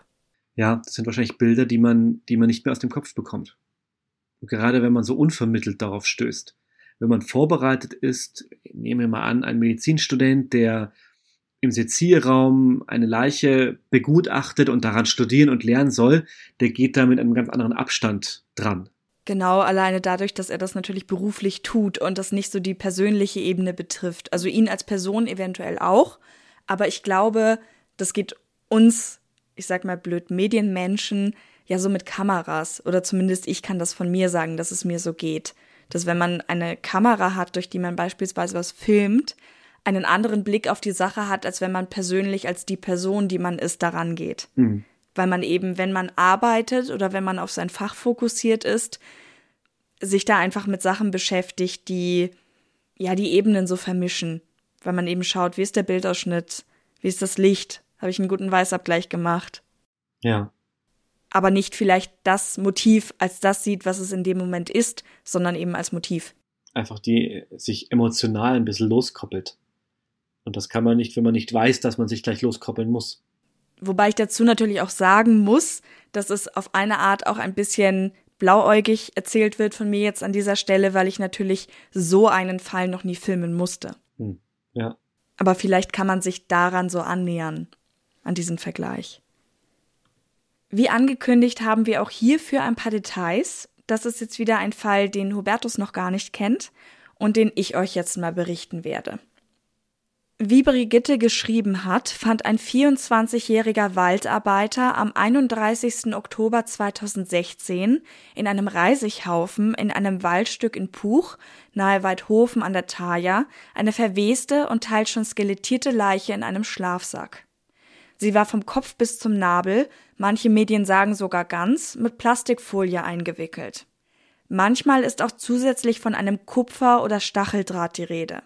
Ja, das sind wahrscheinlich Bilder, die man, die man nicht mehr aus dem Kopf bekommt. Und gerade wenn man so unvermittelt darauf stößt. Wenn man vorbereitet ist, nehmen wir mal an, ein Medizinstudent, der im Sezierraum eine Leiche begutachtet und daran studieren und lernen soll, der geht da mit einem ganz anderen Abstand dran. Genau, alleine dadurch, dass er das natürlich beruflich tut und das nicht so die persönliche Ebene betrifft. Also ihn als Person eventuell auch, aber ich glaube, das geht uns, ich sag mal blöd, Medienmenschen ja so mit Kameras oder zumindest ich kann das von mir sagen, dass es mir so geht, dass wenn man eine Kamera hat, durch die man beispielsweise was filmt, einen anderen Blick auf die Sache hat, als wenn man persönlich als die Person, die man ist, daran geht. Mhm. Weil man eben, wenn man arbeitet oder wenn man auf sein Fach fokussiert ist, sich da einfach mit Sachen beschäftigt, die ja die Ebenen so vermischen. Weil man eben schaut, wie ist der Bildausschnitt, wie ist das Licht, habe ich einen guten Weißabgleich gemacht. Ja. Aber nicht vielleicht das Motiv als das sieht, was es in dem Moment ist, sondern eben als Motiv. Einfach die sich emotional ein bisschen loskoppelt. Und das kann man nicht, wenn man nicht weiß, dass man sich gleich loskoppeln muss. Wobei ich dazu natürlich auch sagen muss, dass es auf eine Art auch ein bisschen blauäugig erzählt wird von mir jetzt an dieser Stelle, weil ich natürlich so einen Fall noch nie filmen musste. Hm. Ja. Aber vielleicht kann man sich daran so annähern, an diesen Vergleich. Wie angekündigt haben wir auch hierfür ein paar Details. Das ist jetzt wieder ein Fall, den Hubertus noch gar nicht kennt und den ich euch jetzt mal berichten werde. Wie Brigitte geschrieben hat, fand ein 24-jähriger Waldarbeiter am 31. Oktober 2016 in einem Reisighaufen in einem Waldstück in Puch, nahe Weidhofen an der Thaya, eine verweste und teils schon skelettierte Leiche in einem Schlafsack. Sie war vom Kopf bis zum Nabel, manche Medien sagen sogar ganz, mit Plastikfolie eingewickelt. Manchmal ist auch zusätzlich von einem Kupfer- oder Stacheldraht die Rede.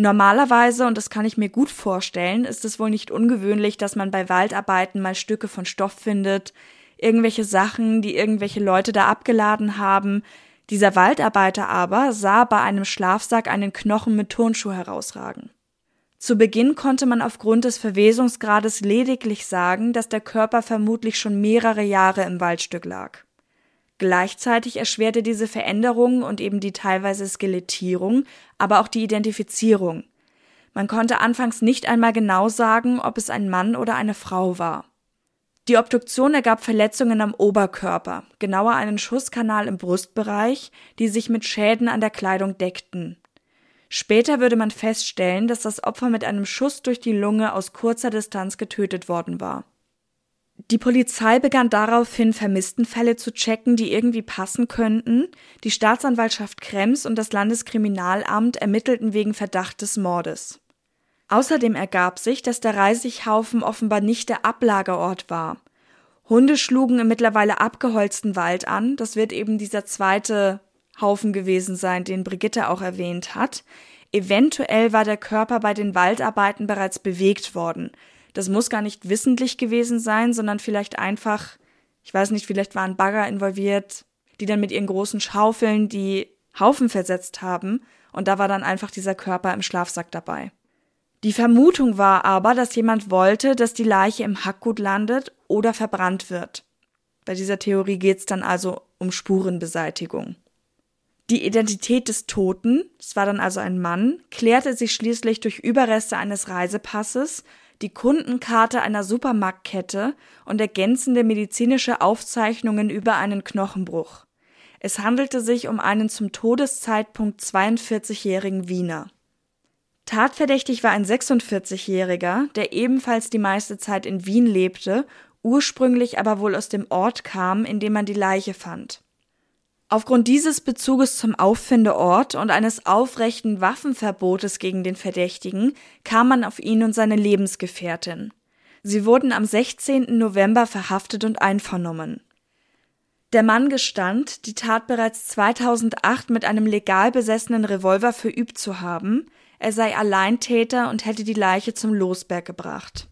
Normalerweise, und das kann ich mir gut vorstellen, ist es wohl nicht ungewöhnlich, dass man bei Waldarbeiten mal Stücke von Stoff findet, irgendwelche Sachen, die irgendwelche Leute da abgeladen haben. Dieser Waldarbeiter aber sah bei einem Schlafsack einen Knochen mit Turnschuh herausragen. Zu Beginn konnte man aufgrund des Verwesungsgrades lediglich sagen, dass der Körper vermutlich schon mehrere Jahre im Waldstück lag. Gleichzeitig erschwerte diese Veränderung und eben die teilweise Skelettierung, aber auch die Identifizierung. Man konnte anfangs nicht einmal genau sagen, ob es ein Mann oder eine Frau war. Die Obduktion ergab Verletzungen am Oberkörper, genauer einen Schusskanal im Brustbereich, die sich mit Schäden an der Kleidung deckten. Später würde man feststellen, dass das Opfer mit einem Schuss durch die Lunge aus kurzer Distanz getötet worden war. Die Polizei begann daraufhin Vermisstenfälle zu checken, die irgendwie passen könnten. Die Staatsanwaltschaft Krems und das Landeskriminalamt ermittelten wegen Verdacht des Mordes. Außerdem ergab sich, dass der Reisighaufen offenbar nicht der Ablagerort war. Hunde schlugen im mittlerweile abgeholzten Wald an. Das wird eben dieser zweite Haufen gewesen sein, den Brigitte auch erwähnt hat. Eventuell war der Körper bei den Waldarbeiten bereits bewegt worden. Das muss gar nicht wissentlich gewesen sein, sondern vielleicht einfach, ich weiß nicht, vielleicht waren Bagger involviert, die dann mit ihren großen Schaufeln die Haufen versetzt haben, und da war dann einfach dieser Körper im Schlafsack dabei. Die Vermutung war aber, dass jemand wollte, dass die Leiche im Hackgut landet oder verbrannt wird. Bei dieser Theorie geht es dann also um Spurenbeseitigung. Die Identität des Toten, es war dann also ein Mann, klärte sich schließlich durch Überreste eines Reisepasses, die Kundenkarte einer Supermarktkette und ergänzende medizinische Aufzeichnungen über einen Knochenbruch. Es handelte sich um einen zum Todeszeitpunkt 42-jährigen Wiener. Tatverdächtig war ein 46-Jähriger, der ebenfalls die meiste Zeit in Wien lebte, ursprünglich aber wohl aus dem Ort kam, in dem man die Leiche fand. Aufgrund dieses Bezuges zum Auffindeort und eines aufrechten Waffenverbotes gegen den Verdächtigen kam man auf ihn und seine Lebensgefährtin. Sie wurden am 16. November verhaftet und einvernommen. Der Mann gestand, die Tat bereits 2008 mit einem legal besessenen Revolver verübt zu haben, er sei Alleintäter und hätte die Leiche zum Losberg gebracht.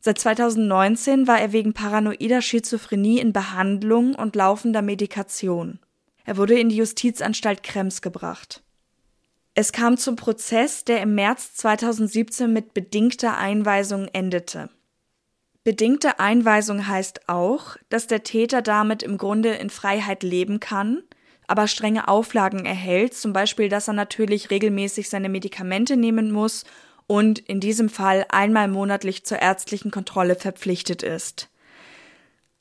Seit 2019 war er wegen paranoider Schizophrenie in Behandlung und laufender Medikation. Er wurde in die Justizanstalt Krems gebracht. Es kam zum Prozess, der im März 2017 mit bedingter Einweisung endete. Bedingte Einweisung heißt auch, dass der Täter damit im Grunde in Freiheit leben kann, aber strenge Auflagen erhält, zum Beispiel, dass er natürlich regelmäßig seine Medikamente nehmen muss und in diesem Fall einmal monatlich zur ärztlichen Kontrolle verpflichtet ist.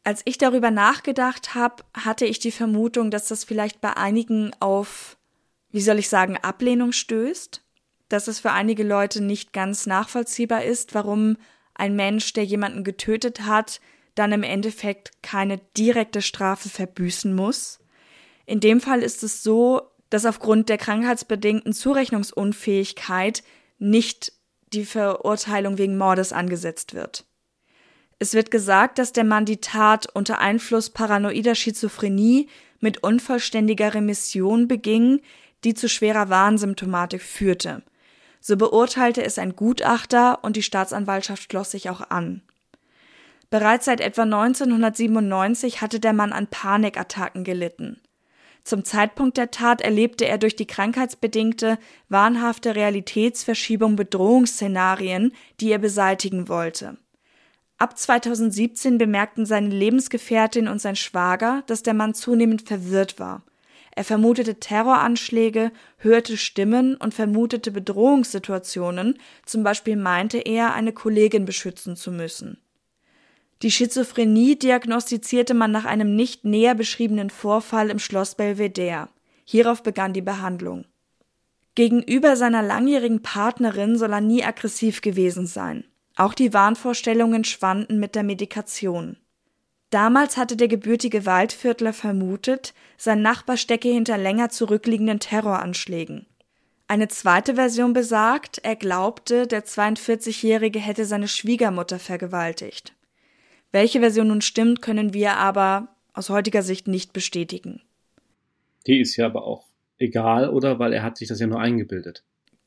Als ich darüber nachgedacht habe, hatte ich die Vermutung, dass das vielleicht bei einigen auf, wie soll ich sagen, Ablehnung stößt, dass es für einige Leute nicht ganz nachvollziehbar ist, warum ein Mensch, der jemanden getötet hat, dann im Endeffekt keine direkte Strafe verbüßen muss. In dem Fall ist es so, dass aufgrund der krankheitsbedingten Zurechnungsunfähigkeit nicht die Verurteilung wegen Mordes angesetzt wird. Es wird gesagt, dass der Mann die Tat unter Einfluss paranoider Schizophrenie mit unvollständiger Remission beging, die zu schwerer Warnsymptomatik führte. So beurteilte es ein Gutachter und die Staatsanwaltschaft schloss sich auch an. Bereits seit etwa 1997 hatte der Mann an Panikattacken gelitten. Zum Zeitpunkt der Tat erlebte er durch die krankheitsbedingte, wahnhafte Realitätsverschiebung Bedrohungsszenarien, die er beseitigen wollte. Ab 2017 bemerkten seine Lebensgefährtin und sein Schwager, dass der Mann zunehmend verwirrt war. Er vermutete Terroranschläge, hörte Stimmen und vermutete Bedrohungssituationen, zum Beispiel meinte er, eine Kollegin beschützen zu müssen. Die Schizophrenie diagnostizierte man nach einem nicht näher beschriebenen Vorfall im Schloss Belvedere. Hierauf begann die Behandlung. Gegenüber seiner langjährigen Partnerin soll er nie aggressiv gewesen sein. Auch die Wahnvorstellungen schwanden mit der Medikation. Damals hatte der gebürtige Waldviertler vermutet, sein Nachbar stecke hinter länger zurückliegenden Terroranschlägen. Eine zweite Version besagt, er glaubte, der 42-Jährige hätte seine Schwiegermutter vergewaltigt. Welche Version nun stimmt, können wir aber aus heutiger Sicht nicht bestätigen. Die ist ja aber auch egal, oder? Weil er hat sich das ja nur eingebildet.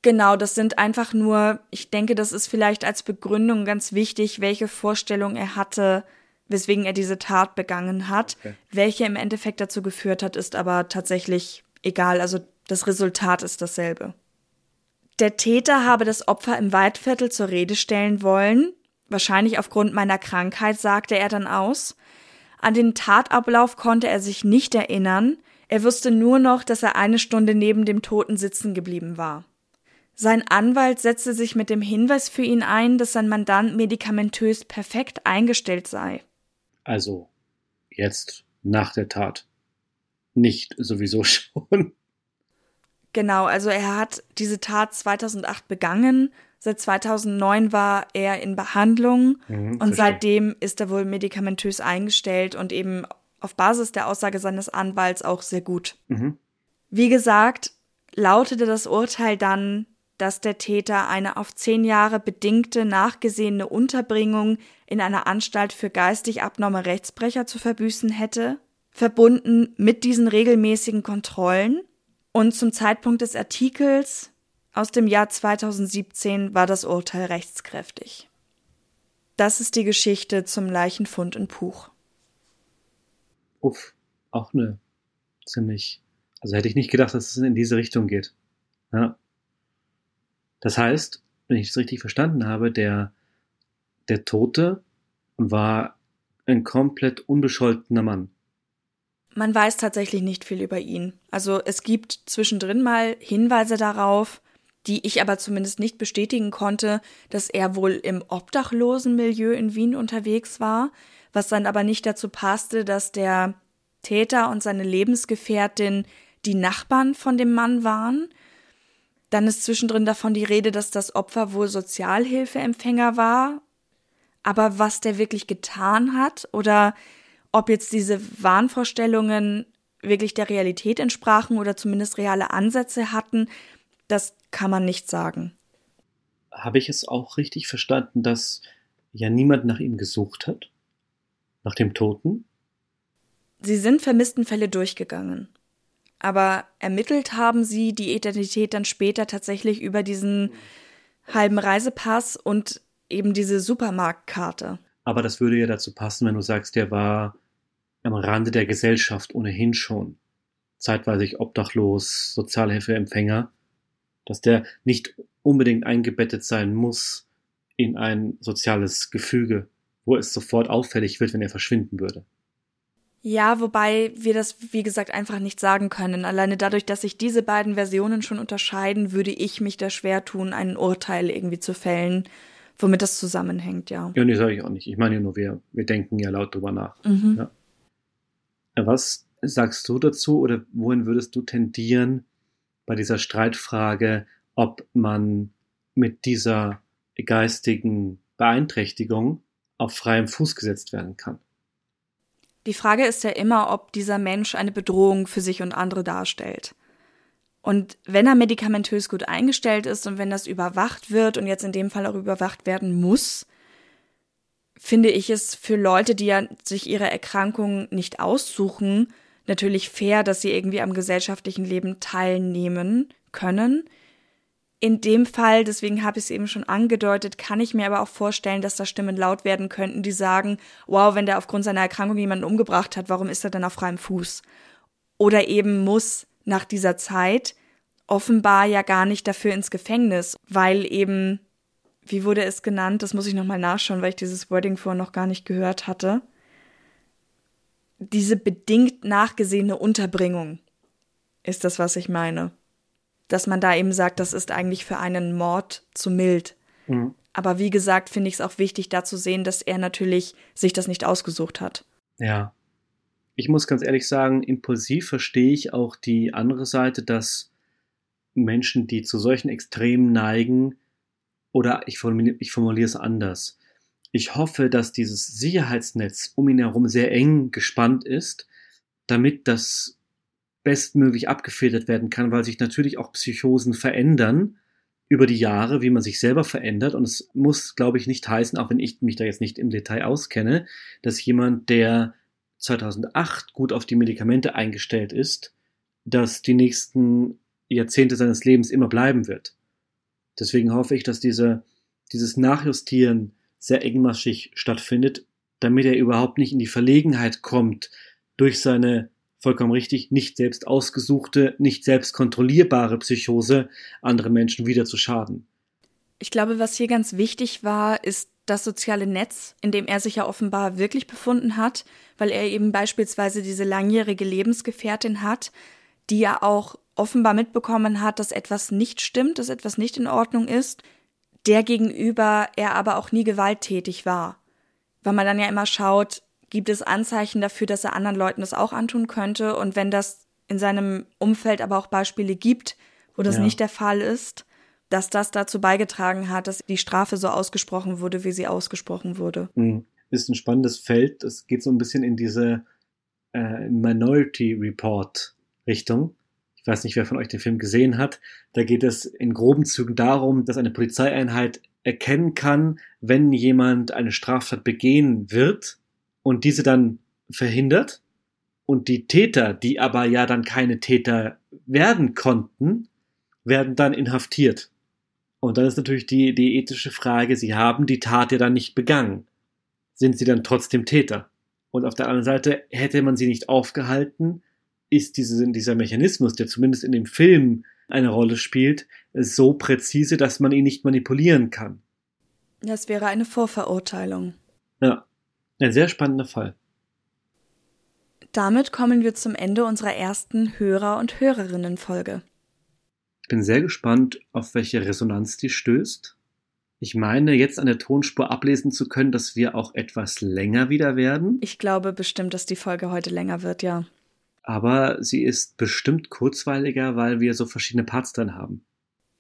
Genau, das sind einfach nur, ich denke, das ist vielleicht als Begründung ganz wichtig, welche Vorstellung er hatte, weswegen er diese Tat begangen hat. Okay. Welche im Endeffekt dazu geführt hat, ist aber tatsächlich egal. Also das Resultat ist dasselbe. Der Täter habe das Opfer im Waldviertel zur Rede stellen wollen. Wahrscheinlich aufgrund meiner Krankheit, sagte er dann aus. An den Tatablauf konnte er sich nicht erinnern. Er wusste nur noch, dass er eine Stunde neben dem Toten sitzen geblieben war. Sein Anwalt setzte sich mit dem Hinweis für ihn ein, dass sein Mandant medikamentös perfekt eingestellt sei. Also jetzt nach der Tat. Nicht sowieso *laughs* schon. Genau, also er hat diese Tat 2008 begangen. Seit 2009 war er in Behandlung Mhm, und verstehe. seitdem ist er wohl medikamentös eingestellt und eben auf Basis der Aussage seines Anwalts auch sehr gut. Mhm. Wie gesagt, lautete das Urteil dann, dass der Täter eine auf zehn Jahre bedingte nachgesehene Unterbringung in einer Anstalt für geistig abnorme Rechtsbrecher zu verbüßen hätte, verbunden mit diesen regelmäßigen Kontrollen. Und zum Zeitpunkt des Artikels aus dem Jahr 2017 war das Urteil rechtskräftig. Das ist die Geschichte zum Leichenfund in Puch. Uff, auch eine ziemlich. Also hätte ich nicht gedacht, dass es in diese Richtung geht. Ja. Das heißt, wenn ich es richtig verstanden habe, der, der Tote war ein komplett unbescholtener Mann. Man weiß tatsächlich nicht viel über ihn. Also es gibt zwischendrin mal Hinweise darauf, die ich aber zumindest nicht bestätigen konnte, dass er wohl im obdachlosen Milieu in Wien unterwegs war, was dann aber nicht dazu passte, dass der Täter und seine Lebensgefährtin die Nachbarn von dem Mann waren. Dann ist zwischendrin davon die Rede, dass das Opfer wohl Sozialhilfeempfänger war. Aber was der wirklich getan hat oder ob jetzt diese Wahnvorstellungen wirklich der Realität entsprachen oder zumindest reale Ansätze hatten, das kann man nicht sagen. Habe ich es auch richtig verstanden, dass ja niemand nach ihm gesucht hat? Nach dem Toten? Sie sind vermissten Fälle durchgegangen. Aber ermittelt haben sie die Identität dann später tatsächlich über diesen halben Reisepass und eben diese Supermarktkarte. Aber das würde ja dazu passen, wenn du sagst, der war am Rande der Gesellschaft ohnehin schon. Zeitweilig obdachlos, Sozialhilfeempfänger, dass der nicht unbedingt eingebettet sein muss in ein soziales Gefüge, wo es sofort auffällig wird, wenn er verschwinden würde. Ja, wobei wir das, wie gesagt, einfach nicht sagen können. Alleine dadurch, dass sich diese beiden Versionen schon unterscheiden, würde ich mich da schwer tun, ein Urteil irgendwie zu fällen, womit das zusammenhängt, ja. Ja, nee, sage ich auch nicht. Ich meine ja nur, wir, wir denken ja laut drüber nach. Mhm. Ja. Was sagst du dazu oder wohin würdest du tendieren bei dieser Streitfrage, ob man mit dieser geistigen Beeinträchtigung auf freiem Fuß gesetzt werden kann? Die Frage ist ja immer, ob dieser Mensch eine Bedrohung für sich und andere darstellt. Und wenn er medikamentös gut eingestellt ist und wenn das überwacht wird und jetzt in dem Fall auch überwacht werden muss, finde ich es für Leute, die ja sich ihre Erkrankung nicht aussuchen, natürlich fair, dass sie irgendwie am gesellschaftlichen Leben teilnehmen können. In dem Fall, deswegen habe ich es eben schon angedeutet, kann ich mir aber auch vorstellen, dass da Stimmen laut werden könnten, die sagen, wow, wenn der aufgrund seiner Erkrankung jemanden umgebracht hat, warum ist er dann auf freiem Fuß? Oder eben muss nach dieser Zeit offenbar ja gar nicht dafür ins Gefängnis, weil eben, wie wurde es genannt, das muss ich nochmal nachschauen, weil ich dieses Wording vorher noch gar nicht gehört hatte, diese bedingt nachgesehene Unterbringung ist das, was ich meine dass man da eben sagt, das ist eigentlich für einen Mord zu mild. Mhm. Aber wie gesagt, finde ich es auch wichtig, da zu sehen, dass er natürlich sich das nicht ausgesucht hat. Ja. Ich muss ganz ehrlich sagen, impulsiv verstehe ich auch die andere Seite, dass Menschen, die zu solchen Extremen neigen, oder ich formuliere, ich formuliere es anders. Ich hoffe, dass dieses Sicherheitsnetz um ihn herum sehr eng gespannt ist, damit das bestmöglich abgefedert werden kann, weil sich natürlich auch Psychosen verändern über die Jahre, wie man sich selber verändert. Und es muss, glaube ich, nicht heißen, auch wenn ich mich da jetzt nicht im Detail auskenne, dass jemand, der 2008 gut auf die Medikamente eingestellt ist, dass die nächsten Jahrzehnte seines Lebens immer bleiben wird. Deswegen hoffe ich, dass diese, dieses Nachjustieren sehr engmaschig stattfindet, damit er überhaupt nicht in die Verlegenheit kommt, durch seine vollkommen richtig, nicht selbst ausgesuchte, nicht selbst kontrollierbare Psychose andere Menschen wieder zu schaden. Ich glaube, was hier ganz wichtig war, ist das soziale Netz, in dem er sich ja offenbar wirklich befunden hat, weil er eben beispielsweise diese langjährige Lebensgefährtin hat, die ja auch offenbar mitbekommen hat, dass etwas nicht stimmt, dass etwas nicht in Ordnung ist, der gegenüber er aber auch nie gewalttätig war. Weil man dann ja immer schaut, gibt es Anzeichen dafür, dass er anderen Leuten das auch antun könnte. Und wenn das in seinem Umfeld aber auch Beispiele gibt, wo das Ja. nicht der Fall ist, dass das dazu beigetragen hat, dass die Strafe so ausgesprochen wurde, wie sie ausgesprochen wurde. Hm. Ist ein spannendes Feld. Das geht so ein bisschen in diese äh, Minority Report Richtung. Ich weiß nicht, wer von euch den Film gesehen hat. Da geht es in groben Zügen darum, dass eine Polizeieinheit erkennen kann, wenn jemand eine Straftat begehen wird und diese dann verhindert und die Täter, die aber ja dann keine Täter werden konnten, werden dann inhaftiert. Und dann ist natürlich die, die ethische Frage, sie haben die Tat ja dann nicht begangen. Sind sie dann trotzdem Täter? Und auf der anderen Seite, hätte man sie nicht aufgehalten, ist diese, dieser Mechanismus, der zumindest in dem Film eine Rolle spielt, so präzise, dass man ihn nicht manipulieren kann. Das wäre eine Vorverurteilung. Ja, ein sehr spannender Fall. Damit kommen wir zum Ende unserer ersten Hörer- und Hörerinnenfolge. Ich bin sehr gespannt, auf welche Resonanz die stößt. Ich meine, jetzt an der Tonspur ablesen zu können, dass wir auch etwas länger wieder werden, Ich glaube bestimmt, dass die Folge heute länger wird, ja. aber sie ist bestimmt kurzweiliger, weil wir so verschiedene Parts drin haben.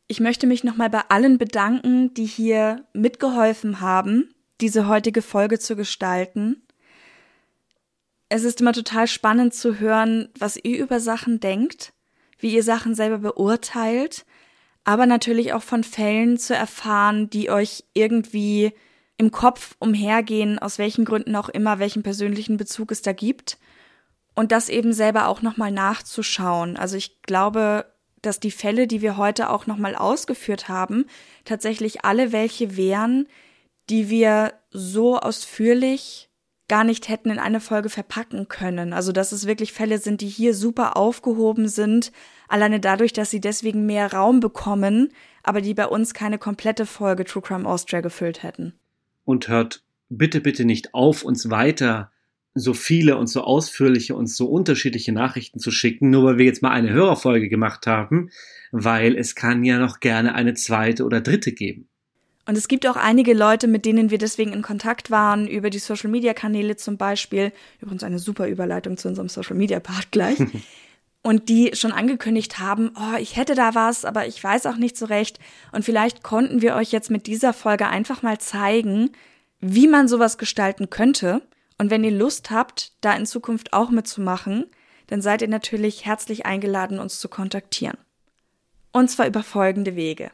Ich möchte mich nochmal bei allen bedanken, die hier mitgeholfen haben, diese heutige Folge zu gestalten. Es ist immer total spannend zu hören, was ihr über Sachen denkt, wie ihr Sachen selber beurteilt, aber natürlich auch von Fällen zu erfahren, die euch irgendwie im Kopf umhergehen, aus welchen Gründen auch immer, welchen persönlichen Bezug es da gibt. Und das eben selber auch nochmal nachzuschauen. Also ich glaube, dass die Fälle, die wir heute auch nochmal ausgeführt haben, tatsächlich alle welche wären, die wir so ausführlich gar nicht hätten in eine Folge verpacken können. Also dass es wirklich Fälle sind, die hier super aufgehoben sind, alleine dadurch, dass sie deswegen mehr Raum bekommen, aber die bei uns keine komplette Folge True Crime Austria gefüllt hätten. Und hört bitte, bitte nicht auf, uns weiter so viele und so ausführliche und so unterschiedliche Nachrichten zu schicken, nur weil wir jetzt mal eine Hörerfolge gemacht haben, weil es kann ja noch gerne eine zweite oder dritte geben. Und es gibt auch einige Leute, mit denen wir deswegen in Kontakt waren, über die Social Media Kanäle zum Beispiel. Übrigens eine super Überleitung zu unserem Social Media Part gleich. *laughs* und die schon angekündigt haben, oh, ich hätte da was, aber ich weiß auch nicht so recht. Und vielleicht konnten wir euch jetzt mit dieser Folge einfach mal zeigen, wie man sowas gestalten könnte. Und wenn ihr Lust habt, da in Zukunft auch mitzumachen, dann seid ihr natürlich herzlich eingeladen, uns zu kontaktieren. Und zwar über folgende Wege.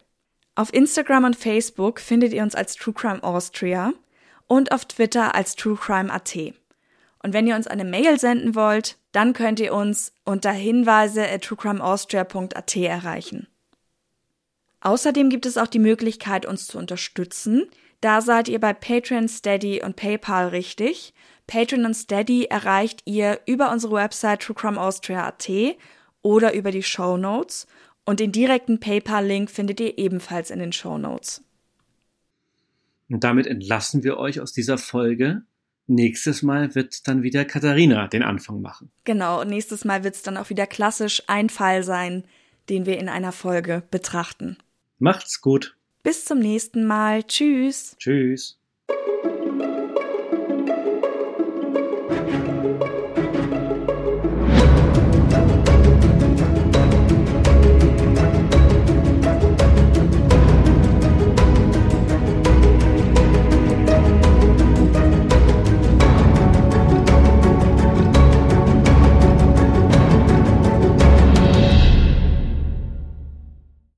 Auf Instagram und Facebook findet ihr uns als True Crime Austria und auf Twitter als True Crime AT. Und wenn ihr uns eine Mail senden wollt, dann könnt ihr uns unter hinweise at truecrimeaustria.at erreichen. Außerdem gibt es auch die Möglichkeit, uns zu unterstützen. Da seid ihr bei Patreon, Steady und PayPal richtig. Patreon und Steady erreicht ihr über unsere Website truecrimeaustria.at oder über die Show Notes und den direkten PayPal-Link findet ihr ebenfalls in den Show Notes. Und damit entlassen wir euch aus dieser Folge. Nächstes Mal wird dann wieder Katharina den Anfang machen. Genau, und nächstes Mal wird es dann auch wieder klassisch ein Fall sein, den wir in einer Folge betrachten. Macht's gut. Bis zum nächsten Mal. Tschüss. Tschüss.